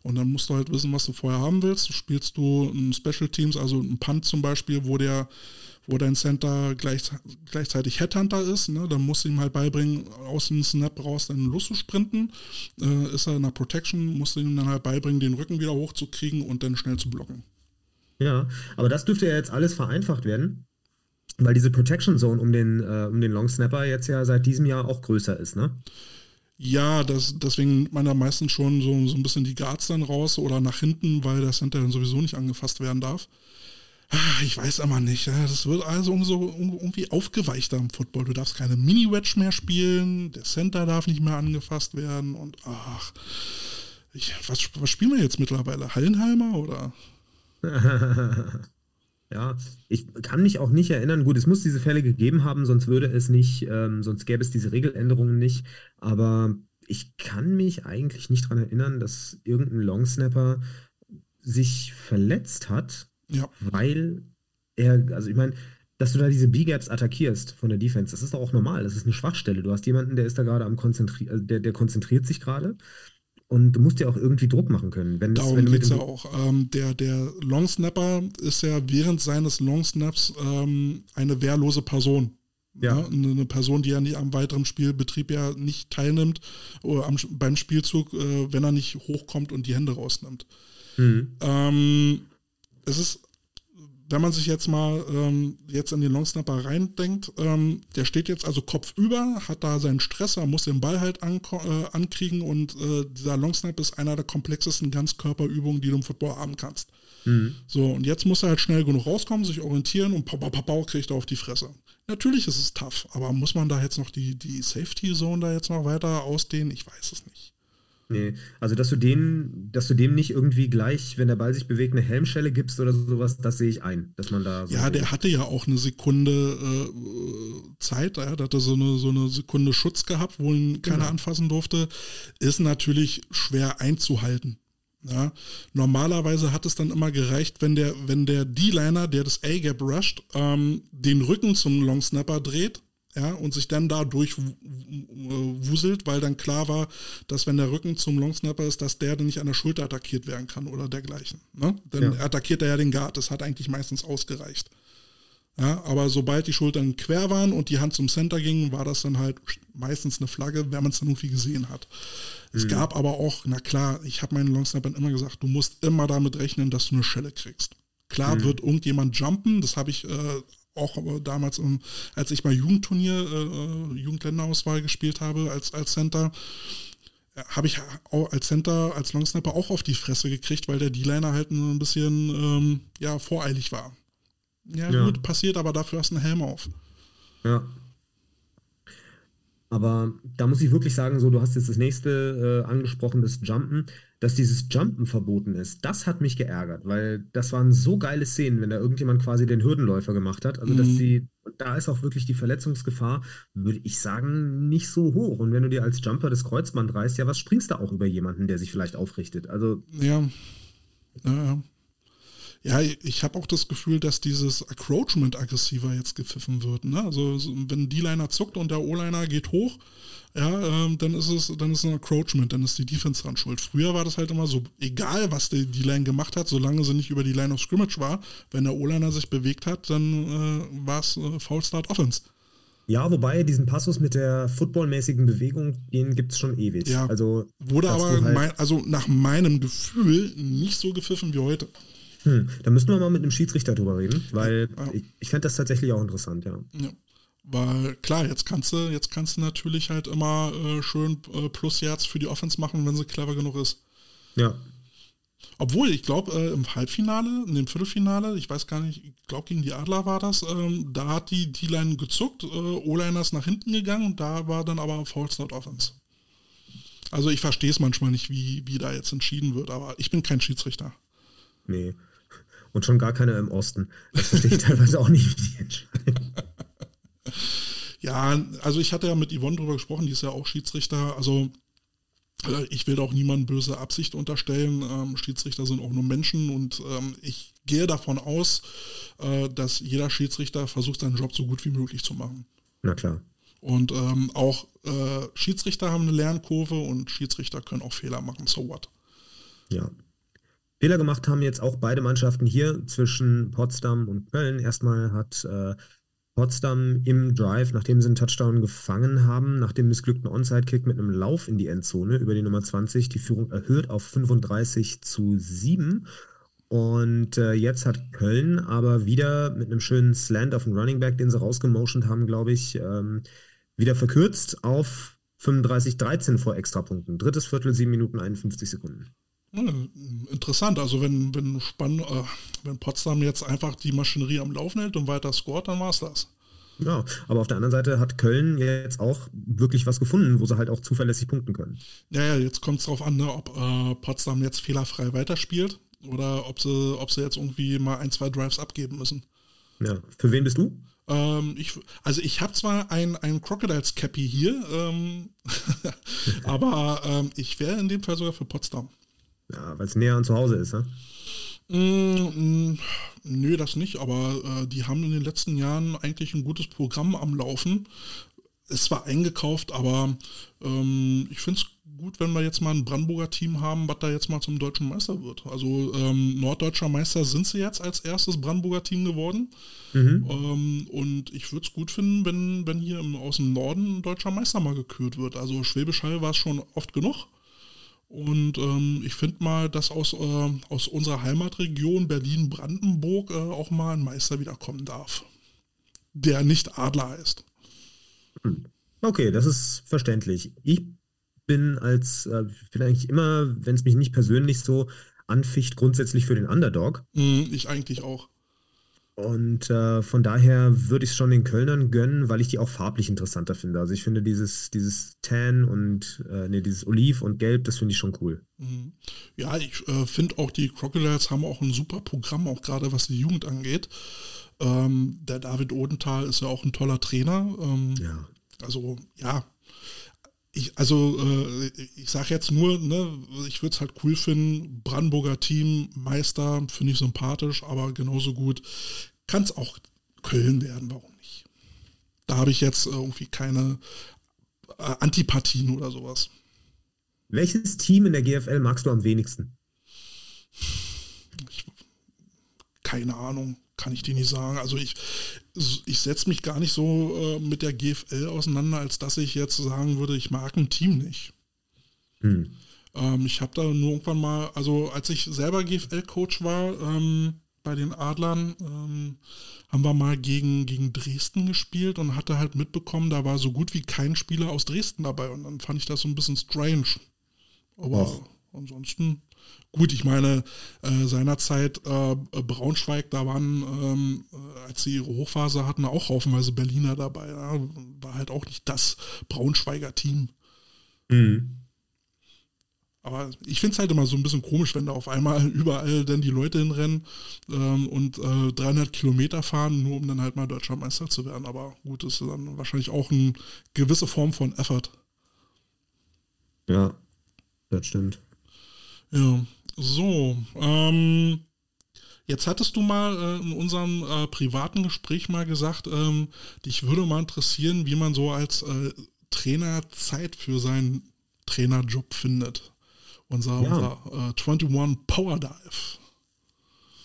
Und dann musst du halt wissen, was du vorher haben willst. Spielst du ein Special Teams, also ein Punt zum Beispiel, wo der wo dein Center gleich, gleichzeitig Headhunter ist, ne, dann musst du ihm halt beibringen, aus dem Snap raus dann loszusprinten. Äh, ist er in der Protection, musst du ihm dann halt beibringen, den Rücken wieder hochzukriegen und dann schnell zu blocken.
Ja, aber das dürfte ja jetzt alles vereinfacht werden, weil diese Protection Zone um den, äh, um den Long Snapper jetzt ja seit diesem Jahr auch größer ist, ne?
Ja, das, deswegen nimmt man da meistens schon so, so ein bisschen die Guards dann raus oder nach hinten, weil der Center dann sowieso nicht angefasst werden darf. Ah, Ich weiß aber nicht. Das wird also irgendwie so irgendwie aufgeweichter im Football. Du darfst keine Mini-Wedge mehr spielen, der Center darf nicht mehr angefasst werden und ach, ich, was, was spielen wir jetzt mittlerweile? Hallenheimer oder?
ja, ich kann mich auch nicht erinnern. Gut, es muss diese Fälle gegeben haben, sonst würde es nicht, ähm, sonst gäbe es diese Regeländerungen nicht. Aber ich kann mich eigentlich nicht daran erinnern, dass irgendein Longsnapper sich verletzt hat,
Ja,
weil er, also ich meine, dass du da diese B-Gaps attackierst von der Defense, das ist doch auch normal. Das ist eine Schwachstelle. Du hast jemanden, der ist da gerade am konzentrieren, also der, der konzentriert sich gerade. Und du musst ja auch irgendwie Druck machen können. Wenn das,
darum geht es ja auch. Ähm, der, der Longsnapper ist ja während seines Longsnaps ähm, eine wehrlose Person.
Ja.
Ne? Eine, eine Person, die ja nie am weiteren Spielbetrieb ja nicht teilnimmt oder am, beim Spielzug, äh, wenn er nicht hochkommt und die Hände rausnimmt.
Mhm.
Ähm, es ist wenn man sich jetzt mal ähm, jetzt in den Longsnapper reindenkt, ähm, der steht jetzt also kopfüber, hat da seinen Stresser, muss den Ball halt an, äh, ankriegen und äh, dieser Longsnap ist einer der komplexesten Ganzkörperübungen, die du im Football haben kannst. Mhm. So, und jetzt muss er halt schnell genug rauskommen, sich orientieren und pau, pau, pau, kriegt er auf die Fresse. Natürlich ist es tough, aber muss man da jetzt noch die, die Safety Zone da jetzt noch weiter ausdehnen? Ich weiß es nicht.
Nee, also dass du den, dass du dem nicht irgendwie gleich, wenn der Ball sich bewegt, eine Helmschelle gibst oder sowas, das sehe ich ein, dass man da
so Ja, der hatte ja auch eine Sekunde äh, Zeit, er hatte so eine, so eine Sekunde Schutz gehabt, wo ihn keiner genau. anfassen durfte. Ist natürlich schwer einzuhalten. Ja, normalerweise hat es dann immer gereicht, wenn der, wenn der D-Liner, der das A-Gap rusht, ähm, den Rücken zum Long Snapper dreht ja, und sich dann da durchwuselt, weil dann klar war, dass wenn der Rücken zum Longsnapper ist, dass der dann nicht an der Schulter attackiert werden kann oder dergleichen. Ne? Dann ja. attackiert er ja den Guard, das hat eigentlich meistens ausgereicht. Ja, aber sobald die Schultern quer waren und die Hand zum Center ging, war das dann halt meistens eine Flagge, wenn man es dann irgendwie gesehen hat. Es mhm. gab aber auch, na klar, ich habe meinen Longsnappern immer gesagt, du musst immer damit rechnen, dass du eine Schelle kriegst. Klar mhm. wird irgendjemand jumpen, das habe ich äh, auch damals, als ich mal Jugendturnier, äh, Jugendländerauswahl gespielt habe als, als Center, äh, habe ich auch als Center, als Longsnapper auch auf die Fresse gekriegt, weil der D-Liner halt ein bisschen ähm, ja, voreilig war. Ja, ja, gut, passiert, aber dafür hast du einen Helm auf.
Ja. Aber da muss ich wirklich sagen, so, du hast jetzt das nächste äh, angesprochen, das Jumpen dass dieses Jumpen verboten ist, das hat mich geärgert, weil das waren so geile Szenen, wenn da irgendjemand quasi den Hürdenläufer gemacht hat. Also, dass mhm. sie, da ist auch wirklich die Verletzungsgefahr, würde ich sagen, nicht so hoch. Und wenn du dir als Jumper das Kreuzband reißt, ja, was springst du auch über jemanden, der sich vielleicht aufrichtet? Also.
Ja. Ja, ja. Ja, ich habe auch das Gefühl, dass dieses Accroachment aggressiver jetzt gepfiffen wird. Ne? Also wenn D-Liner zuckt und der O-Liner geht hoch, ja, ähm, dann ist es, dann ist ein Encroachment, dann ist die Defense dran schuld. Früher war das halt immer so, egal was die, die Line gemacht hat, solange sie nicht über die Line of Scrimmage war, wenn der O-Liner sich bewegt hat, dann äh, war es äh, Foul Start Offense.
Ja, wobei diesen Passus mit der footballmäßigen Bewegung, den gibt es schon ewig.
Ja, also, wurde aber halt mein, also nach meinem Gefühl nicht so gepfiffen wie heute.
Hm, da müssten wir mal mit einem Schiedsrichter drüber reden, weil ja. ich, ich fände das tatsächlich auch interessant, ja. ja.
Weil klar, jetzt kannst du, jetzt kannst du natürlich halt immer äh, schön äh, plus Yards für die Offense machen, wenn sie clever genug ist.
Ja.
Obwohl, ich glaube, äh, im Halbfinale, in dem Viertelfinale, ich weiß gar nicht, ich glaube gegen die Adler war das, ähm, da hat die D-Line gezuckt, äh, O-Liner ist nach hinten gegangen und da war dann aber False Not Offense. Also ich verstehe es manchmal nicht, wie, wie da jetzt entschieden wird, aber ich bin kein Schiedsrichter.
Nee. Und schon gar keiner im Osten. Das verstehe ich teilweise auch nicht, wie die entscheiden.
Ja, also ich hatte ja mit Yvonne drüber gesprochen, die ist ja auch Schiedsrichter. Also äh, ich will da auch niemandem böse Absicht unterstellen. Ähm, Schiedsrichter sind auch nur Menschen und ähm, ich gehe davon aus, äh, dass jeder Schiedsrichter versucht, seinen Job so gut wie möglich zu machen.
Na klar.
Und ähm, auch äh, Schiedsrichter haben eine Lernkurve und Schiedsrichter können auch Fehler machen. So what?
Ja. Fehler gemacht haben jetzt auch beide Mannschaften hier zwischen Potsdam und Köln. Erstmal hat äh, Potsdam im Drive, nachdem sie einen Touchdown gefangen haben, nach dem missglückten Onside-Kick mit einem Lauf in die Endzone über die Nummer 20, die Führung erhöht auf 35 zu 7. Und äh, jetzt hat Köln aber wieder mit einem schönen Slant auf den Running Back, den sie rausgemotioned haben, glaube ich, ähm, wieder verkürzt auf 35-13 vor Extrapunkten. Drittes Viertel, 7 Minuten 51 Sekunden.
Hm, interessant, also wenn, wenn, Spann, äh, wenn Potsdam jetzt einfach die Maschinerie am Laufen hält und weiter scoret, dann war es das.
Ja, aber auf der anderen Seite hat Köln jetzt auch wirklich was gefunden, wo sie halt auch zuverlässig punkten können.
Ja, ja, jetzt kommt es darauf an, ne, ob äh, Potsdam jetzt fehlerfrei weiterspielt oder ob sie, ob sie jetzt irgendwie mal ein, zwei Drives abgeben müssen.
Ja, für wen bist du?
Ähm, ich, also ich habe zwar ein, ein Crocodiles Cappy hier, ähm, aber ähm, ich wäre in dem Fall sogar für Potsdam.
Ja, weil es näher an zu Hause ist, ne?
Mm, mm, nö, das nicht, aber äh, die haben in den letzten Jahren eigentlich ein gutes Programm am Laufen. Es war eingekauft, aber ähm, ich finde es gut, wenn wir jetzt mal ein Brandenburger Team haben, was da jetzt mal zum deutschen Meister wird. Also ähm, norddeutscher Meister sind sie jetzt als erstes Brandenburger Team geworden. Mhm. Ähm, und ich würde es gut finden, wenn, wenn hier im, aus dem Norden ein deutscher Meister mal gekürt wird. Also Schwäbisch Hall war es schon oft genug. Und ähm, ich finde mal, dass aus, äh, aus unserer Heimatregion Berlin-Brandenburg äh, auch mal ein Meister wiederkommen darf, der nicht Adler heißt.
Hm. Okay, das ist verständlich. Ich bin als, äh, bin eigentlich immer, wenn es mich nicht persönlich so anficht, grundsätzlich für den Underdog.
Mhm, ich eigentlich auch.
Und äh, von daher würde ich es schon den Kölnern gönnen, weil ich die auch farblich interessanter finde. Also ich finde dieses, dieses Tan und äh, nee, dieses Oliv und Gelb, das finde ich schon cool.
Mhm. Ja, ich äh, finde auch, die Crocodiles haben auch ein super Programm, auch gerade was die Jugend angeht. Ähm, der David Odenthal ist ja auch ein toller Trainer. Ähm,
ja.
Also ja, ich, also äh, ich sage jetzt nur, ne, ich würde es halt cool finden, Brandenburger Team, Meister, finde ich sympathisch, aber genauso gut kann es auch Köln werden, warum nicht? Da habe ich jetzt irgendwie keine äh, Antipathien oder sowas.
Welches Team in der GFL magst du am wenigsten?
Ich, keine Ahnung kann ich dir nicht sagen. Also ich, ich setze mich gar nicht so äh, mit der GFL auseinander, als dass ich jetzt sagen würde, ich mag ein Team nicht. Hm. Ähm, ich habe da nur irgendwann mal, also als ich selber GFL-Coach war ähm, bei den Adlern, ähm, haben wir mal gegen, gegen Dresden gespielt und hatte halt mitbekommen, da war so gut wie kein Spieler aus Dresden dabei und dann fand ich das so ein bisschen strange. Aber Och. ansonsten Gut, ich meine, äh, seinerzeit äh, Braunschweig, da waren, ähm, äh, als sie ihre Hochphase hatten, auch haufenweise Berliner dabei. Ja? War halt auch nicht das Braunschweiger Team. Mhm. Aber ich finde es halt immer so ein bisschen komisch, wenn da auf einmal überall dann die Leute hinrennen ähm, und äh, 300 Kilometer fahren, nur um dann halt mal deutscher Meister zu werden. Aber gut, das ist dann wahrscheinlich auch eine gewisse Form von Effort.
Ja, das stimmt.
Ja, so. Ähm, jetzt hattest du mal äh, in unserem äh, privaten Gespräch mal gesagt, ähm, dich würde mal interessieren, wie man so als äh, Trainer Zeit für seinen Trainerjob findet. Unser, ja. unser 21 äh, Power Dive.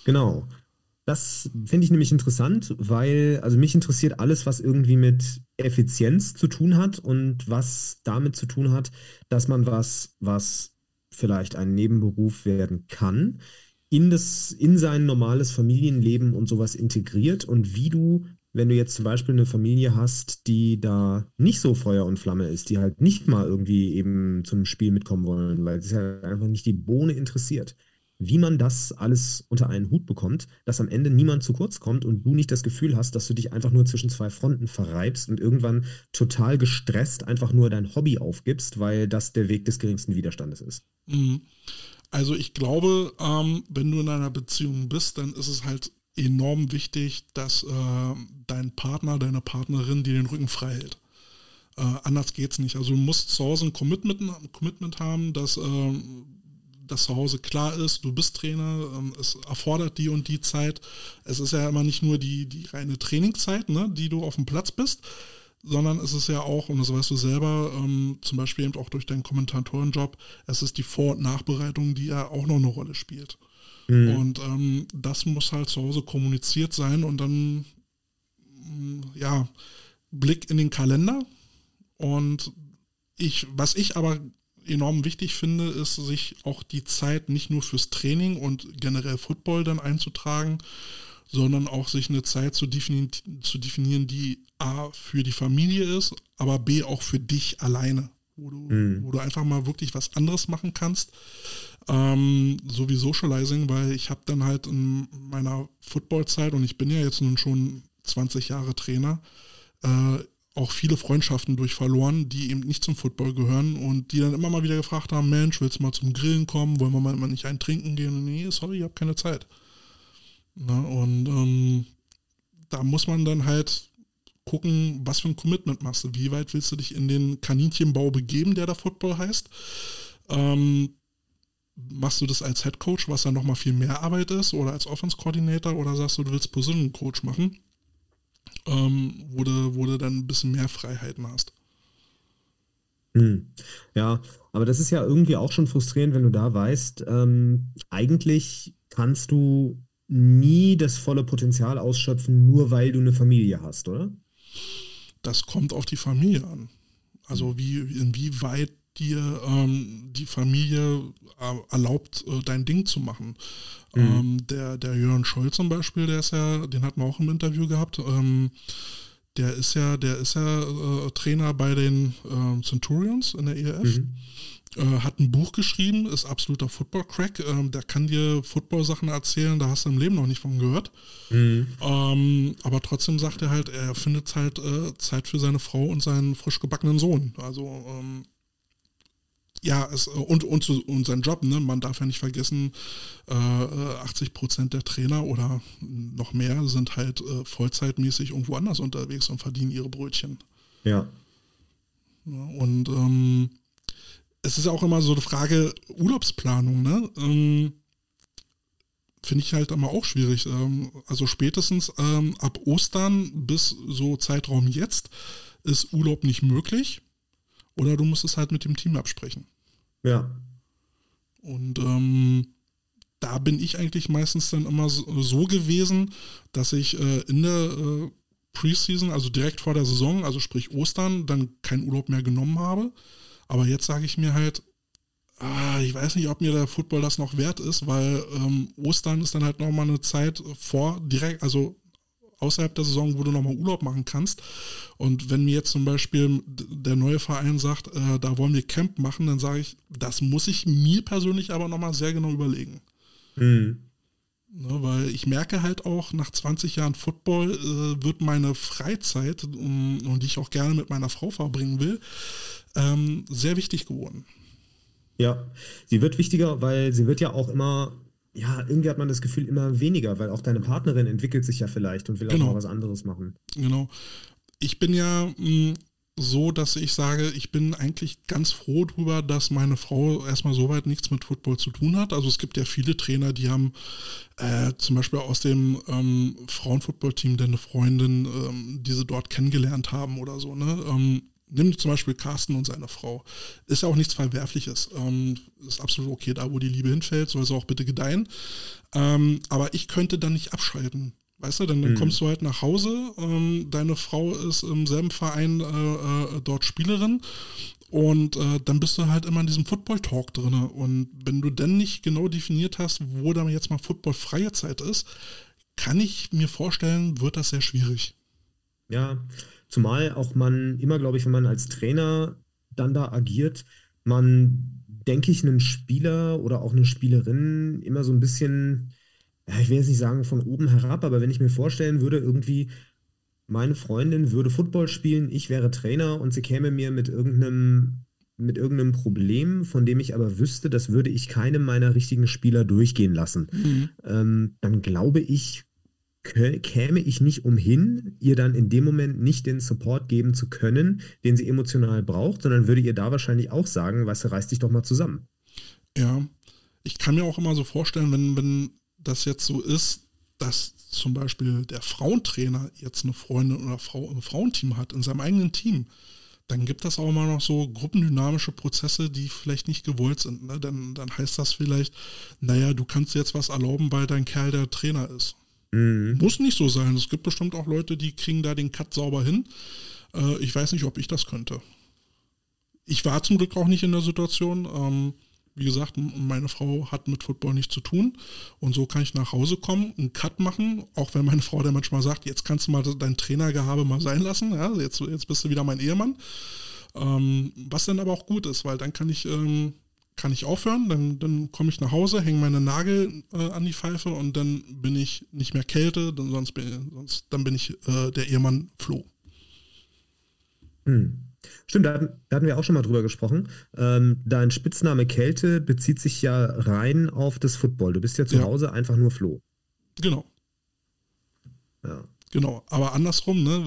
Genau. Das finde ich nämlich interessant, weil, also mich interessiert alles, was irgendwie mit Effizienz zu tun hat und was damit zu tun hat, dass man was, was vielleicht ein Nebenberuf werden kann, in, das, in sein normales Familienleben und sowas integriert und wie du, wenn du jetzt zum Beispiel eine Familie hast, die da nicht so Feuer und Flamme ist, die halt nicht mal irgendwie eben zum Spiel mitkommen wollen, weil es ja einfach nicht die Bohne interessiert wie man das alles unter einen Hut bekommt, dass am Ende niemand zu kurz kommt und du nicht das Gefühl hast, dass du dich einfach nur zwischen zwei Fronten verreibst und irgendwann total gestresst einfach nur dein Hobby aufgibst, weil das der Weg des geringsten Widerstandes ist.
Mhm. Also ich glaube, ähm, wenn du in einer Beziehung bist, dann ist es halt enorm wichtig, dass äh, dein Partner, deine Partnerin dir den Rücken frei hält. Äh, anders es nicht. Also du musst zu Hause ein Commitment, Commitment haben, dass äh, das zu Hause klar ist, du bist Trainer, ähm, es erfordert die und die Zeit. Es ist ja immer nicht nur die, die reine Trainingszeit, ne, die du auf dem Platz bist, sondern es ist ja auch, und das weißt du selber, ähm, zum Beispiel eben auch durch deinen Kommentatorenjob, es ist die Vor- und Nachbereitung, die ja auch noch eine Rolle spielt. Mhm. Und ähm, das muss halt zu Hause kommuniziert sein und dann, mm, ja, Blick in den Kalender. Und ich, was ich aber enorm wichtig finde, ist, sich auch die Zeit nicht nur fürs Training und generell Football dann einzutragen, sondern auch sich eine Zeit zu definieren, zu definieren, die A für die Familie ist, aber B auch für dich alleine, wo du, mhm. wo du einfach mal wirklich was anderes machen kannst. Ähm, so wie Socializing, weil ich habe dann halt in meiner Footballzeit und ich bin ja jetzt nun schon 20 Jahre Trainer, äh, auch viele Freundschaften durch verloren, die eben nicht zum Football gehören und die dann immer mal wieder gefragt haben, Mensch, willst du mal zum Grillen kommen? Wollen wir mal, mal nicht einen trinken gehen? Nee, sorry, ich habe keine Zeit. Na, und ähm, da muss man dann halt gucken, was für ein Commitment machst du. Wie weit willst du dich in den Kaninchenbau begeben, der da Football heißt? Ähm, machst du das als Head Coach, was dann nochmal viel mehr Arbeit ist, oder als Offense Coordinator, oder sagst du, du willst Position Coach machen? Ähm, wo, du, wo du dann ein bisschen mehr Freiheiten hast.
Hm. Ja, aber das ist ja irgendwie auch schon frustrierend, wenn du da weißt, ähm, eigentlich kannst du nie das volle Potenzial ausschöpfen, nur weil du eine Familie hast, oder?
Das kommt auf die Familie an. Also wie, inwieweit dir ähm, die Familie äh, erlaubt, äh, dein Ding zu machen. Mhm. Ähm, der, der Jörn Scholl zum Beispiel, der ist ja, den hatten wir auch im Interview gehabt, ähm, der ist ja, der ist ja äh, Trainer bei den äh, Centurions in der ERF. Mhm. Äh, hat ein Buch geschrieben, ist absoluter Football-Crack. Ähm, der kann dir Football-Sachen erzählen, da hast du im Leben noch nicht von gehört. Mhm. Ähm, aber trotzdem sagt er halt, er findet halt äh, Zeit für seine Frau und seinen frisch gebackenen Sohn. Also ähm, ja, es, und, und, und sein Job, ne? man darf ja nicht vergessen, äh, 80 Prozent der Trainer oder noch mehr sind halt äh, vollzeitmäßig irgendwo anders unterwegs und verdienen ihre Brötchen.
Ja.
ja und ähm, es ist auch immer so eine Frage Urlaubsplanung, ne? Ähm, Finde ich halt immer auch schwierig. Ähm, also spätestens ähm, ab Ostern bis so Zeitraum jetzt ist Urlaub nicht möglich. Oder du musst es halt mit dem Team absprechen.
Ja.
Und ähm, da bin ich eigentlich meistens dann immer so, gewesen, dass ich äh, in der äh, Preseason, also direkt vor der Saison, also sprich Ostern, dann keinen Urlaub mehr genommen habe. Aber jetzt sage ich mir halt, ah, ich weiß nicht, ob mir der Football das noch wert ist, weil ähm, Ostern ist dann halt nochmal eine Zeit vor, direkt, also außerhalb der Saison, wo du nochmal Urlaub machen kannst. Und wenn mir jetzt zum Beispiel der neue Verein sagt, äh, da wollen wir Camp machen, dann sage ich, das muss ich mir persönlich aber nochmal sehr genau überlegen. Mhm. Ne, weil ich merke halt auch, nach 20 Jahren Football äh, wird meine Freizeit, um, und die ich auch gerne mit meiner Frau verbringen will, ähm, sehr wichtig geworden.
Ja, sie wird wichtiger, weil sie wird ja auch immer ja, irgendwie hat man das Gefühl immer weniger, weil auch deine Partnerin entwickelt sich ja vielleicht und will genau. auch mal was anderes machen.
Genau. Ich bin ja mh, hm, so, dass ich sage, ich bin eigentlich ganz froh darüber, dass meine Frau erstmal soweit nichts mit Football zu tun hat. Also es gibt ja viele Trainer, die haben äh, zum Beispiel aus dem ähm, Frauenfootball-Team eine Freundin, ähm, die sie dort kennengelernt haben oder so. Ne? Ähm, nimm zum Beispiel Carsten und seine Frau. Ist ja auch nichts Verwerfliches. Ähm, ist absolut okay, da wo die Liebe hinfällt, soll sie auch bitte gedeihen. Ähm, aber ich könnte dann nicht abschalten. Weißt du, dann, dann mhm. kommst du halt nach Hause, ähm, deine Frau ist im selben Verein äh, äh, dort Spielerin und äh, dann bist du halt immer in diesem Football-Talk drin. Und wenn du dann nicht genau definiert hast, wo da jetzt mal Football-freie Zeit ist, kann ich mir vorstellen, wird das sehr schwierig.
Ja, Zumal auch man immer, glaube ich, wenn man als Trainer dann da agiert, man, denke ich, einen Spieler oder auch eine Spielerin immer so ein bisschen, ja, ich will jetzt nicht sagen von oben herab, aber wenn ich mir vorstellen würde, irgendwie meine Freundin würde Football spielen, ich wäre Trainer und sie käme mir mit irgendeinem mit irgendeinem Problem, von dem ich aber wüsste, das würde ich keinem meiner richtigen Spieler durchgehen lassen, mhm. ähm, dann glaube ich, käme ich nicht umhin, ihr dann in dem Moment nicht den Support geben zu können, den sie emotional braucht, sondern würde ihr da wahrscheinlich auch sagen, weißt du, reiß dich doch mal zusammen.
Ja, ich kann mir auch immer so vorstellen, wenn, wenn das jetzt so ist, dass zum Beispiel der Frauentrainer jetzt eine Freundin oder Frau im Frauenteam hat, in seinem eigenen Team, dann gibt das auch immer noch so gruppendynamische Prozesse, die vielleicht nicht gewollt sind. Ne? Dann, dann heißt das vielleicht, naja, du kannst jetzt was erlauben, weil dein Kerl der Trainer ist. Mhm. Muss nicht so sein. Es gibt bestimmt auch Leute, die kriegen da den Cut sauber hin. Äh, ich weiß nicht, ob ich das könnte. Ich war zum Glück auch nicht in der Situation. Ähm, wie gesagt, meine Frau hat mit Football nichts zu tun. Und so kann ich nach Hause kommen, einen Cut machen, auch wenn meine Frau dann manchmal sagt, jetzt kannst du mal dein Trainergehabe mal sein lassen. Ja, jetzt, jetzt bist du wieder mein Ehemann. Ähm, was dann aber auch gut ist, weil dann kann ich ähm, kann ich aufhören, dann, dann komme ich nach Hause, hänge meine Nagel äh, an die Pfeife und dann bin ich nicht mehr Kälte, dann, sonst bin, sonst, dann bin ich äh, der Ehemann Flo.
Hm. Stimmt, da hatten, da hatten, wir auch schon mal drüber gesprochen. Ähm, dein Spitzname Kälte bezieht sich ja rein auf das Football. Du bist ja zu ja. Hause einfach nur Flo.
Genau.
Ja.
Genau, aber andersrum, ne,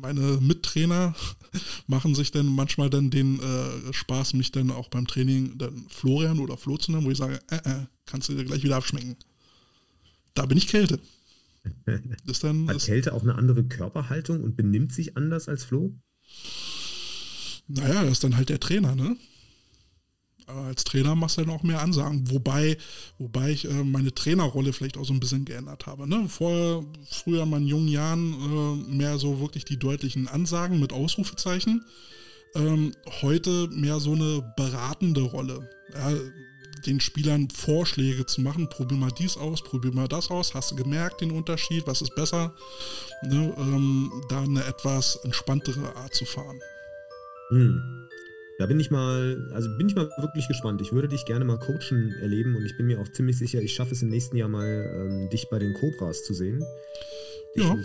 meine Mittrainer machen sich dann manchmal dann den äh, Spaß, mich dann auch beim Training dann Florian oder Flo zu nennen, wo ich sage, äh, äh, kannst du dir gleich wieder abschmecken. Da bin ich Kälte.
Ist dann, Hat Kälte auch eine andere Körperhaltung und benimmt sich anders als Flo?
Naja, das ist dann halt der Trainer, ne? Als Trainer machst du dann auch mehr Ansagen. Wobei, wobei ich äh, meine Trainerrolle vielleicht auch so ein bisschen geändert habe. Ne? Vorher, früher in meinen jungen Jahren, äh, mehr so wirklich die deutlichen Ansagen mit Ausrufezeichen. ähm, heute mehr so eine beratende Rolle. Ja, den Spielern Vorschläge zu machen, probier mal dies aus, probier mal das aus, hast du gemerkt den Unterschied, was ist besser, ne, ähm, da eine etwas entspanntere Art zu fahren.
Hm. Da bin ich mal, also bin ich mal wirklich gespannt. Ich würde dich gerne mal coachen erleben und ich bin mir auch ziemlich sicher, ich schaffe es im nächsten Jahr mal, ähm, dich bei den Cobras zu sehen.
Ja.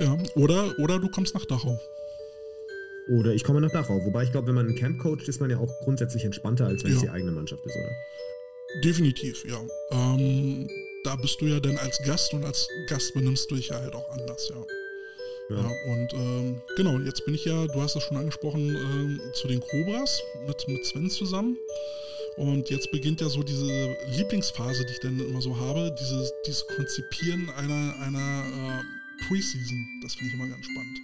Ja, oder, oder du kommst nach Dachau.
Oder ich komme nach Dachau. Wobei ich glaube, wenn man ein Camp coacht, ist man ja auch grundsätzlich entspannter, als wenn
Ja.
es die eigene Mannschaft ist, oder?
Definitiv, ja. Ähm, da bist du ja dann als Gast und als Gast benimmst du dich ja halt auch anders, ja. Ja, und ähm, genau, jetzt bin ich ja, du hast es schon angesprochen, ähm, zu den Cobras mit, mit Sven zusammen. Und jetzt beginnt ja so diese Lieblingsphase, die ich dann immer so habe, dieses, dieses Konzipieren einer, einer äh, Preseason. Das finde ich immer ganz spannend.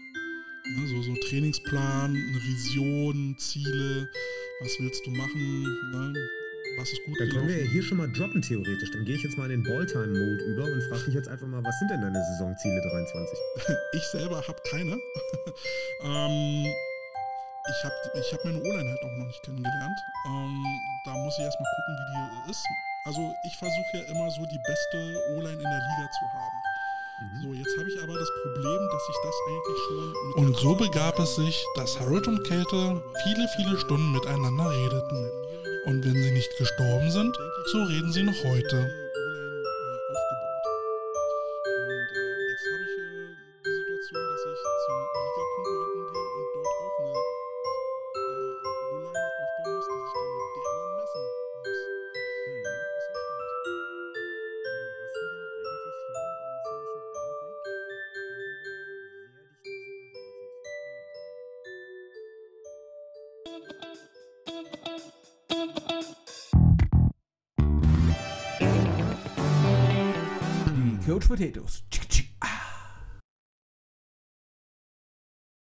Ne, so, so Trainingsplan, eine Vision, Ziele, was willst du machen, ne? Was ist gut
Dann können wir ja
gelaufen.
hier schon mal droppen, theoretisch. Dann gehe ich jetzt mal in den Balltime-Mode über und frage dich jetzt einfach mal, was sind denn deine Saisonziele 23?
Ich selber habe keine. ähm, ich habe ich hab meine O-Line halt auch noch nicht kennengelernt. Ähm, da muss ich erstmal gucken, wie die ist. Also ich versuche ja immer so die beste O-Line in der Liga zu haben.
Mhm.
So, jetzt habe ich aber das Problem, dass ich das eigentlich schon... mit
Und so begab es sich, dass Harold und Käthe viele, viele Stunden miteinander redeten. Und wenn sie nicht gestorben sind, so reden sie noch heute.
potatoes.